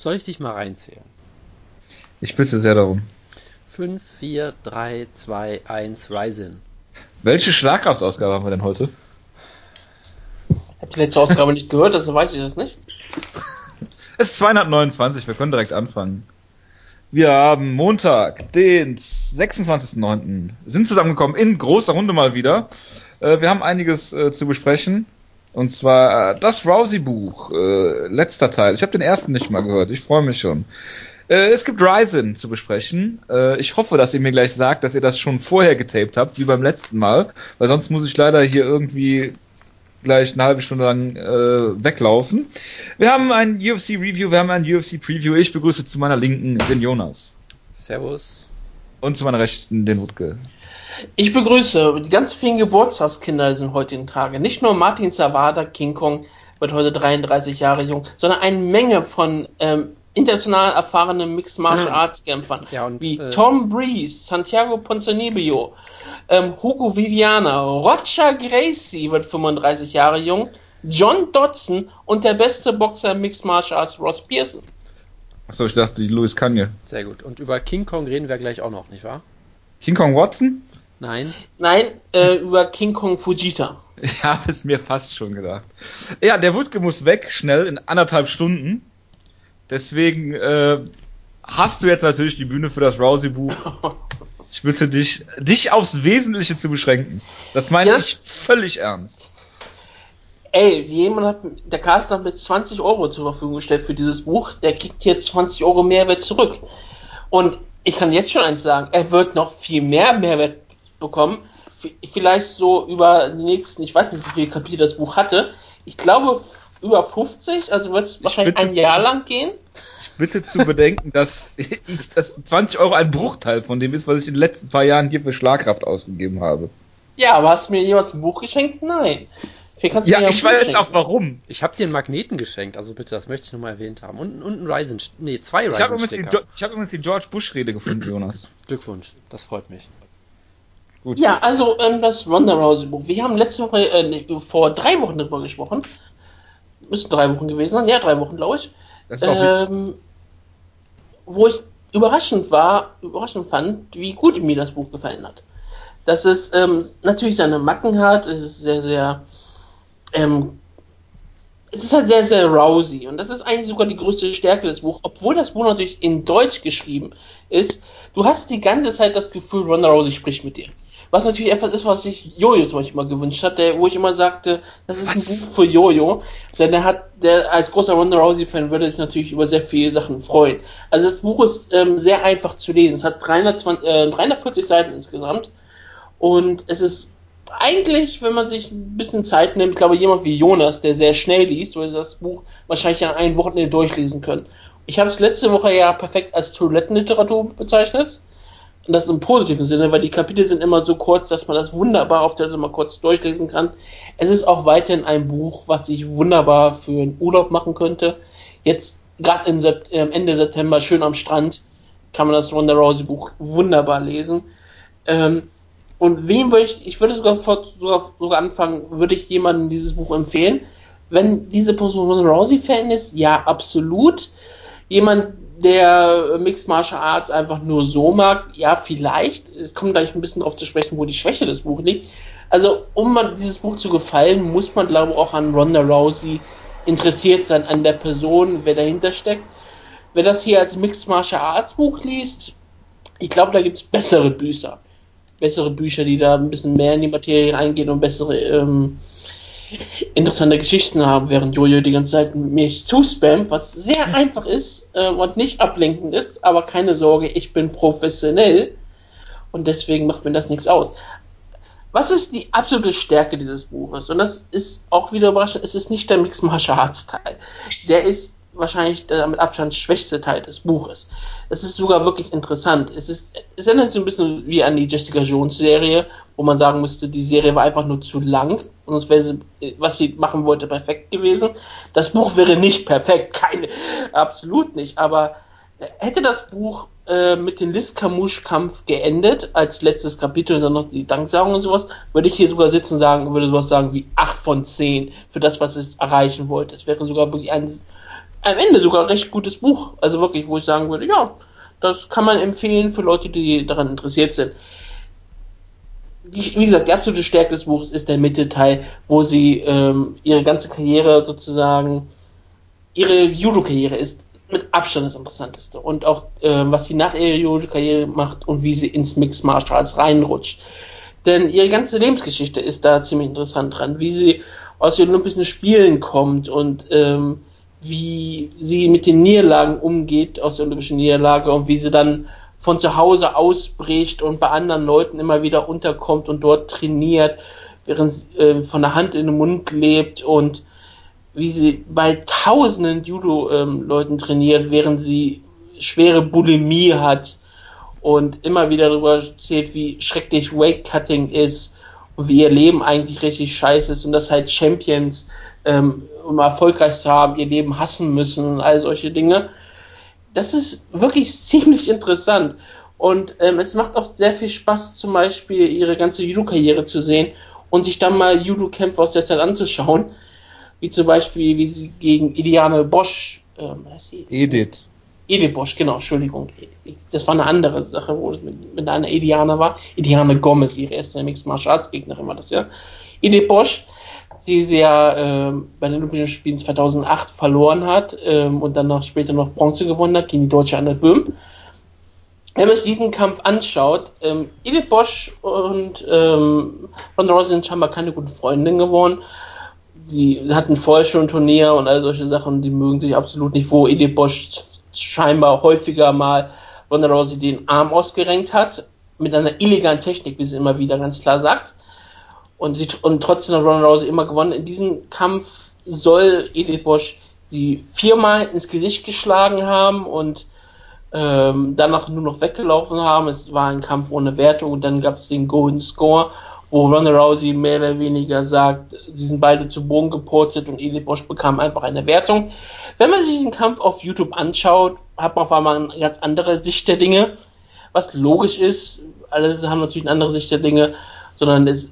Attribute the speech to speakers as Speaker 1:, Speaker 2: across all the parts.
Speaker 1: Soll ich dich mal reinzählen?
Speaker 2: Ich bitte sehr darum.
Speaker 1: 5, 4, 3, 2, 1, Ryzen.
Speaker 2: Welche Schlagkraftausgabe haben wir denn heute?
Speaker 3: Ich habe die letzte Ausgabe nicht gehört, also weiß ich das nicht.
Speaker 2: Es ist 229, wir können direkt anfangen. Wir haben Montag, den 26.09. sind zusammengekommen in großer Runde mal wieder. Äh, wir haben einiges äh, zu besprechen. Und zwar äh, das Rousey-Buch, äh, letzter Teil. Ich habe den ersten nicht mal gehört, ich freue mich schon. Äh, es gibt Ryzen zu besprechen. Äh, ich hoffe, dass ihr mir gleich sagt, dass ihr das schon vorher getaped habt, wie beim letzten Mal. Weil sonst muss ich leider hier irgendwie gleich eine halbe Stunde lang äh, weglaufen. Wir haben ein UFC Review, wir haben ein UFC Preview. Ich begrüße zu meiner Linken den Jonas.
Speaker 1: Servus.
Speaker 2: Und zu meiner Rechten den Wutke.
Speaker 3: Ich begrüße die ganz vielen Geburtstagskinder sind heutigen Tage. Nicht nur Martin Zawada, King Kong, wird heute 33 Jahre jung, sondern eine Menge von ähm, international erfahrenen Mixed Martial Arts Kämpfern.
Speaker 1: Ja, und,
Speaker 3: wie
Speaker 1: äh,
Speaker 3: Tom Breeze, Santiago Ponzinibbio, ähm, Hugo Viviana, Roger Gracie wird 35 Jahre jung, John Dodson und der beste Boxer Mixed Martial Arts Ross Pearson.
Speaker 2: Achso, ich dachte, die Louis Kanye.
Speaker 1: Sehr gut. Und über King Kong reden wir gleich auch noch, nicht wahr?
Speaker 2: King Kong Watson?
Speaker 1: Nein.
Speaker 3: Nein, äh, über King Kong Fujita.
Speaker 2: Ich habe es mir fast schon gedacht. Ja, der Wutke muss weg, schnell, in anderthalb Stunden. Deswegen äh, hast du jetzt natürlich die Bühne für das Rousey-Buch. Ich bitte dich, dich aufs Wesentliche zu beschränken. Das meine
Speaker 3: Ja.
Speaker 2: ich völlig ernst.
Speaker 3: Ey, jemand hat, der Carsten hat mir 20 Euro zur Verfügung gestellt für dieses Buch. Der kriegt hier 20 Euro Mehrwert zurück. Und ich kann jetzt schon eins sagen, er wird noch viel mehr Mehrwert bekommen. V- Vielleicht so über die nächsten, ich weiß nicht, wie viele Kapitel das Buch hatte. Ich glaube über 50, also wird es wahrscheinlich ein Jahr
Speaker 2: zu-
Speaker 3: lang gehen.
Speaker 2: Bitte zu bedenken, dass ich, dass 20 Euro ein Bruchteil von dem ist, was ich in den letzten paar Jahren hier für Schlagkraft ausgegeben habe.
Speaker 3: Ja, aber hast du mir jemals ein Buch geschenkt? Nein.
Speaker 2: Ja,
Speaker 3: ein
Speaker 2: ich weiß
Speaker 3: schenken.
Speaker 2: auch warum.
Speaker 1: Ich habe dir einen Magneten geschenkt, also bitte, das möchte ich nochmal erwähnt haben. Und, und einen Ryzen, nee, zwei
Speaker 2: Ich habe übrigens, ich hab übrigens die George Bush-Rede gefunden, Jonas.
Speaker 1: Glückwunsch, das freut mich.
Speaker 2: Gut.
Speaker 3: Ja, also ähm, das Ronda Rousey Buch. Wir haben letzte Woche, äh, vor drei Wochen darüber gesprochen. Müssten drei Wochen gewesen sein. Ja, drei Wochen, glaube ich.
Speaker 2: Das ist.
Speaker 3: Ähm, wo ich überraschend war, überraschend fand, wie gut mir das Buch gefallen hat. Dass es ähm, natürlich seine Macken hat, es ist sehr, sehr, ähm, es ist halt sehr, sehr rousy und das ist eigentlich sogar die größte Stärke des Buchs, obwohl das Buch natürlich in Deutsch geschrieben ist. Du hast die ganze Zeit das Gefühl, Ronda Rousey spricht mit dir. Was natürlich etwas ist, was sich Jojo zum Beispiel mal gewünscht hat, der, wo ich immer sagte, das ist
Speaker 2: Was?
Speaker 3: ein Buch für Jojo. Denn er hat, der als großer Ronda Rousey-Fan würde sich natürlich über sehr viele Sachen freuen. Also das Buch ist ähm, sehr einfach zu lesen. Es hat 320, äh, 340 Seiten insgesamt. Und es ist eigentlich, wenn man sich ein bisschen Zeit nimmt, ich glaube jemand wie Jonas, der sehr schnell liest, würde das Buch wahrscheinlich an einem Wochenende durchlesen können. Ich habe es letzte Woche ja perfekt als Toilettenliteratur bezeichnet. Und das im positiven Sinne, weil die Kapitel sind immer so kurz, dass man das wunderbar auf der Seite mal kurz durchlesen kann. Es ist auch weiterhin ein Buch, was ich wunderbar für einen Urlaub machen könnte. Jetzt, gerade Sept äh, Ende September, schön am Strand, kann man das Ronda Rousey Buch wunderbar lesen. Ähm, und wem würde ich, ich würde sogar, vor, sogar, sogar anfangen, würde ich jemandem dieses Buch empfehlen. Wenn diese Person Ronda Rousey-Fan ist, ja, absolut. Jemand, der Mixed Martial Arts einfach nur so mag, ja, vielleicht. Es kommt gleich ein bisschen darauf zu sprechen, wo die Schwäche des Buches liegt. Also, um man dieses Buch zu gefallen, muss man, glaube ich, auch an Ronda Rousey interessiert sein, an der Person, wer dahinter steckt. Wer das hier als Mixed Martial Arts Buch liest, ich glaube, da gibt es bessere Bücher. Bessere Bücher, die da ein bisschen mehr in die Materie eingehen und bessere ähm, interessante Geschichten haben, während Jojo die ganze Zeit mich zuspammt, was sehr einfach ist äh, und nicht ablenkend ist, aber keine Sorge, ich bin professionell und deswegen macht mir das nichts aus. Was ist die absolute Stärke dieses Buches? Und das ist auch wieder überraschend, es ist nicht der Mixed Martial Arts Teil. Der ist wahrscheinlich der mit Abstand schwächste Teil des Buches. Es ist sogar wirklich interessant. Es ist, es erinnert sich ein bisschen wie an die Jessica Jones Serie, wo man sagen müsste, die Serie war einfach nur zu lang, sonst wäre sie, was sie machen wollte, perfekt gewesen. Das Buch wäre nicht perfekt, keine, absolut nicht, aber hätte das Buch äh, mit dem Liz Camus-Kampf geendet, als letztes Kapitel und dann noch die Danksagung und sowas, würde ich hier sogar sitzen und sagen, würde sowas sagen wie 8 von 10 für das, was es erreichen wollte. Es wäre sogar wirklich ein am Ende sogar recht gutes Buch. Also wirklich, wo ich sagen würde, ja, das kann man empfehlen für Leute, die daran interessiert sind. Die, wie gesagt, die absolute Stärke des Buches ist der Mittelteil, wo sie ähm, ihre ganze Karriere sozusagen, ihre Judo-Karriere ist mit Abstand das Interessanteste. Und auch, äh, was sie nach ihrer Judo-Karriere macht und wie sie ins Mixed Martial Arts reinrutscht. Denn ihre ganze Lebensgeschichte ist da ziemlich interessant dran, wie sie aus den Olympischen Spielen kommt und ähm, wie sie mit den Niederlagen umgeht, aus der Olympischen Niederlage und wie sie dann von zu Hause ausbricht und bei anderen Leuten immer wieder unterkommt und dort trainiert, während sie äh, von der Hand in den Mund lebt und wie sie bei tausenden Judo-Leuten ähm, trainiert, während sie schwere Bulimie hat und immer wieder darüber erzählt, wie schrecklich Weight-Cutting ist und wie ihr Leben eigentlich richtig scheiße ist und dass halt Champions, ähm, um erfolgreich zu haben, ihr Leben hassen müssen und all solche Dinge. Das ist wirklich ziemlich interessant. Und ähm, es macht auch sehr viel Spaß, zum Beispiel ihre ganze Judo-Karriere zu sehen und sich dann mal Judo-Kämpfe aus der Zeit anzuschauen. Wie zum Beispiel, wie sie gegen Iliane Bosch, ähm,
Speaker 2: Edith.
Speaker 3: Edith Bosch, genau, Entschuldigung. Das war eine andere Sache, wo es mit, mit einer Iliana war. Iliana Gomez, ihre erste Mixed Martial Arts Gegnerin war das ja. Edith Bosch, die sie ja ähm, bei den Olympischen Spielen 2008 verloren hat ähm, und danach später noch Bronze gewonnen hat gegen die deutsche Annette Böhm. Wenn man sich diesen Kampf anschaut, ähm, Edith Bosch und ähm, Ronda Rousey sind scheinbar keine guten Freundinnen geworden. Sie hatten vorher schon ein Turnier und all solche Sachen, die mögen sich absolut nicht, wo Edith Bosch scheinbar häufiger mal Ronda Rousey den Arm ausgerenkt hat, mit einer illegalen Technik, wie sie immer wieder ganz klar sagt. Und, sie, und trotzdem hat Ronda Rousey immer gewonnen. In diesem Kampf soll Edith Bosch sie viermal ins Gesicht geschlagen haben und ähm, danach nur noch weggelaufen haben. Es war ein Kampf ohne Wertung und dann gab es den Golden Score, wo Ronda Rousey mehr oder weniger sagt, sie sind beide zu Boden gepurzelt und Edith Bosch bekam einfach eine Wertung. Wenn man sich den Kampf auf YouTube anschaut, hat man auf einmal eine ganz andere Sicht der Dinge, was logisch ist. Alle haben natürlich eine andere Sicht der Dinge, sondern es,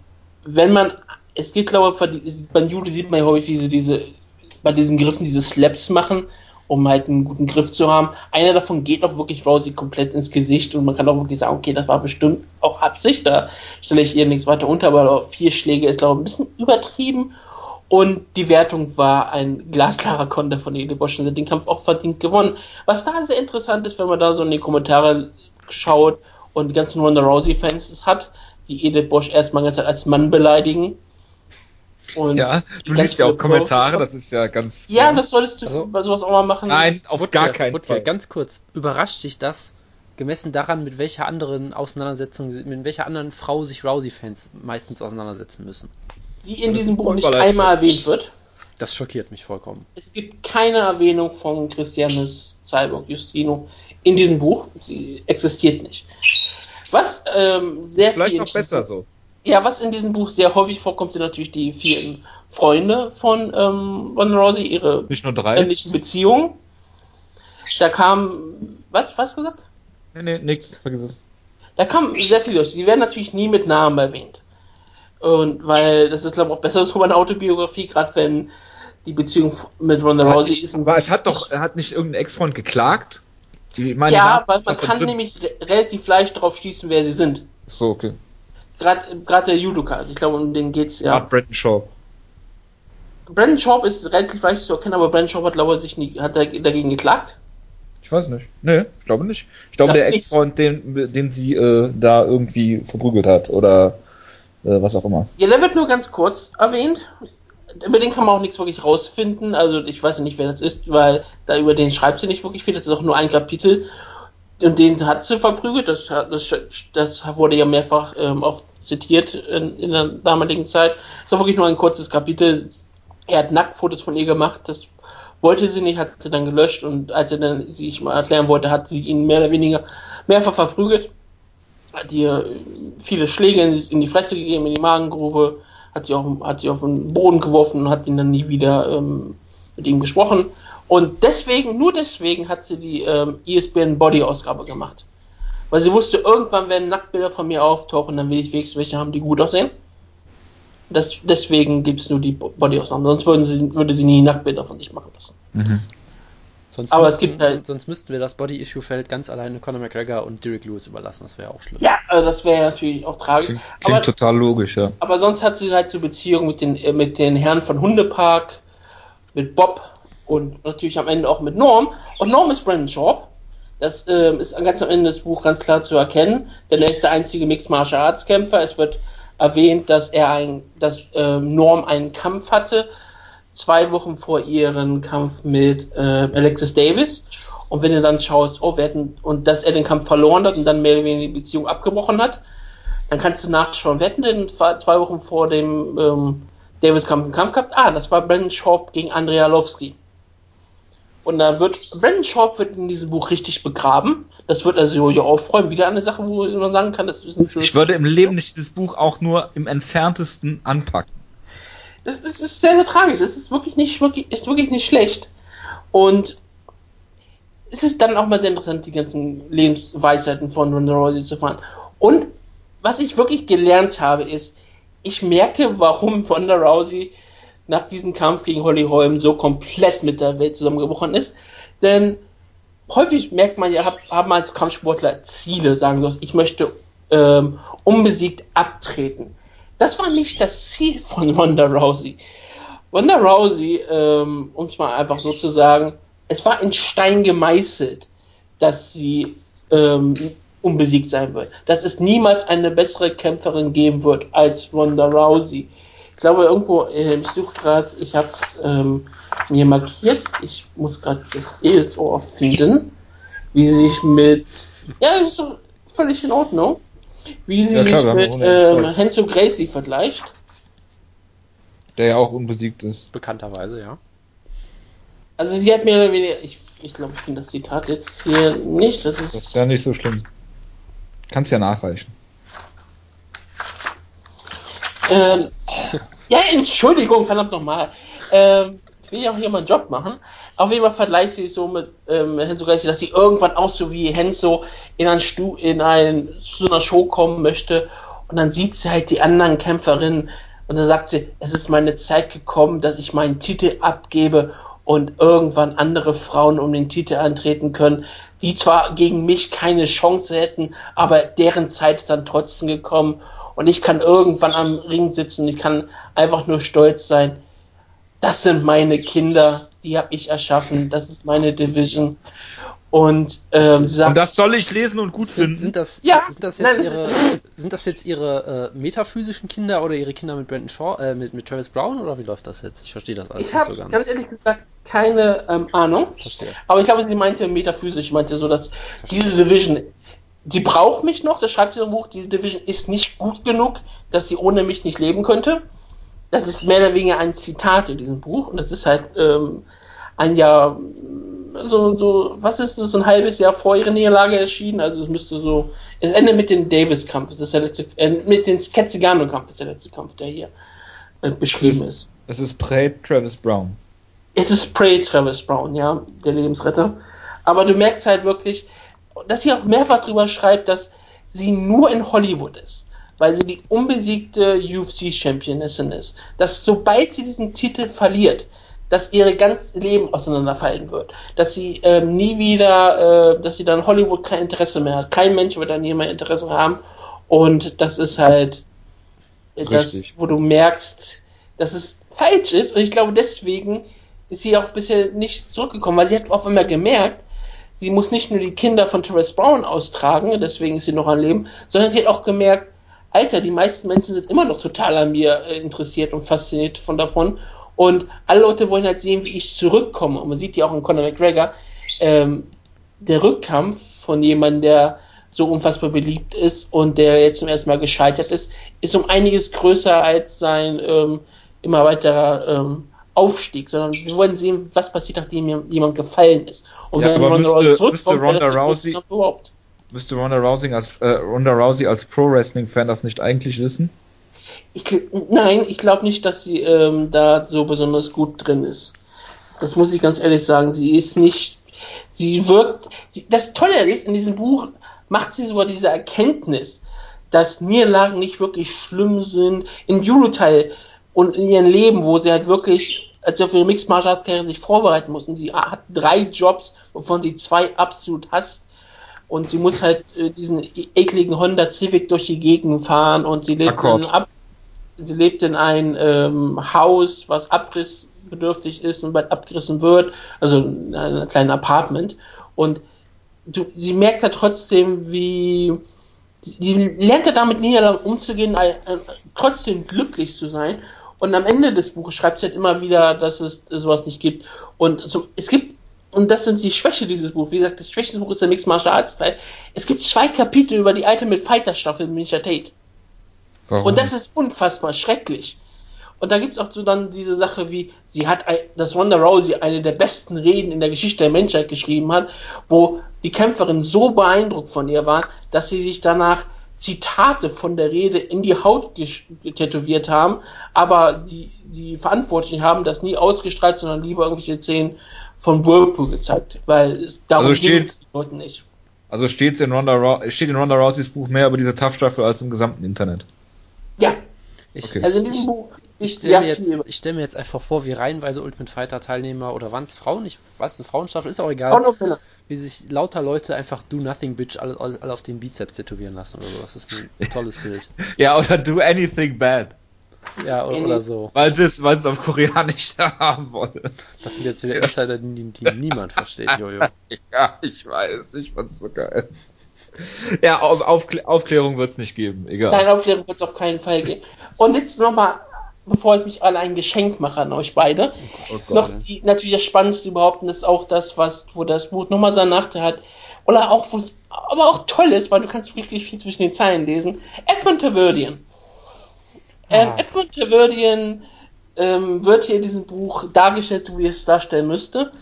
Speaker 3: wenn man, es geht glaube ich, bei Judo sieht man ja häufig diese, diese, bei diesen Griffen diese Slaps machen, um halt einen guten Griff zu haben. Einer davon geht auch wirklich Rousey komplett ins Gesicht und man kann auch wirklich sagen, okay, das war bestimmt auch Absicht, da stelle ich ihr nichts weiter unter, aber vier Schläge ist glaube ich ein bisschen übertrieben und die Wertung war ein glasklarer Konter von Ede Bosch und den Kampf auch verdient gewonnen. Was da sehr interessant ist, wenn man da so in die Kommentare schaut und die ganzen Ronda Rousey-Fans hat, die Edith Bosch erstmal ganz als Mann beleidigen.
Speaker 2: Und ja, du liest ja auch Kommentare, das ist ja ganz.
Speaker 3: Ja, das solltest du also, bei sowas auch mal machen.
Speaker 2: Nein, auf Woodward, gar keinen
Speaker 1: Woodward, Fall. Ganz kurz, überrascht dich das, gemessen daran, mit welcher anderen Auseinandersetzung, mit welcher anderen Frau sich Rousey-Fans meistens auseinandersetzen müssen?
Speaker 3: die in diesem Buch nicht einmal erwähnt wird.
Speaker 1: Das schockiert mich vollkommen.
Speaker 3: Es gibt keine Erwähnung von Christianes Cyborg Justino in diesem Buch. Sie existiert nicht. Was ähm, sehr
Speaker 2: Vielleicht viel noch besser so.
Speaker 3: Ja, was in diesem Buch sehr häufig vorkommt, sind natürlich die vielen Freunde von ähm, Ron Rousey, ihre
Speaker 2: nicht nur drei
Speaker 3: ähnlichen Beziehungen. Da kam was, was gesagt?
Speaker 2: Nee, nee, nix, vergiss es.
Speaker 3: Da kam sehr viel durch. Sie werden natürlich nie mit Namen erwähnt. Und weil das ist, glaube ich, auch besser so bei einer Autobiografie, gerade wenn die Beziehung mit Ronda Rousey ist.
Speaker 2: Aber es hat doch, er hat nicht irgendein Ex-Freund geklagt?
Speaker 3: Die, meine ja, weil man kann drin. nämlich re relativ leicht darauf schließen, wer sie sind.
Speaker 2: So, okay.
Speaker 3: Gerade der Judoka, ich glaube, um den geht's ja. Ah,
Speaker 2: Brandon Shaw.
Speaker 3: Brandon Shaw ist relativ leicht zu erkennen, aber Brandon Shaw hat, glaube ich, sich nie, hat dagegen geklagt.
Speaker 2: Ich weiß nicht. Nee, ich glaube nicht. Ich glaube, der Ex-Freund, den, den sie äh, da irgendwie verprügelt hat oder äh, was auch immer.
Speaker 3: Ja, der wird nur ganz kurz erwähnt. Über den kann man auch nichts wirklich rausfinden. Also ich weiß nicht, wer das ist, weil da über den schreibt sie nicht wirklich viel. Das ist auch nur ein Kapitel. Und den hat sie verprügelt. Das, das, das wurde ja mehrfach ähm, auch zitiert in, in, der damaligen Zeit. Das ist auch wirklich nur ein kurzes Kapitel. Er hat Nacktfotos von ihr gemacht. Das wollte sie nicht, hat sie dann gelöscht. Und als er dann sich mal erklären wollte, hat sie ihn mehr oder weniger mehrfach verprügelt hat ihr viele Schläge in die Fresse gegeben, in die Magengrube, hat sie, auch, hat sie auf den Boden geworfen und hat ihn dann nie wieder ähm, mit ihm gesprochen. Und deswegen, nur deswegen hat sie die ähm, ESPN Body Ausgabe gemacht. Weil sie wusste, irgendwann werden Nacktbilder von mir auftauchen, dann will ich wenigstens welche haben, die gut aussehen. Das, deswegen gibt es nur die Body Ausgabe. Sonst würden sie, würde sie nie Nacktbilder von sich machen lassen. Mhm.
Speaker 1: Sonst
Speaker 3: Aber
Speaker 1: müssten,
Speaker 3: es gibt halt-
Speaker 1: son- sonst müssten wir das Body-Issue-Feld ganz alleine Conor McGregor und Derek Lewis überlassen. Das wäre auch schlimm.
Speaker 3: Ja, also das wäre natürlich auch tragisch.
Speaker 2: Klingt,
Speaker 3: Aber,
Speaker 2: klingt total logisch, ja.
Speaker 3: aber sonst hat sie halt so Beziehungen mit den, äh, mit den Herren von Hundepark, mit Bob und natürlich am Ende auch mit Norm. Und Norm ist Brandon Sharp. Das ähm, ist ganz am Ende des Buches ganz klar zu erkennen, denn er ist der einzige Mixed Martial Arts Kämpfer. Es wird erwähnt, dass er ein, dass ähm, Norm einen Kampf hatte, zwei Wochen vor ihren Kampf mit äh, Alexis Davis. Und wenn du dann schaust, oh, wir hätten, und dass er den Kampf verloren hat und dann mehr oder weniger die Beziehung abgebrochen hat, dann kannst du nachschauen, wer hätten denn zwei Wochen vor dem ähm, Davis-Kampf einen Kampf gehabt? Ah, das war Brandon Sharp gegen Andrei Arlovski. Und da wird, Brandon Sharp wird in diesem Buch richtig begraben. Das wird also ja aufräumen. Wieder eine Sache, wo man sagen kann, das ist ein
Speaker 2: Ich würde im Leben nicht dieses Buch auch nur im entferntesten anpacken.
Speaker 3: Das, das ist sehr, sehr tragisch. Das ist wirklich nicht, wirklich, ist wirklich nicht schlecht. Und es ist dann auch mal sehr interessant, die ganzen Lebensweisheiten von Ronda Rousey zu fahren. Und was ich wirklich gelernt habe, ist, ich merke, warum Ronda Rousey nach diesem Kampf gegen Holly Holm so komplett mit der Welt zusammengebrochen ist. Denn häufig merkt man ja, hab, haben als Kampfsportler Ziele, sagen so, ich möchte ähm, unbesiegt abtreten. Das war nicht das Ziel von Ronda Rousey. Ronda Rousey, ähm, um es mal einfach so zu sagen, es war in Stein gemeißelt, dass sie ähm, unbesiegt sein wird. Dass es niemals eine bessere Kämpferin geben wird als Ronda Rousey. Ich glaube, irgendwo, äh, ich suche gerade, ich habe es ähm, mir markiert, ich muss gerade das Ehetor finden, wie sie sich mit, ja, ist völlig in Ordnung, wie sie
Speaker 2: Ja, klar,
Speaker 3: sich
Speaker 2: haben
Speaker 3: mit ähm, Henzo Gracie vergleicht.
Speaker 2: Der ja auch unbesiegt ist.
Speaker 1: Bekannterweise, ja.
Speaker 3: Also sie hat mehr oder weniger, ich, ich glaube, ich finde das Zitat jetzt hier nicht, das ist,
Speaker 2: Das ist ja nicht so schlimm. Kannst ja nachreichen.
Speaker 3: ähm, ja, Entschuldigung, verdammt nochmal. Ähm, ich will ja auch hier meinen Job machen. Auf jeden Fall vergleicht sie so mit ähm, Henzo Gracie, dass sie irgendwann auch so wie Henzo in ein Stu in ein zu einer Show kommen möchte und dann sieht sie halt die anderen Kämpferinnen und dann sagt sie, es ist meine Zeit gekommen, dass ich meinen Titel abgebe und irgendwann andere Frauen um den Titel antreten können, die zwar gegen mich keine Chance hätten, aber deren Zeit ist dann trotzdem gekommen und ich kann irgendwann am Ring sitzen und ich kann einfach nur stolz sein. Das sind meine Kinder, die habe ich erschaffen, das ist meine Division. Und ähm, sie sagt,
Speaker 2: Und das soll ich lesen und gut
Speaker 1: Sind,
Speaker 2: finden.
Speaker 1: sind, das,
Speaker 3: Ja,
Speaker 1: sind, das jetzt ihre, sind das jetzt ihre äh, metaphysischen Kinder oder ihre Kinder mit Brandon Shaw, äh, mit, mit Travis Brown oder wie läuft das jetzt? Ich verstehe das alles
Speaker 3: ich
Speaker 1: nicht
Speaker 3: habe
Speaker 1: so ganz.
Speaker 3: ganz ehrlich gesagt keine ähm, Ahnung.
Speaker 1: Verstehe.
Speaker 3: Aber ich glaube, sie meinte metaphysisch, meinte so, dass diese Division, sie braucht mich noch, das schreibt sie im Buch, die Division ist nicht gut genug, dass sie ohne mich nicht leben könnte. Das ist mehr oder weniger ein Zitat in diesem Buch und das ist halt ähm, ein Jahr, so, so, was ist das, so ein halbes Jahr vor ihrer Niederlage erschienen, also es müsste so, es endet mit dem Davis-Kampf, das ist der letzte, äh, mit dem Ketzigano-Kampf ist der letzte Kampf, der hier äh, beschrieben ist.
Speaker 2: Es ist Prey Travis Brown.
Speaker 3: Es ist Prey Travis Brown, ja, der Lebensretter. Aber du merkst halt wirklich, dass sie auch mehrfach drüber schreibt, dass sie nur in Hollywood ist, weil sie die unbesiegte UFC-Championissin ist. Dass sobald sie diesen Titel verliert, dass ihre ganze Leben auseinanderfallen wird. Dass sie ähm, nie wieder, äh, dass sie dann Hollywood kein Interesse mehr hat. Kein Mensch wird an ihr mehr Interesse haben. Und das ist halt äh, das,
Speaker 2: Richtig.
Speaker 3: wo du merkst, dass es falsch ist. Und ich glaube, deswegen ist sie auch bisher nicht zurückgekommen, weil sie hat auf einmal gemerkt, sie muss nicht nur die Kinder von Travis Brown austragen, deswegen ist sie noch am Leben, sondern sie hat auch gemerkt, Alter, die meisten Menschen sind immer noch total an mir äh, interessiert und fasziniert von davon. Und alle Leute wollen halt sehen, wie ich zurückkomme. Und man sieht ja auch in Conor McGregor, ähm, der Rückkampf von jemandem, der so unfassbar beliebt ist und der jetzt zum ersten Mal gescheitert ist, ist um einiges größer als sein ähm, immer weiterer ähm, Aufstieg, sondern wir wollen sehen, was passiert, nachdem jemand gefallen ist. Und
Speaker 2: Ja, aber müsste-
Speaker 3: zurückkommt,
Speaker 2: müsste
Speaker 3: wäre
Speaker 2: Ronda Rousey-
Speaker 3: überhaupt.
Speaker 2: Müsste Ronda Rousey als, äh, Ronda Rousey als Pro-Wrestling-Fan das nicht eigentlich wissen?
Speaker 3: Ich, nein, ich glaube nicht, dass sie ähm, da so besonders gut drin ist. Das muss ich ganz ehrlich sagen. Sie ist nicht. Sie wirkt. Sie, das Tolle ist, in diesem Buch macht sie sogar diese Erkenntnis, dass Niederlagen nicht wirklich schlimm sind. Im Judo-Teil und in ihrem Leben, wo sie halt wirklich als sie auf ihre Mixed Martial Arts sich vorbereiten mussten. Sie hat drei Jobs, wovon sie zwei absolut hasst. Und sie muss halt äh, diesen ekligen Honda Civic durch die Gegend fahren und sie lebt
Speaker 2: Akkord.
Speaker 3: in, Ab sie lebt in ein ähm, Haus, was abrissbedürftig ist und bald abgerissen wird, also in einem kleinen Apartment. Und du, sie merkt ja trotzdem, wie sie lernt ja damit Niederlagen umzugehen, äh, äh, trotzdem glücklich zu sein. Und am Ende des Buches schreibt sie halt immer wieder, dass es sowas nicht gibt. Und so, es gibt, und das sind die Schwäche dieses Buches. Wie gesagt, das Schwäche des Buches ist der Mixed Martial Arts Teil. Es gibt zwei Kapitel über die Ultimate Fighter Staffel mit Misha Tate.
Speaker 2: Warum?
Speaker 3: Und das ist unfassbar schrecklich. Und da gibt's auch so dann diese Sache wie, sie hat, dass Ronda Rousey eine der besten Reden in der Geschichte der Menschheit geschrieben hat, wo die Kämpferin so beeindruckt von ihr war, dass sie sich danach Zitate von der Rede in die Haut tätowiert haben, aber die, die Verantwortlichen haben das nie ausgestrahlt, sondern lieber irgendwelche Szenen von Whirlpool gezeigt, weil es darum
Speaker 2: Also steht-
Speaker 3: ging's den Leuten nicht.
Speaker 2: Also steht's in Ronda steht in Ronda Rouseys Buch mehr über diese Tough-Staffel als im gesamten Internet.
Speaker 3: Ja,
Speaker 1: Ich,
Speaker 2: Okay.
Speaker 3: also in
Speaker 1: ich,
Speaker 3: diesem Buch
Speaker 1: ich stelle mir, jetzt, ich stell mir jetzt einfach vor, wie reihenweise Ultimate Fighter Teilnehmer oder waren es Frauen? Ich weiß, eine Frauenstaffel ist auch egal. Wie sich lauter Leute einfach Do Nothing Bitch alle, alle alle auf den Bizeps tätowieren lassen oder so. Das ist ein tolles Bild.
Speaker 2: Ja, oder do anything bad.
Speaker 1: Ja, oder, oder so.
Speaker 2: Weil sie es, weil es auf Koreanisch haben wollen.
Speaker 1: Das sind jetzt wieder Insider, die, die niemand versteht, Jojo.
Speaker 2: Ja, ich weiß, ich fand's so geil. Ja, auf, Aufklä- Aufklärung wird's nicht geben, egal.
Speaker 3: Nein, Aufklärung wird es auf keinen Fall geben. Und jetzt nochmal, bevor ich mich alle ein Geschenk mache an euch beide,
Speaker 2: Oh
Speaker 3: noch die, natürlich das Spannendste überhaupt und das ist auch das, was, wo das Buch nochmal danach hat. Oder auch, wo es aber auch toll ist, weil du kannst wirklich viel zwischen den Zeilen lesen. Edmund Taverdian. Ähm,
Speaker 1: Ah.
Speaker 3: Edmund Taverdian ähm, wird hier in diesem Buch dargestellt, so wie es darstellen müsste.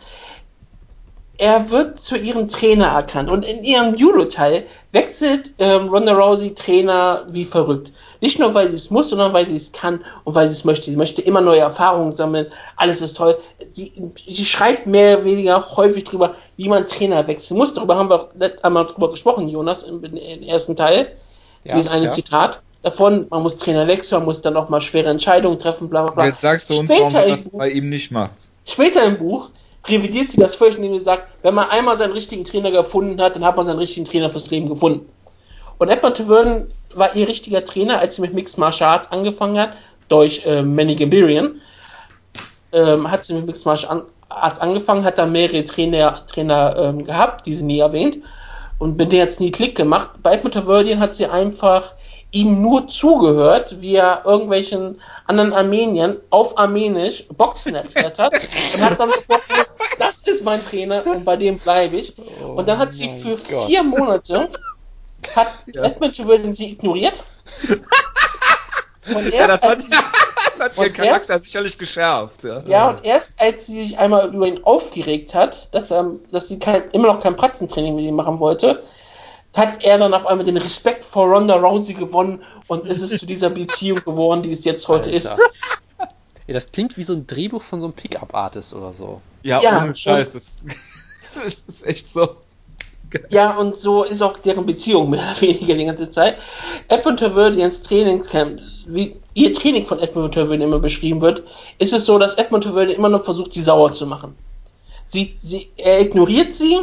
Speaker 3: Er wird zu ihrem Trainer erkannt und in ihrem Judo-Teil wechselt ähm, Ronda Rousey Trainer wie verrückt. Nicht nur, weil sie es muss, sondern weil sie es kann und weil sie es möchte. Sie möchte immer neue Erfahrungen sammeln. Alles ist toll. Sie, sie schreibt mehr oder weniger häufig drüber, wie man Trainer wechseln muss. Darüber haben wir auch einmal drüber gesprochen, Jonas, im, im ersten Teil.
Speaker 1: Ja,
Speaker 3: Dieses eine
Speaker 1: ja.
Speaker 3: Zitat davon. Man muss Trainer wechseln, man muss dann auch mal schwere Entscheidungen treffen, bla bla bla.
Speaker 2: Jetzt sagst du uns,
Speaker 3: Später
Speaker 2: warum man
Speaker 3: im
Speaker 2: das
Speaker 3: Buch-
Speaker 2: bei ihm nicht macht.
Speaker 3: Später im Buch revidiert sie das völlig, indem sie sagt, wenn man einmal seinen richtigen Trainer gefunden hat, dann hat man seinen richtigen Trainer fürs Leben gefunden. Und Edward Taverden war ihr richtiger Trainer, als sie mit Mixed Martial Arts angefangen hat, durch äh, Manny Gambirian. Ähm, hat sie mit Mixed Martial Arts angefangen, hat dann mehrere Trainer, Trainer ähm, gehabt, die sie nie erwähnt. Und mit denen hat es nie Klick gemacht. Bei Edmund Taverdian hat sie einfach ihm nur zugehört, wie er irgendwelchen anderen Armeniern auf Armenisch Boxen erklärt hat und hat dann sofort gesagt, das ist mein Trainer und bei dem bleibe ich. und dann hat sie
Speaker 1: mein
Speaker 3: für
Speaker 1: Gott.
Speaker 3: vier Monate hat
Speaker 2: Ja.
Speaker 3: Edmund Taverdian sie ignoriert. Und
Speaker 2: Ja,
Speaker 3: erst,
Speaker 2: das hat, das hat ihren Charakter
Speaker 3: erst-
Speaker 2: sicherlich geschärft. Ja.
Speaker 3: ja, und erst als sie sich einmal über ihn aufgeregt hat, dass, er, dass sie kein, immer noch kein Pratzentraining mit ihm machen wollte, hat er dann auf einmal den Respekt vor Ronda Rousey gewonnen und ist es zu dieser Beziehung geworden, die es jetzt heute ist.
Speaker 1: Alter. Ja, das klingt wie so ein Drehbuch von so einem Pickup-Artist oder so.
Speaker 2: ja,
Speaker 3: Ja,
Speaker 2: ohne Scheiß. Das, das ist echt so.
Speaker 3: Ja, und so ist auch deren Beziehung mehr oder weniger die ganze Zeit. Edmund Taverdians Trainingscamp, wie ihr Training von Edmund Taverdian immer beschrieben wird, ist es so, dass Edmund Taverdian immer noch versucht, sie sauer zu machen. Sie, sie, er ignoriert sie,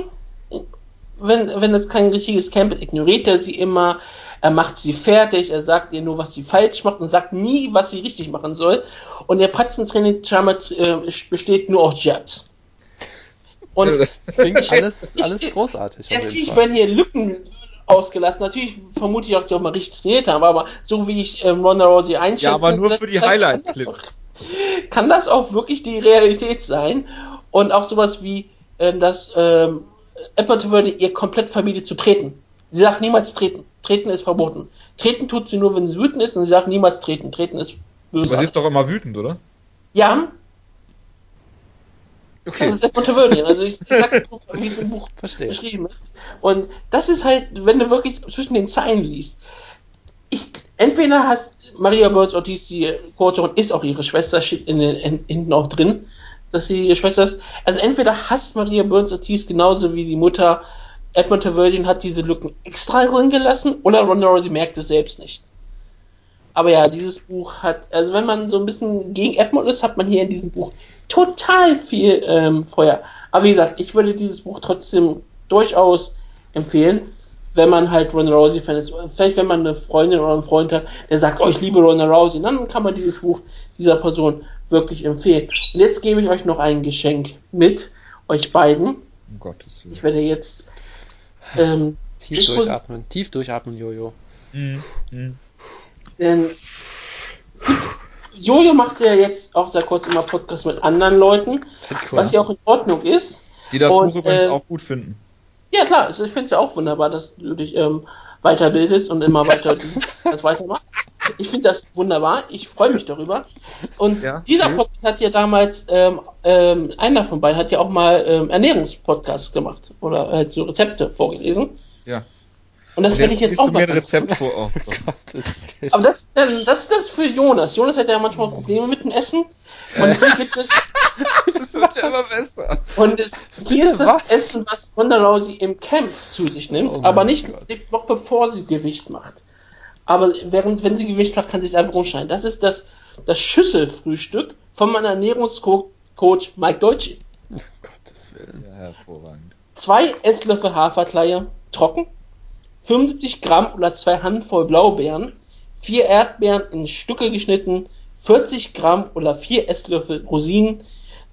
Speaker 3: wenn, wenn es kein richtiges Camp ist, ignoriert er sie immer, er macht sie fertig, er sagt ihr nur, was sie falsch macht und sagt nie, was sie richtig machen soll. Und ihr Pratzentraining scheinbar äh, besteht nur aus Jabs. Und
Speaker 1: Das klingt alles,
Speaker 3: Ich-
Speaker 1: alles großartig. auf jeden
Speaker 3: Natürlich werden hier Lücken ausgelassen. Natürlich vermute ich auch, dass sie auch mal richtig trainiert haben, aber so wie ich ähm, Ronda Rousey einschätze...
Speaker 2: Ja, aber nur für die Highlight-Clips.
Speaker 3: Kann, das auch- kann das auch wirklich die Realität sein? Und auch sowas wie, ähm, dass ähm, Edward würde ihr komplett Familie zu treten. Sie sagt niemals treten. Treten ist verboten. Treten tut sie nur, wenn sie wütend ist und sie sagt niemals treten. Treten ist
Speaker 2: Aber sie
Speaker 3: böse.
Speaker 2: ist doch immer wütend, oder?
Speaker 3: Ja,
Speaker 2: Okay.
Speaker 3: das ist Edward Tavernian. Also ich sag, wie es im Buch
Speaker 1: Verstehe.
Speaker 3: beschrieben ist. Und das ist halt, wenn du wirklich zwischen den Zeilen liest. Ich, entweder hast Maria Burns Ortiz, die Co-Autorin, ist auch ihre Schwester, steht in den, in, hinten auch drin, dass sie ihre Schwester ist. Also entweder hasst Maria Burns Ortiz genauso wie die Mutter Edmund Taverdian hat diese Lücken extra drin gelassen oder Ronda Rousey merkt es selbst nicht. Aber ja, dieses Buch hat, also wenn man so ein bisschen gegen Edmund ist, hat man hier in diesem Buch total viel ähm, Feuer. Aber wie gesagt, ich würde dieses Buch trotzdem durchaus empfehlen, wenn man halt Ronda Rousey Fan ist. Vielleicht wenn man eine Freundin oder einen Freund hat, der sagt, oh, ich liebe Ronda Rousey, dann kann man dieses Buch dieser Person wirklich empfehlen. Und jetzt gebe ich euch noch ein Geschenk mit, euch beiden.
Speaker 2: Um Gottes Willen.
Speaker 3: Ich werde jetzt ähm,
Speaker 1: Tief durchatmen, tief durchatmen, Jojo.
Speaker 2: Mhm. Mhm.
Speaker 3: Denn Jojo macht ja jetzt auch sehr kurz immer Podcast mit anderen Leuten, was ja auch in Ordnung ist.
Speaker 2: Die das
Speaker 3: Und,
Speaker 2: Buch übrigens
Speaker 3: äh,
Speaker 2: auch gut finden.
Speaker 3: Ja klar, also ich finde es ja auch wunderbar, dass du dich ähm, weiterbildest und immer weiter das weitermachst. Ich finde das wunderbar, ich freue mich darüber. Und
Speaker 2: Ja,
Speaker 3: dieser
Speaker 2: schön.
Speaker 3: Podcast hat ja damals, ähm, ähm, einer von beiden hat ja auch mal ähm, Ernährungspodcasts gemacht oder halt so Rezepte vorgelesen.
Speaker 2: Ja.
Speaker 3: Und das werde ich jetzt auch mal
Speaker 2: ein Rezept vor. Oh,
Speaker 1: Willen.
Speaker 3: Aber das, ähm, das ist das für Jonas. Jonas hat ja manchmal Probleme mit dem Essen. Und hier gibt es,
Speaker 2: das wird ja immer besser.
Speaker 3: und es, hier ist das
Speaker 1: Was?
Speaker 3: Essen, was Ronda Rousey im Camp zu sich nimmt,
Speaker 1: Oh
Speaker 3: aber nicht
Speaker 1: Gott.
Speaker 3: noch bevor sie Gewicht macht. Aber während, wenn sie Gewicht macht, kann sie es einfach umschneiden. Das ist das, das Schüsselfrühstück von meinem Ernährungscoach Mike Deutsche.
Speaker 1: Gottes Willen.
Speaker 2: Ja, hervorragend.
Speaker 3: Zwei Esslöffel Haferkleie trocken, 75 Gramm oder zwei Handvoll Blaubeeren, vier Erdbeeren in Stücke geschnitten, 40 Gramm oder vier Esslöffel Rosinen,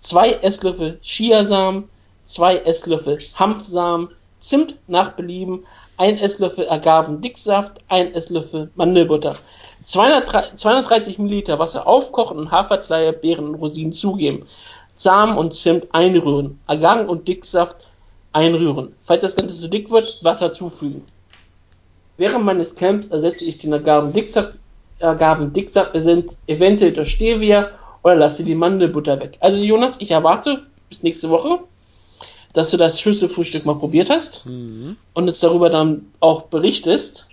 Speaker 3: zwei Esslöffel Chiasamen, zwei Esslöffel Hanfsamen, Zimt nach Belieben, ein Esslöffel Agavendicksaft, ein Esslöffel Mandelbutter. 200 230 Milliliter Wasser aufkochen und Haferkleie, Beeren und Rosinen zugeben. Samen und Zimt einrühren. Agaven und Dicksaft einrühren. Falls das Ganze zu dick wird, Wasser zufügen. Während meines Camps ersetze ich den Agavendicksaft, Agavendicksaft eventuell durch Stevia oder lasse die Mandelbutter weg. Also Jonas, ich erwarte bis nächste Woche, dass du das Schüsselfrühstück mal probiert hast
Speaker 1: Mhm.
Speaker 3: und es darüber dann auch berichtest.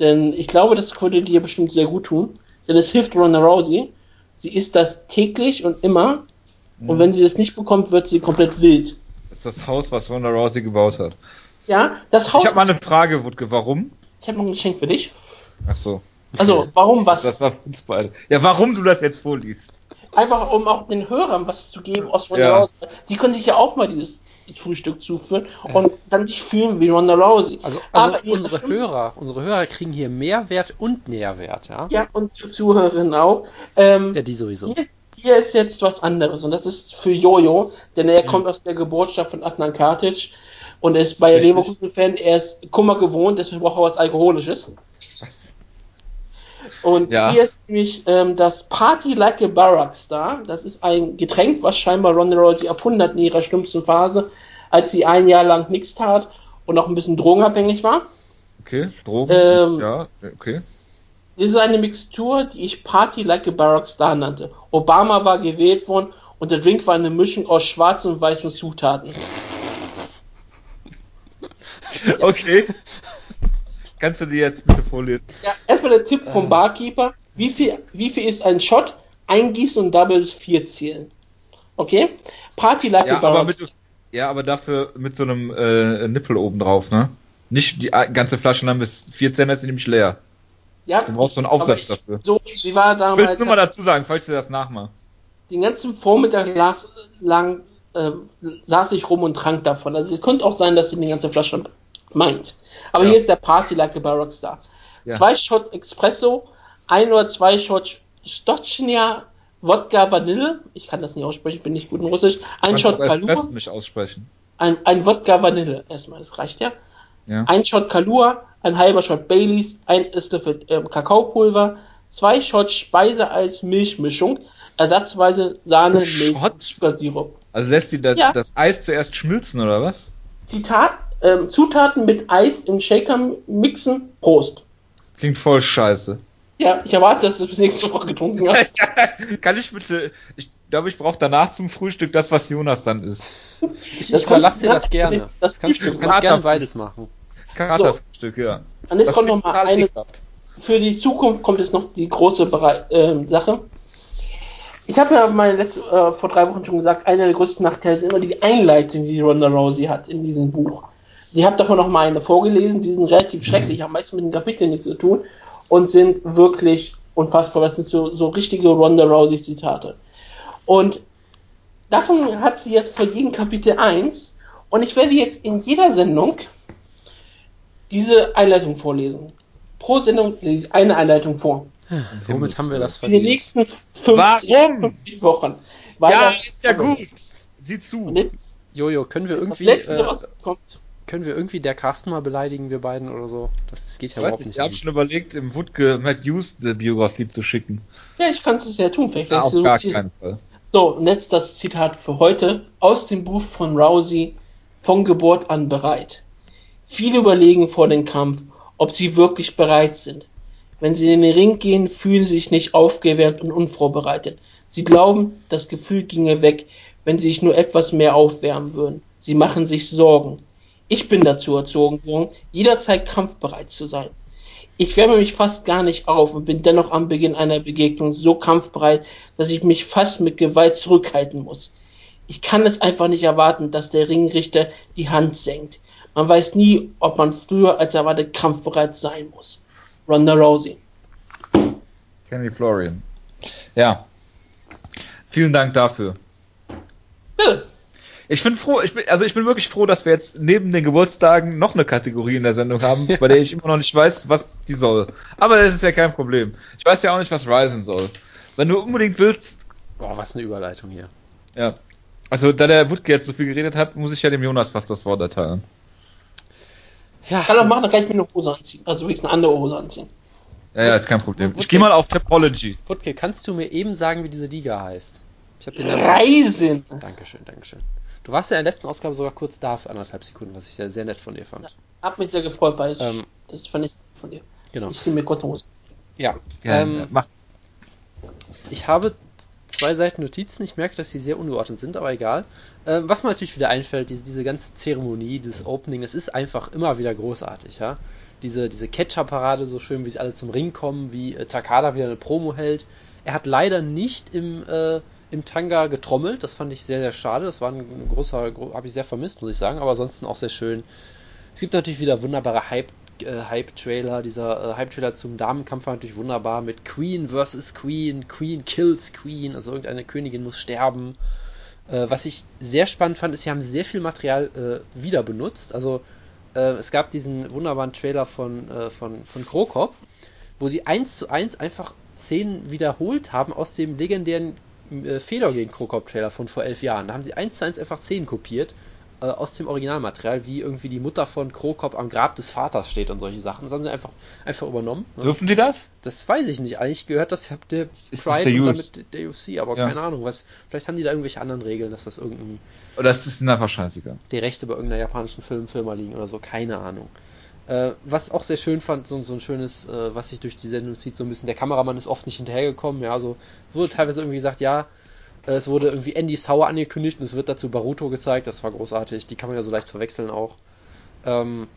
Speaker 3: Denn ich glaube, das würde dir bestimmt sehr gut tun. Denn es hilft Ronda Rousey. Sie isst das täglich und immer. Und wenn sie das nicht bekommt, wird sie komplett wild.
Speaker 2: Das ist das Haus, was Ronda Rousey gebaut hat.
Speaker 3: Ja, das Haus.
Speaker 2: Ich habe mal eine Frage, Wutke, warum?
Speaker 3: ich habe noch ein Geschenk für dich.
Speaker 2: Ach so.
Speaker 3: Also, warum was?
Speaker 2: Das war uns beide. Ja, warum du das jetzt vorliest.
Speaker 3: Einfach um auch den Hörern was zu geben aus Ronda
Speaker 2: Ja.
Speaker 3: Rousey. Die können sich ja auch mal dieses Frühstück zuführen und dann sich fühlen wie Ronda Rousey.
Speaker 1: Also, also unsere Hörer, unsere Hörer kriegen hier Mehrwert und Nährwert, ja?
Speaker 3: Ja, und die Zuhörerinnen auch. Ähm,
Speaker 1: Ja, die sowieso.
Speaker 3: Hier ist, hier ist jetzt was anderes und das ist für Jojo, denn
Speaker 2: Mhm.
Speaker 3: er kommt aus der Geburtsstadt von Adnan Kartic und er ist bei
Speaker 2: richtig.
Speaker 3: Leverkusen-Fan, er ist Kummer gewohnt, deswegen braucht er was Alkoholisches.
Speaker 2: Was?
Speaker 3: Und
Speaker 2: Ja.
Speaker 3: hier ist nämlich ähm, das Party Like a Barrack Star. Das ist ein Getränk, was scheinbar Ronda Rousey erfunden hat in ihrer schlimmsten Phase, als sie ein Jahr lang nichts tat und auch ein bisschen drogenabhängig war.
Speaker 2: Okay, Drogen.
Speaker 3: Ähm,
Speaker 2: ja, okay.
Speaker 3: Das ist eine Mixtur, die ich Party Like a Barack Star nannte. Obama war gewählt worden und der Drink war eine Mischung aus schwarzen und weißen Zutaten.
Speaker 2: Okay. Kannst du die jetzt bitte vorlesen?
Speaker 3: Ja, erstmal der Tipp vom Barkeeper. Wie viel, wie viel ist ein Shot? Eingießen und Double 4 zählen. Okay? Party Like
Speaker 2: Ja, aber mit, ja, aber dafür mit so einem äh, Nippel oben drauf, ne? Nicht die äh, ganze Flasche, dann bis 14 ist nämlich leer.
Speaker 3: Ja,
Speaker 2: Du brauchst so einen Aufsatz dafür.
Speaker 3: So, sie war
Speaker 2: Ich will
Speaker 3: damals
Speaker 2: es nur mal dazu sagen, falls du das nachmachst.
Speaker 3: den ganzen Vormittag las, lang äh, saß ich rum und trank davon. Also es könnte auch sein, dass sie die ganze Flasche meint. Aber
Speaker 2: Ja.
Speaker 3: hier ist der Party Like a Barack Star.
Speaker 2: Ja.
Speaker 3: Zwei Shot Espresso, ein oder zwei Shot Stocznia Wodka Vanille. Ich kann das nicht aussprechen, finde ich gut in Russisch. Ein
Speaker 2: Kannst
Speaker 3: Shot Kalua.
Speaker 2: Nicht aussprechen.
Speaker 3: Ein, ein Wodka Vanille. Erstmal, das reicht ja.
Speaker 2: Ja.
Speaker 3: Ein Shot Kalua, ein halber Shot Baileys, ein Esslöffel ähm, Kakaopulver, zwei Shot Speise als Milchmischung, ersatzweise Sahne, Milch, Zuckersirup.
Speaker 2: Also lässt die da,
Speaker 3: Ja.
Speaker 2: das Eis zuerst schmilzen, oder was?
Speaker 3: Zitat, ähm, Zutaten mit Eis im Shaker mixen, Prost.
Speaker 2: Klingt voll scheiße.
Speaker 3: Ja, ich erwarte, dass du bis nächste Woche getrunken hast.
Speaker 2: Kann ich bitte, ich glaube, ich brauche danach zum Frühstück das, was Jonas dann isst.
Speaker 1: Ich, ich überlasse dir das gerne.
Speaker 3: das
Speaker 1: kannst du kannst gerne beides machen.
Speaker 2: Katerfrühstück, ja.
Speaker 3: Und jetzt
Speaker 2: Das
Speaker 3: kommt noch mal eine, für die Zukunft kommt jetzt noch die große Berei ähm, Sache. Ich habe ja meine letzte, äh, vor drei Wochen schon gesagt, einer der größten Nachteile ist immer die Einleitung, die Ronda Rousey hat in diesem Buch. Ich habe davon noch mal eine vorgelesen, die sind relativ schrecklich, haben meistens mit den Kapiteln nichts zu tun und sind wirklich unfassbar. Das sind so, so richtige Ronda Rousey Zitate. Und davon hat sie jetzt vor jedem Kapitel 1 und ich werde jetzt in jeder Sendung diese Einleitung vorlesen. Pro Sendung lese ich eine Einleitung vor.
Speaker 1: Womit haben wir das
Speaker 3: In den
Speaker 1: verdient?
Speaker 3: nächsten fünf,
Speaker 2: Warum?
Speaker 3: 50 Wochen.
Speaker 2: Ja,
Speaker 3: das-
Speaker 2: ist ja gut. Sieh zu.
Speaker 1: Jojo, können wir
Speaker 3: das
Speaker 1: irgendwie,
Speaker 3: letzte,
Speaker 1: äh,
Speaker 3: was kommt.
Speaker 1: Können wir irgendwie der Carsten mal beleidigen, wir beiden oder so? Das, das geht ja
Speaker 2: Ich,
Speaker 1: überhaupt
Speaker 2: nicht, ich habe schon überlegt, im Wutke Matt Hughes eine Biografie zu schicken.
Speaker 3: Ja, ich kann es ja tun. Vielleicht
Speaker 2: Ja, auf
Speaker 3: so
Speaker 2: gar keinen Fall.
Speaker 3: So, und jetzt das Zitat für heute aus dem Buch von Rousey, von Geburt an bereit. Viele überlegen vor dem Kampf, ob sie wirklich bereit sind. Wenn sie in den Ring gehen, fühlen sie sich nicht aufgewärmt und unvorbereitet. Sie glauben, das Gefühl ginge weg, wenn sie sich nur etwas mehr aufwärmen würden. Sie machen sich Sorgen. Ich bin dazu erzogen worden, jederzeit kampfbereit zu sein. Ich wärme mich fast gar nicht auf und bin dennoch am Beginn einer Begegnung so kampfbereit, dass ich mich fast mit Gewalt zurückhalten muss. Ich kann es einfach nicht erwarten, dass der Ringrichter die Hand senkt. Man weiß nie, ob man früher als erwartet kampfbereit sein muss. Ronda Rousey.
Speaker 2: Kenny Florian. Ja. Vielen Dank dafür.
Speaker 3: Bitte.
Speaker 2: Ich bin froh, ich bin, also ich bin wirklich froh, dass wir jetzt neben den Geburtstagen noch eine Kategorie in der Sendung haben, bei der ich immer noch nicht weiß, was die soll. Aber das ist ja kein Problem. Ich weiß ja auch nicht, was Ryzen soll. Wenn du unbedingt willst,
Speaker 1: Boah, was eine Überleitung hier.
Speaker 2: ja. Also, da der Wutke jetzt so viel geredet hat, muss ich ja dem Jonas fast das Wort erteilen.
Speaker 1: Ja,
Speaker 3: Kann er machen, dann kann ich mir eine Hose anziehen. Also wenigstens eine andere Hose anziehen.
Speaker 2: Ja, ja, ist kein Problem. Ich
Speaker 1: Wutke-
Speaker 2: gehe mal auf Topology.
Speaker 1: Putke, kannst du mir eben sagen, wie diese Liga heißt? Ich habe den Namen.
Speaker 3: Reisen.
Speaker 1: Dankeschön, Dankeschön. Du warst ja in der letzten Ausgabe sogar kurz da für anderthalb Sekunden, was ich sehr, sehr nett von dir fand.
Speaker 3: Hab mich sehr gefreut, weil ich,
Speaker 1: Ähm,
Speaker 3: das fand ich von dir.
Speaker 1: Genau.
Speaker 3: Ich ziehe mir kurz Hose.
Speaker 1: Ja.
Speaker 2: Ja,
Speaker 1: ähm,
Speaker 2: mach.
Speaker 1: Ich habe zwei Seiten Notizen. Ich merke, dass sie sehr ungeordnet sind, aber egal. Ähm, was mir natürlich wieder einfällt, diese, diese ganze Zeremonie, dieses Opening, das ist einfach immer wieder großartig, ja. Diese, diese Catcher-Parade, so schön, wie sie alle zum Ring kommen, wie äh, Takada wieder eine Promo hält. Er hat leider nicht im, äh, im Tanga getrommelt, das fand ich sehr, sehr schade. Das war ein, großer, gro habe ich sehr vermisst, muss ich sagen, aber ansonsten auch sehr schön. Es gibt natürlich wieder wunderbare Hype, äh, Hype-Trailer. Dieser äh, Hype-Trailer zum Damenkampf war natürlich wunderbar mit Queen versus Queen, Queen kills Queen, also irgendeine Königin muss sterben. Äh, was ich sehr spannend fand, ist, sie haben sehr viel Material äh, wieder benutzt. Also äh, es gab diesen wunderbaren Trailer von, äh, von, von Krokop, wo sie eins zu eins einfach Szenen wiederholt haben aus dem legendären äh, Fedor gegen Krokop-Trailer von vor elf Jahren. Da haben sie eins zu eins einfach Szenen kopiert äh, aus dem Originalmaterial, wie irgendwie die Mutter von Krokop am Grab des Vaters steht und solche Sachen. Das haben sie einfach, einfach übernommen. ne?
Speaker 2: Dürfen die das?
Speaker 1: Das weiß ich nicht. Eigentlich gehört das ja der
Speaker 2: Ist das
Speaker 1: Pride
Speaker 2: der
Speaker 1: und damit der UFC, aber
Speaker 2: Ja.
Speaker 1: keine Ahnung, was. Vielleicht haben die da irgendwelche anderen Regeln, dass das irgendein
Speaker 2: Oder ist es ihnen einfach scheißegal?
Speaker 1: die Rechte bei irgendeiner japanischen Filmfirma liegen oder so, keine Ahnung. Äh, was auch sehr schön fand, so, so ein schönes, äh, was sich durch die Sendung zieht, so ein bisschen, der Kameramann ist oft nicht hinterhergekommen, ja, so wurde teilweise irgendwie gesagt, ja, äh, es wurde irgendwie Andy Sauer angekündigt und es wird dazu Baruto gezeigt, das war großartig, die kann man ja so leicht verwechseln auch. Ähm,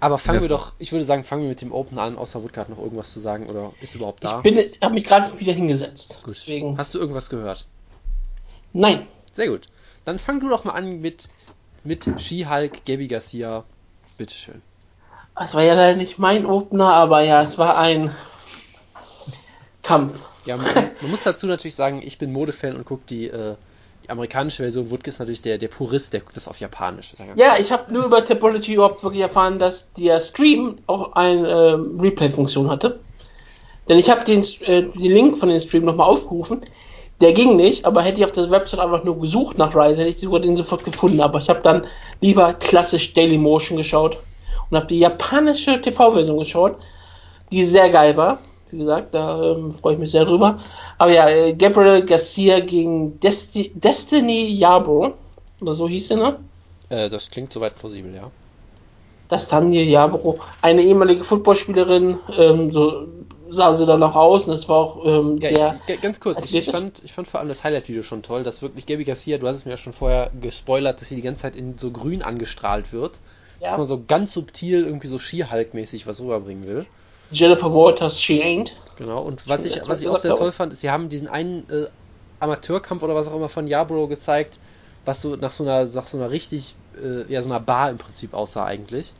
Speaker 1: aber fangen wir doch, ich würde sagen, fangen wir mit dem Open an, außer Woodka hat noch irgendwas zu sagen oder ist überhaupt da?
Speaker 3: Ich bin, habe mich gerade wieder hingesetzt.
Speaker 1: Gut.
Speaker 3: Deswegen.
Speaker 1: Hast du irgendwas gehört?
Speaker 3: Nein.
Speaker 1: Sehr gut. Dann fang du doch mal an mit, mit She-Hulk, Gabby Garcia. Bitteschön.
Speaker 3: Das war ja leider nicht mein Opener, aber ja, es war ein Kampf.
Speaker 1: Ja, man, man muss dazu natürlich sagen, ich bin Modefan und gucke die, äh, die amerikanische Version. Wutke ist natürlich der, der Purist, der guckt das auf Japanisch. Ganz-
Speaker 3: Ja, ich habe nur über Topology überhaupt wirklich erfahren, dass der Stream auch eine ähm, Replay-Funktion hatte. Denn ich habe den, äh, den Link von dem Stream nochmal aufgerufen. Der ging nicht, aber hätte ich auf der Website einfach nur gesucht nach Rise, hätte ich sogar den sofort gefunden. Aber ich habe dann lieber klassisch Dailymotion geschaut und habe die japanische TV-Version geschaut, die sehr geil war. Wie gesagt, da ähm, freue ich mich sehr drüber. Aber ja, äh, Gabriel Garcia gegen Desti Destiny Yarbrough, oder so hieß sie, ne?
Speaker 1: Äh, das klingt soweit plausibel, ja.
Speaker 3: Das Tanja Yarbrough, eine ehemalige Footballspielerin, ähm, so sah sie dann auch aus und es war auch ähm,
Speaker 1: Ja,
Speaker 3: sehr.
Speaker 1: ich, ganz kurz, ich, ich, fand, ich fand vor allem das Highlight-Video schon toll, dass wirklich Gabby Garcia, du hast es mir ja schon vorher gespoilert, dass sie die ganze Zeit in so grün angestrahlt wird.
Speaker 3: Ja.
Speaker 1: Dass man so ganz subtil irgendwie so She-Hulk-mäßig was rüberbringen will.
Speaker 3: Jennifer Waters, she ain't.
Speaker 1: Genau, und was ich, was ich auch sehr toll fand, ist, sie haben diesen einen äh, Amateurkampf oder was auch immer von Yarbrough gezeigt, was so nach so einer, nach so einer richtig, äh, ja, so einer Bar im Prinzip aussah eigentlich.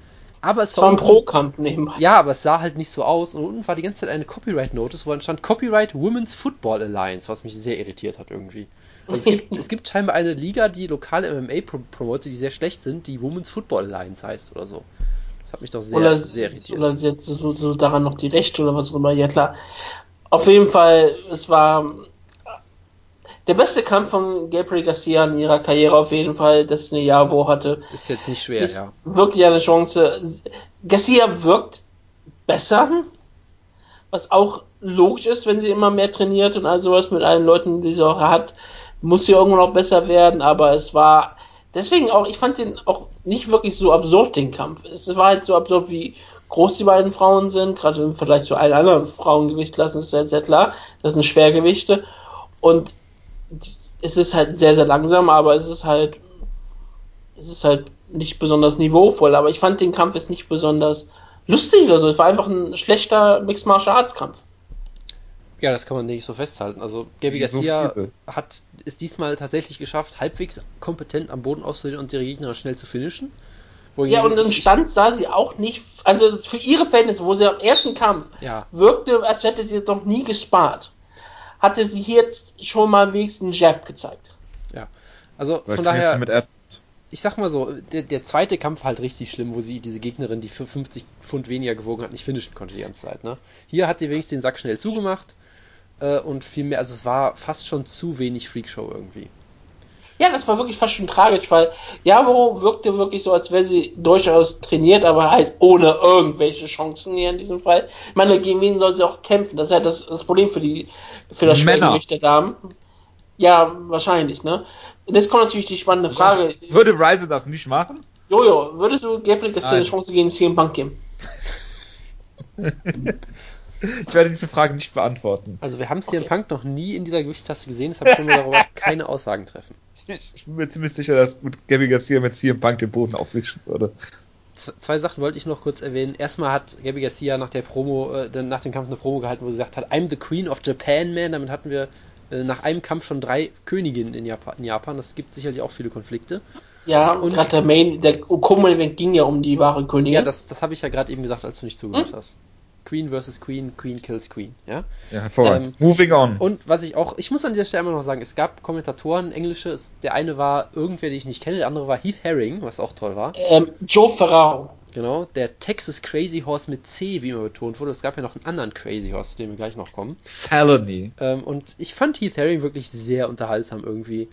Speaker 1: Aber es
Speaker 3: Es war ein Pro-Kampf nebenbei.
Speaker 1: Ja, aber es sah halt nicht so aus und unten war die ganze Zeit eine Copyright-Notice, wo dann stand Copyright Women's Football Alliance, was mich sehr irritiert hat irgendwie. Also es, gibt, es gibt scheinbar eine Liga, die lokale MMA pro promotet, die sehr schlecht sind, die Women's Football Alliance heißt oder so. Das hat mich doch sehr,
Speaker 3: oder,
Speaker 1: sehr irritiert.
Speaker 3: Oder jetzt so, so daran noch die Rechte oder was auch immer. Ja klar. Auf jeden Fall, es war der beste Kampf von Gabriel Garcia in ihrer Karriere auf jeden Fall, das eine Javo hatte.
Speaker 1: Ist jetzt nicht schwer, ja.
Speaker 3: Wirklich eine Chance. Garcia wirkt besser, was auch logisch ist, wenn sie immer mehr trainiert und all sowas mit allen Leuten, die sie auch hat, muss sie irgendwann auch besser werden, aber es war deswegen auch, ich fand den auch nicht wirklich so absurd, den Kampf. Es war halt so absurd, wie groß die beiden Frauen sind, gerade im Vergleich zu allen anderen Frauengewichtklassen ist sehr, sehr klar. Das sind Schwergewichte und es ist halt sehr, sehr langsam, aber es ist halt, es ist halt nicht besonders niveauvoll. Aber ich fand den Kampf jetzt nicht besonders lustig oder so. Es war einfach ein schlechter Mixed Martial Arts Kampf.
Speaker 1: Ja, das kann man nicht so festhalten. Also Gabi Garcia so hat es diesmal tatsächlich geschafft, halbwegs kompetent am Boden auszusehen und ihre Gegner schnell zu finishen.
Speaker 3: Ja, und im Stand sah sie auch nicht, also für ihre Verhältnisse, wo sie am ersten Kampf
Speaker 1: ja.
Speaker 3: wirkte, als hätte sie doch nie gespart hatte sie hier schon mal wenigstens einen Jab gezeigt.
Speaker 1: Ja, also Weil von daher, ich sag mal so, der, der zweite Kampf halt richtig schlimm, wo sie diese Gegnerin, die für 50 Pfund weniger gewogen hat, nicht finishen konnte die ganze Zeit. Ne? Hier hat sie wenigstens den Sack schnell zugemacht äh, und viel mehr, also es war fast schon zu wenig Freakshow irgendwie.
Speaker 3: Ja, das war wirklich fast schon tragisch, weil Jabo wirkte wirklich so, als wäre sie durchaus trainiert, aber halt ohne irgendwelche Chancen hier in diesem Fall. Ich meine, gegen wen soll sie auch kämpfen? Das ist halt das, das Problem für die für das Schwergewicht der Damen. Ja, wahrscheinlich, ne? Und jetzt kommt natürlich die spannende Frage.
Speaker 2: Ja, würde Ryzen das nicht machen?
Speaker 3: Jojo, würdest du Gabriel Garcia eine Chance gegen CM Punk geben?
Speaker 2: Ich werde diese Frage nicht beantworten.
Speaker 1: Also wir haben CM okay. Punk noch nie in dieser Gewichtstasse gesehen, deshalb können wir darüber keine Aussagen treffen.
Speaker 2: Ich bin mir ziemlich sicher, dass mit Gabby Garcia mit CM Punk den Boden aufwischen würde.
Speaker 1: Zwei Sachen wollte ich noch kurz erwähnen. Erstmal hat Gabby Garcia nach der Promo, äh, nach dem Kampf eine Promo gehalten, wo sie gesagt hat, I'm the Queen of Japan, man. Damit hatten wir äh, nach einem Kampf schon drei Königinnen in Japan. In Japan. Das gibt sicherlich auch viele Konflikte.
Speaker 3: Ja, und gerade der Main, der Okomo-Event ging ja um die wahre Königin.
Speaker 1: Ja, das, das habe ich ja gerade eben gesagt, als du nicht zugehört hm? hast. Queen versus Queen, Queen kills Queen, ja?
Speaker 2: Ja, hervorragend. Ähm, Moving on.
Speaker 1: Und was ich auch, ich muss an dieser Stelle immer noch sagen, es gab Kommentatoren, englische, der eine war irgendwer, den ich nicht kenne, der andere war Heath Herring, was auch toll war.
Speaker 3: Ähm, Joe Ferraro.
Speaker 1: Genau, der Texas Crazy Horse mit C, wie immer betont wurde. Es gab ja noch einen anderen Crazy Horse, den wir gleich noch kommen.
Speaker 2: Felony.
Speaker 1: Ähm, und ich fand Heath Herring wirklich sehr unterhaltsam irgendwie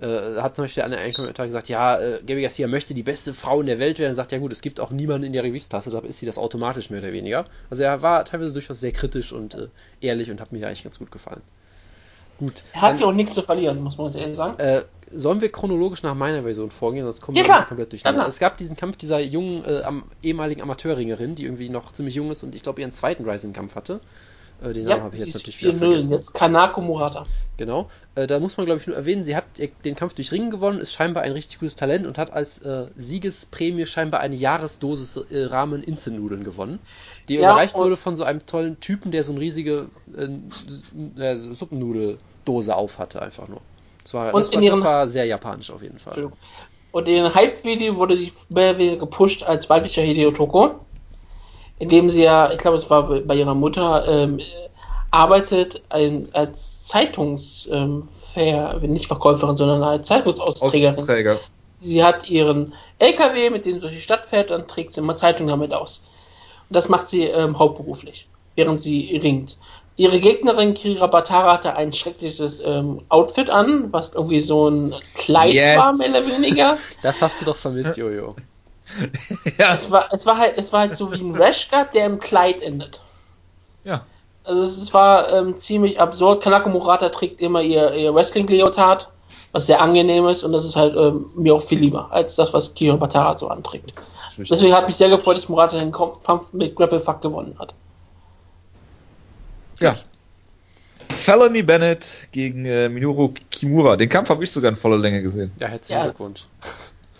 Speaker 1: äh, hat zum Beispiel einer einen Kommentar gesagt, ja, äh, Gabby Garcia möchte die beste Frau in der Welt werden. Er sagt, ja gut, es gibt auch niemanden in der Revistasse, da ist sie das automatisch mehr oder weniger. Also er war teilweise durchaus sehr kritisch und äh, ehrlich und hat mir eigentlich ganz gut gefallen.
Speaker 3: Gut. Er hat ja auch nichts zu verlieren, muss man ehrlich sagen.
Speaker 1: Äh, sollen wir chronologisch nach meiner Version vorgehen, sonst kommen ja, wir komplett durcheinander. Es gab diesen Kampf dieser jungen, äh, am, ehemaligen Amateurringerin, die irgendwie noch ziemlich jung ist und ich glaube ihren zweiten Rising-Kampf hatte.
Speaker 3: Äh, den Namen ja, habe ich jetzt natürlich wieder vergessen. Jetzt Kanako Murata.
Speaker 1: Genau. Äh, da muss man, glaube ich, nur erwähnen, sie hat den Kampf durch Ringen gewonnen, ist scheinbar ein richtig gutes Talent und hat als äh, Siegesprämie scheinbar eine Jahresdosis äh, Ramen Instant-Nudeln gewonnen, die ja, überreicht wurde von so einem tollen Typen, der so eine riesige äh, äh Suppennudeldose auf hatte, einfach nur. Das war, das war, das war sehr japanisch auf jeden Fall.
Speaker 3: Und in Hype-Video wurde sie mehr wieder gepusht als weiblicher Hideo Toko indem sie ja, ich glaube, es war bei ihrer Mutter, ähm, arbeitet ein, als Zeitungs, ähm, nicht Verkäuferin, sondern als Zeitungsausträgerin. Austräger. Sie hat ihren LKW, mit dem sie durch die Stadt fährt, dann trägt sie immer Zeitung damit aus. Und das macht sie ähm, hauptberuflich, während sie ringt. Ihre Gegnerin Kira Batara hatte ein schreckliches ähm, Outfit an, was irgendwie so ein Kleid yes. war, mehr oder weniger.
Speaker 1: Das hast du doch vermisst, Jojo.
Speaker 3: ja. Es war, es war halt, es war halt so wie ein Rashguard, der im Kleid endet.
Speaker 2: Ja.
Speaker 3: Also es war ähm, ziemlich absurd. Kanako Murata trägt immer ihr, ihr Wrestling-Leotard, was sehr angenehm ist und das ist halt ähm, mir auch viel lieber als das, was Kiro Batara so anträgt. Deswegen hat mich sehr gefreut, dass Murata den Kampf mit Grapple Fuck gewonnen hat.
Speaker 2: Ja. Felony Bennett gegen äh, Minoru Kimura. Den Kampf habe ich sogar in voller Länge gesehen.
Speaker 1: Ja, herzlichen ja. Glückwunsch.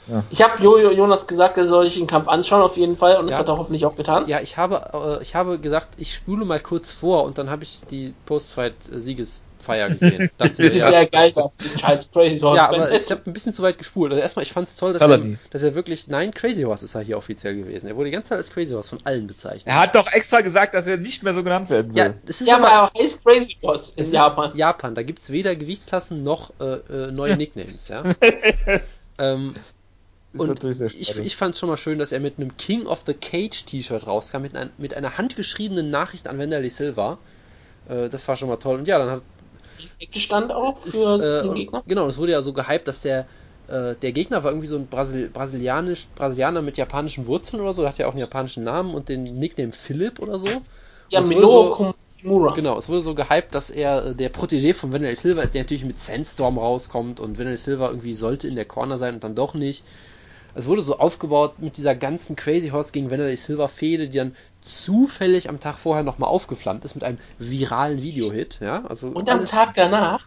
Speaker 3: Ja. Ich habe Jojo Jonas gesagt, er soll sich den Kampf anschauen auf jeden Fall und ja. das hat er hoffentlich auch getan.
Speaker 1: Ja, ich habe, äh, ich habe gesagt, ich spule mal kurz vor und dann habe ich die Post-Fight-Sieges Fire gesehen.
Speaker 3: Das ist
Speaker 1: ja,
Speaker 3: sehr geil, was die Charles Crazy Horse
Speaker 1: ja, aber ich habe ein bisschen zu weit gespult. Also erstmal, ich fand es toll, dass
Speaker 2: er
Speaker 1: dass er wirklich, nein, Crazy Horse ist er hier offiziell gewesen. Er wurde die ganze Zeit als Crazy Horse von allen bezeichnet.
Speaker 2: Er hat doch extra gesagt, dass er nicht mehr so genannt werden will.
Speaker 1: Ja, es ist
Speaker 3: Ja,
Speaker 1: aber,
Speaker 3: aber er heißt Crazy Horse in
Speaker 1: es
Speaker 3: Japan.
Speaker 1: Japan. Da gibt's weder Gewichtsklassen noch äh, äh, neue Nicknames, ja. ähm,
Speaker 2: ist
Speaker 1: und
Speaker 2: natürlich sehr
Speaker 1: ich, ich fand es schon mal schön, dass er mit einem King of the Cage T-Shirt rauskam, mit, ein, mit einer handgeschriebenen Nachricht an Wanderlei Silva. Äh, das war schon mal toll. Und ja, dann hat
Speaker 3: Ecke stand auch für
Speaker 1: ist, äh,
Speaker 3: den
Speaker 1: und-
Speaker 3: Gegner.
Speaker 1: Genau, es wurde ja so gehypt, dass der äh, der Gegner war irgendwie so ein Brasil brasilianisch Brasilianer mit japanischen Wurzeln oder so, der hat ja auch einen japanischen Namen und den Nickname Philip oder so.
Speaker 3: Ja, Minoru.
Speaker 1: Genau, es wurde so gehypt, dass er äh, der Protégé von Vanilla Silva ist, der natürlich mit Sandstorm rauskommt und Vanilla Silva irgendwie sollte in der Corner sein und dann doch nicht. Es wurde so aufgebaut mit dieser ganzen Crazy Horse gegen Vanilla Silva Fehde, die dann zufällig am Tag vorher nochmal aufgeflammt ist mit einem viralen Videohit, ja, also
Speaker 3: Und am Tag danach,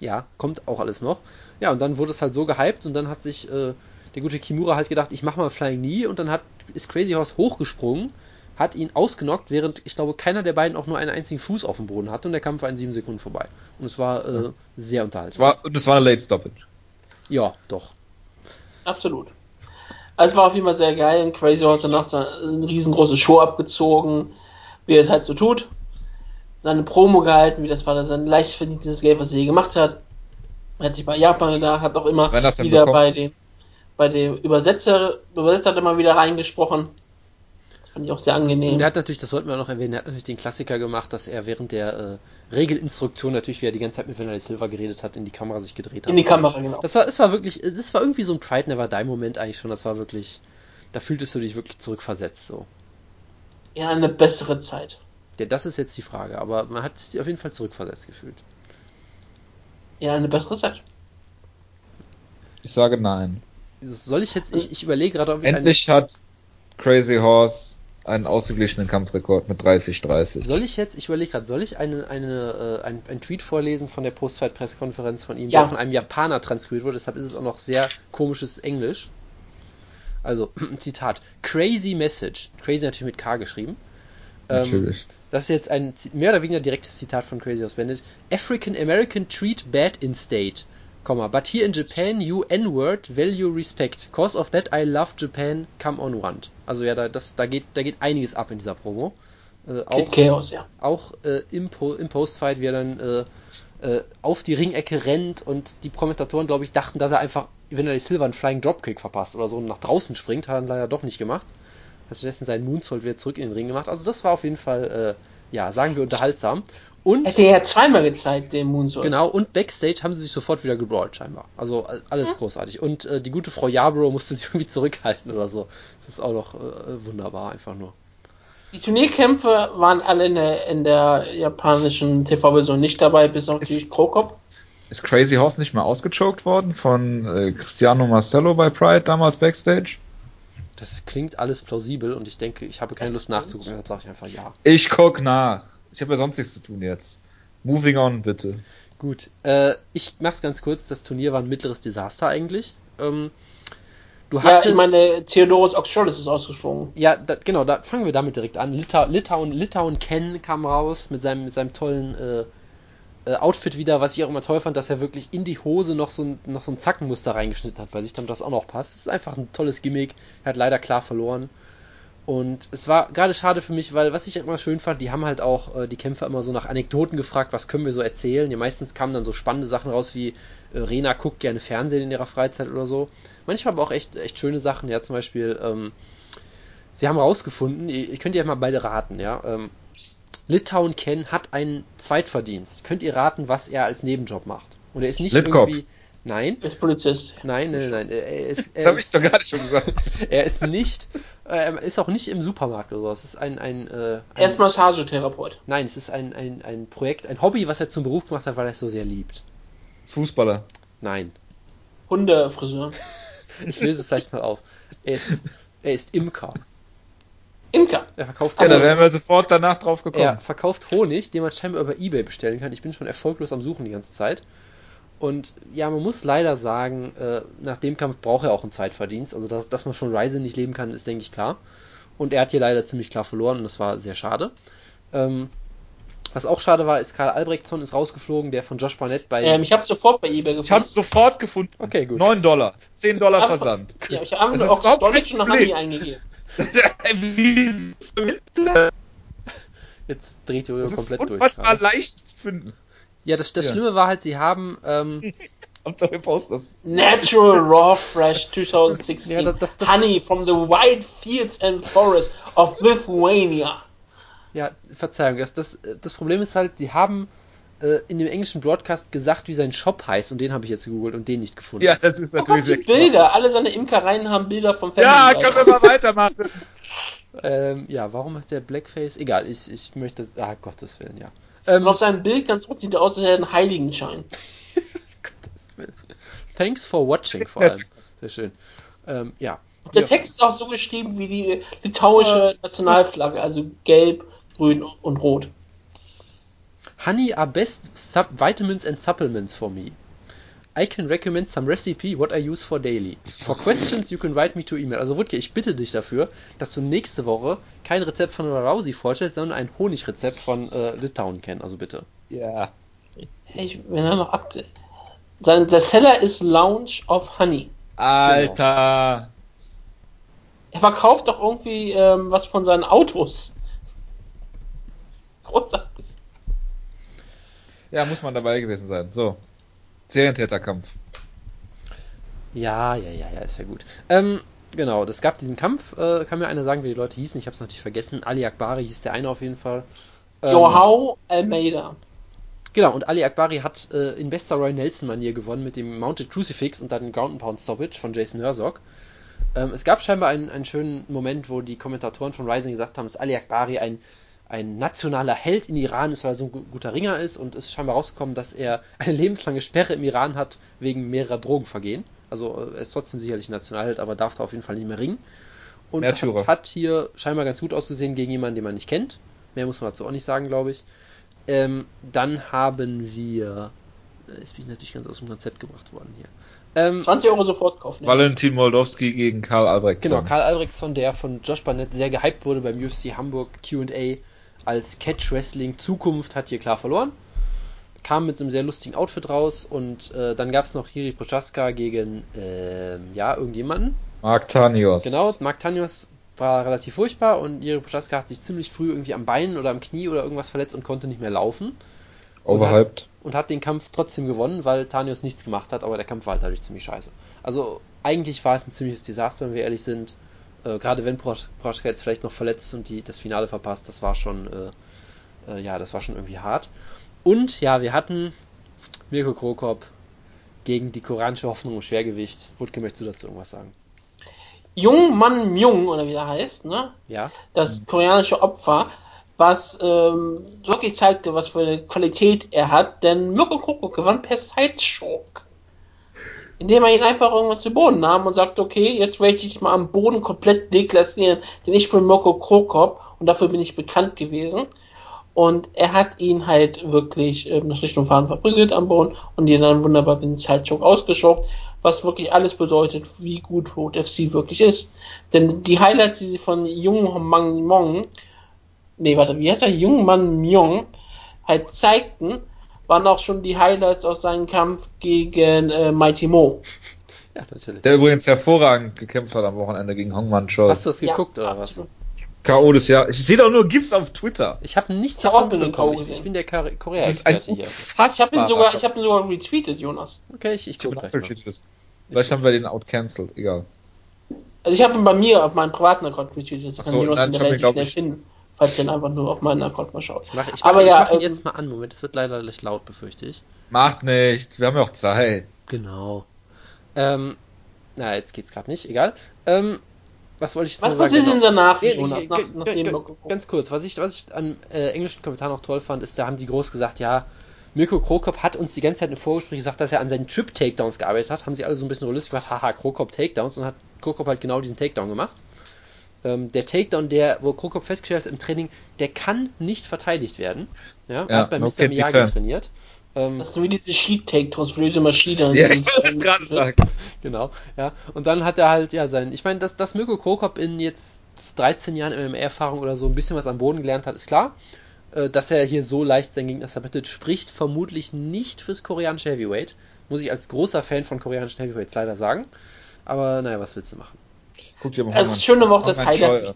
Speaker 1: ja, kommt auch alles noch. Ja, und dann wurde es halt so gehypt und dann hat sich äh, der gute Kimura halt gedacht, ich mach mal Flying Knee und dann hat ist Crazy Horse hochgesprungen, hat ihn ausgenockt, während ich glaube keiner der beiden auch nur einen einzigen Fuß auf dem Boden hatte und der Kampf war in sieben Sekunden vorbei. Und es war äh, sehr unterhaltsam.
Speaker 2: war, und es war eine Late Stoppage.
Speaker 1: Ja, doch.
Speaker 3: absolut. Also war auf jeden Fall sehr geil. Und Crazy Horse hat danach eine riesengroße Show abgezogen, wie er es halt so tut. Seine Promo gehalten, wie das war sein leicht verdientes Geld, was er je gemacht hat. Er hat sich bei Japan gedacht, hat auch immer wieder
Speaker 2: bekommt.
Speaker 3: bei dem, bei dem Übersetzer, Übersetzer hat immer wieder reingesprochen. Das fand ich auch sehr angenehm.
Speaker 1: Und er hat natürlich, das sollten wir noch erwähnen, er hat natürlich den Klassiker gemacht, dass er während der äh, Regelinstruktion natürlich, wie er die ganze Zeit mit Vanilla Silva geredet hat, in die Kamera sich gedreht hat.
Speaker 3: In die Kamera, genau.
Speaker 1: Das war, es war wirklich, es war irgendwie so ein Pride Never Die Moment eigentlich schon. Das war wirklich, da fühltest du dich wirklich zurückversetzt so.
Speaker 3: Ja, eine bessere Zeit.
Speaker 1: Ja, das ist jetzt die Frage, aber man hat sich auf jeden Fall zurückversetzt gefühlt.
Speaker 3: Ja, eine bessere Zeit.
Speaker 2: Ich sage nein.
Speaker 1: Soll ich jetzt, ich, ich überlege gerade, ob ich
Speaker 2: Endlich hat Crazy Horse einen ausgeglichenen Kampfrekord mit 30-30.
Speaker 1: eine, soll ich jetzt, ich überlege gerade, soll ich eine, eine, äh, ein, ein Tweet vorlesen von der Postfight-Pressekonferenz von ihm,
Speaker 3: Ja.
Speaker 1: der von einem Japaner transkribiert wurde, deshalb ist es auch noch sehr komisches Englisch. Also, Zitat, crazy message, crazy natürlich mit K geschrieben. Ähm,
Speaker 2: Natürlich.
Speaker 1: Das ist jetzt ein mehr oder weniger direktes Zitat von Crazy Horse Bandit. African American treat bad in state, comma, but here in Japan you N-word value respect. Cause of that I love Japan, come on want. Also ja, da, das, da geht, da geht einiges ab in dieser Promo. Äh, auch
Speaker 3: Chaos, ja.
Speaker 1: auch äh, im, po im Postfight, wie er dann äh, äh, auf die Ringecke rennt und die Kommentatoren, glaube ich, dachten, dass er einfach, wenn er die Silver einen Flying Dropkick verpasst oder so und nach draußen springt, hat er leider doch nicht gemacht. Hat stattdessen seinen Moonsault wieder zurück in den Ring gemacht. Also das war auf jeden Fall, äh, ja, sagen wir unterhaltsam. Und
Speaker 3: Hätte er ja zweimal gezeigt, den Moonsault.
Speaker 1: Genau, und Backstage haben sie sich sofort wieder gebrawlt, scheinbar. Also all- alles großartig. Und äh, die gute Frau Yarbrough musste sich irgendwie zurückhalten oder so. Das ist auch noch äh, wunderbar, einfach nur.
Speaker 3: Die Turnierkämpfe waren alle in der, in der japanischen TV-Version nicht dabei, bis auf
Speaker 2: Ist-
Speaker 3: die Krokop.
Speaker 2: Ist Crazy Horse nicht mal ausgechoked worden von äh, Cristiano Marcello bei Pride damals Backstage?
Speaker 1: Das klingt alles plausibel und ich denke, ich habe keine Lust nachzugucken, deshalb sage ich einfach ja.
Speaker 2: Ich guck nach. Ich habe ja sonst nichts zu tun jetzt. Moving on, bitte.
Speaker 1: Gut, äh, ich mach's ganz kurz. Das Turnier war ein mittleres Desaster eigentlich. Ähm, du
Speaker 3: Ja,
Speaker 1: hattest...
Speaker 3: ich meine, Theodoros Oxcholis ist ausgesprungen.
Speaker 1: Ja, da, genau, da fangen wir damit direkt an. Lita Litauen, Litauen Ken kam raus mit seinem, mit seinem tollen äh, äh, Outfit wieder, was ich auch immer toll fand, dass er wirklich in die Hose noch so ein, noch so ein Zackenmuster reingeschnitten hat bei sich, damit das auch noch passt. Das ist einfach ein tolles Gimmick. Er hat leider klar verloren. Und es war gerade schade für mich, weil was ich immer schön fand, die haben halt auch äh, die Kämpfer immer so nach Anekdoten gefragt, was können wir so erzählen. Ja, meistens kamen dann so spannende Sachen raus wie äh, Rena guckt gerne Fernsehen in ihrer Freizeit oder so. Manchmal aber auch echt, echt schöne Sachen. Ja, zum Beispiel, ähm, sie haben rausgefunden, ihr, ihr könnt ja mal beide raten, ja. Ähm, Litauen Ken hat einen Zweitverdienst. Könnt ihr raten, was er als Nebenjob macht? Und er ist nicht
Speaker 2: Litkop.
Speaker 1: irgendwie. Nein,
Speaker 3: Ist Polizist.
Speaker 1: nein, nein, nein. Er ist,
Speaker 2: Das
Speaker 1: er
Speaker 2: habe ich doch gerade schon gesagt.
Speaker 1: er ist nicht, äh, er ist auch nicht im Supermarkt oder so. Es ist ein, ein, äh, ein
Speaker 3: Er ist Massagetherapeut.
Speaker 1: nein, es ist ein, ein, ein Projekt, ein Hobby, was er zum Beruf gemacht hat, weil er es so sehr liebt.
Speaker 2: Fußballer.
Speaker 1: Nein.
Speaker 3: Hundefriseur.
Speaker 1: Ich löse vielleicht mal auf. Er ist, er ist Imker.
Speaker 3: Imker.
Speaker 1: Er verkauft
Speaker 2: Ja, da
Speaker 1: Honig.
Speaker 2: wären wir sofort danach drauf gekommen.
Speaker 1: Er verkauft Honig, den man scheinbar über Ebay bestellen kann. Ich bin schon erfolglos am Suchen die ganze Zeit. Und ja, man muss leider sagen, äh, nach dem Kampf braucht er auch einen Zeitverdienst. Also, dass, dass man von Ryzen nicht leben kann, ist, denke ich, klar. Und er hat hier leider ziemlich klar verloren und das war sehr schade. Ähm, Was auch schade war, ist Karl Albrechtsson ist rausgeflogen, der von Josh Barnett bei.
Speaker 3: Ähm, ich habe sofort bei eBay gefunden.
Speaker 2: Ich habe es sofort gefunden.
Speaker 1: okay, gut.
Speaker 2: 9 Dollar. 10 Dollar Versand.
Speaker 3: Ja, ich habe
Speaker 2: Das ist
Speaker 3: auch Storage und Honey eingegeben.
Speaker 1: Jetzt dreht
Speaker 2: Das ist
Speaker 1: komplett durch.
Speaker 2: unfassbar
Speaker 1: gerade.
Speaker 2: leicht zu finden.
Speaker 1: Ja, das, das
Speaker 2: Ja.
Speaker 1: Schlimme war halt, sie haben. Ähm.
Speaker 3: Natural Raw Fresh 2016.
Speaker 1: Ja, das- das- das-
Speaker 3: Honey from the wide fields and forests of Lithuania.
Speaker 1: ja, Verzeihung, das, das, das Problem ist halt, sie haben äh, in dem englischen Broadcast gesagt, wie sein Shop heißt, und den habe ich jetzt gegoogelt und den nicht gefunden.
Speaker 2: Ja, das ist natürlich
Speaker 3: mal, die
Speaker 2: sehr
Speaker 3: Bilder. Alle seine Imkereien haben Bilder vom
Speaker 2: Ja,
Speaker 3: Family.
Speaker 2: können wir mal weitermachen.
Speaker 1: Ähm, ja, warum hat der Blackface? Egal, ich, ich möchte. Ah, Gottes Willen, ja. Ähm,
Speaker 3: Und auf seinem Bild ganz unten sieht er aus, als hätte er einen Heiligenschein.
Speaker 1: Thanks for watching vor allem. Sehr schön. Ähm, ja.
Speaker 3: Der
Speaker 1: Ja.
Speaker 3: Text ist auch so geschrieben wie die litauische Nationalflagge, also gelb, grün und rot.
Speaker 1: Honey are best sub vitamins and supplements for me. I can recommend some recipe what I use for daily. For questions you can write me to email. Also Wutke, ich bitte dich dafür, dass du nächste Woche kein Rezept von Rousey vorstellst, sondern ein Honigrezept von äh, Litauen kennen. Also bitte.
Speaker 2: Ja.
Speaker 3: Hey, Ich, er noch. Sein, der Seller ist Lounge of Honey.
Speaker 2: Alter.
Speaker 3: Er verkauft doch irgendwie ähm, was von seinen Autos. Großartig.
Speaker 2: Ja, muss man dabei gewesen sein. So. Serientäterkampf.
Speaker 1: Ja, ja, ja, ja, ist ja gut. Ähm, genau, es gab diesen Kampf. Äh, kann mir einer sagen, wie die Leute hießen? Ich habe es natürlich vergessen. Ali Akbari hieß der eine auf jeden Fall. Ähm,
Speaker 3: Joao Almeida.
Speaker 1: Genau, und Ali Akbari hat äh, in bester Roy Nelson-Manier gewonnen mit dem Mounted Crucifix und dann den Ground and Pound Stoppage von Jason Herzog. Ähm, es gab scheinbar einen, einen schönen Moment, wo die Kommentatoren von Rising gesagt haben, dass Ali Akbari ein, ein nationaler Held in Iran ist, weil er so ein gu- guter Ringer ist und es ist scheinbar rausgekommen, dass er eine lebenslange Sperre im Iran hat wegen mehrerer Drogenvergehen. Also äh, er ist trotzdem sicherlich ein Nationalheld, aber darf da auf jeden Fall nicht mehr ringen. Und hat, hat hier scheinbar ganz gut ausgesehen gegen jemanden, den man nicht kennt. Mehr muss man dazu auch nicht sagen, glaube ich. Ähm, dann haben wir. äh, Jetzt bin ich natürlich ganz aus dem Konzept gebracht worden hier. Ähm,
Speaker 3: 20 Euro sofort kaufen.
Speaker 2: Valentin Moldowski gegen Karl Albrechtsson.
Speaker 1: genau, Karl Albrechtsson, der von Josh Barnett sehr gehypt wurde beim UFC Hamburg QA als Catch Wrestling Zukunft, hat hier klar verloren. Kam mit einem sehr lustigen Outfit raus und äh, dann gab es noch Jiri Prochaska gegen, ähm, ja, irgendjemanden.
Speaker 2: Mark Tanios.
Speaker 1: Genau, Mark Tanios war relativ furchtbar und Jiri Prochaska hat sich ziemlich früh irgendwie am Bein oder am Knie oder irgendwas verletzt und konnte nicht mehr laufen.
Speaker 2: Overhyped.
Speaker 1: und hat den Kampf trotzdem gewonnen, weil Tanios nichts gemacht hat, aber der Kampf war halt dadurch ziemlich scheiße. Also eigentlich war es ein ziemliches Desaster, wenn wir ehrlich sind. Äh, Gerade wenn Prosch- Proschka jetzt vielleicht noch verletzt und die, das Finale verpasst, das war schon, äh, äh, ja, das war schon irgendwie hart. Und ja, wir hatten Mirko Krokop gegen die koreanische Hoffnung im Schwergewicht. Wutke, möchtest du dazu irgendwas sagen?
Speaker 3: Jung Man Myung, oder wie der heißt, ne?
Speaker 1: Ja?
Speaker 3: Das koreanische Opfer, was ähm, wirklich zeigte, was für eine Qualität er hat, denn Mirko Kroko gewann per Sideshock. Indem er ihn einfach irgendwann zu Boden nahm und sagte, okay, jetzt werde ich dich mal am Boden komplett deklassieren, denn ich bin Mirko Krokop und dafür bin ich bekannt gewesen. Und er hat ihn halt wirklich ähm, nach Richtung Fahren verprügelt am Boden und ihn dann wunderbar mit dem Sideshock ausgeschockt, was wirklich alles bedeutet, wie gut Road FC wirklich ist. Denn die Highlights, die sie von Jung Mang Mong, nee, warte, wie heißt er? Jung Man Myung, halt zeigten, waren auch schon die Highlights aus seinem Kampf gegen äh, Mighty Mo.
Speaker 1: Ja, natürlich.
Speaker 2: Der übrigens hervorragend gekämpft hat am Wochenende gegen Hongman Choi.
Speaker 1: Hast du das geguckt
Speaker 3: Ja,
Speaker 1: oder was?
Speaker 2: K.O. des Jahres. Ich sehe doch nur GIFs auf Twitter.
Speaker 1: Ich habe nichts
Speaker 3: Ich hab
Speaker 1: davon.
Speaker 3: K.O.
Speaker 1: Ich, ich bin der Kore-
Speaker 2: Das ist ein
Speaker 1: Korea-Experte hier.
Speaker 3: Ich habe ihn sogar, ich habe ihn sogar retweetet, Jonas.
Speaker 1: Okay, ich, ich
Speaker 2: Ich
Speaker 1: guck
Speaker 2: hab
Speaker 1: gleich mal.
Speaker 2: Vielleicht haben wir den outcancelled, egal.
Speaker 3: Also ich habe ihn bei mir auf meinem privaten Account retweetet. Das
Speaker 2: Ach
Speaker 3: kann
Speaker 2: so,
Speaker 3: Jonas
Speaker 2: nein, hab ihn,
Speaker 3: relativ schnell
Speaker 2: ich-
Speaker 3: finden, falls ihr ihn einfach nur auf meinen Account mal schaut.
Speaker 1: Ich mache ich
Speaker 3: Aber
Speaker 1: mach, ich
Speaker 3: ja,
Speaker 1: mach ihn
Speaker 3: ähm,
Speaker 1: jetzt mal an. Moment, es wird leider recht laut, befürchte ich.
Speaker 2: Macht nichts, wir haben ja auch Zeit.
Speaker 1: Genau. Ähm, na, jetzt geht's gerade nicht, egal. Ähm, was wollte ich jetzt
Speaker 3: Was
Speaker 1: noch sagen?
Speaker 3: passiert denn danach, Jonas,
Speaker 1: ich-
Speaker 3: nach, Mirko Kroko-
Speaker 1: Ganz kurz, was ich, was ich an äh, englischen Kommentaren auch toll fand, ist, da haben die groß gesagt, ja, Mirko Krokop hat uns die ganze Zeit im Vorgespräch gesagt, dass er an seinen Trip-Takedowns gearbeitet hat. Haben sie alle so ein bisschen lustig gemacht, haha, Krokop Takedowns und hat Krokop halt genau diesen Takedown gemacht. Ähm, der Takedown, der, wo Krokop festgestellt hat im Training, der kann nicht verteidigt werden. Ja,
Speaker 2: Ja,
Speaker 1: hat bei
Speaker 2: no
Speaker 1: Mr. Miyagi
Speaker 2: defend.
Speaker 1: trainiert. Ähm,
Speaker 3: Das sind wie diese Sheet-Take-Tons, wo du immer Schieder
Speaker 2: Ja, ich wollte es gerade sagen.
Speaker 1: Genau, ja. Und dann hat er halt, ja, sein, ich meine, dass, dass Mirko Krokop in jetzt 13 Jahren MMA-Erfahrung oder so ein bisschen was am Boden gelernt hat, ist klar. Äh, dass er hier so leicht seinen Gegner submittet, spricht vermutlich nicht fürs koreanische Heavyweight. Muss ich als großer Fan von koreanischen Heavyweights leider sagen. Aber naja, was willst du machen?
Speaker 2: Guck dir mal
Speaker 3: Also das Schöne auch das Highlight.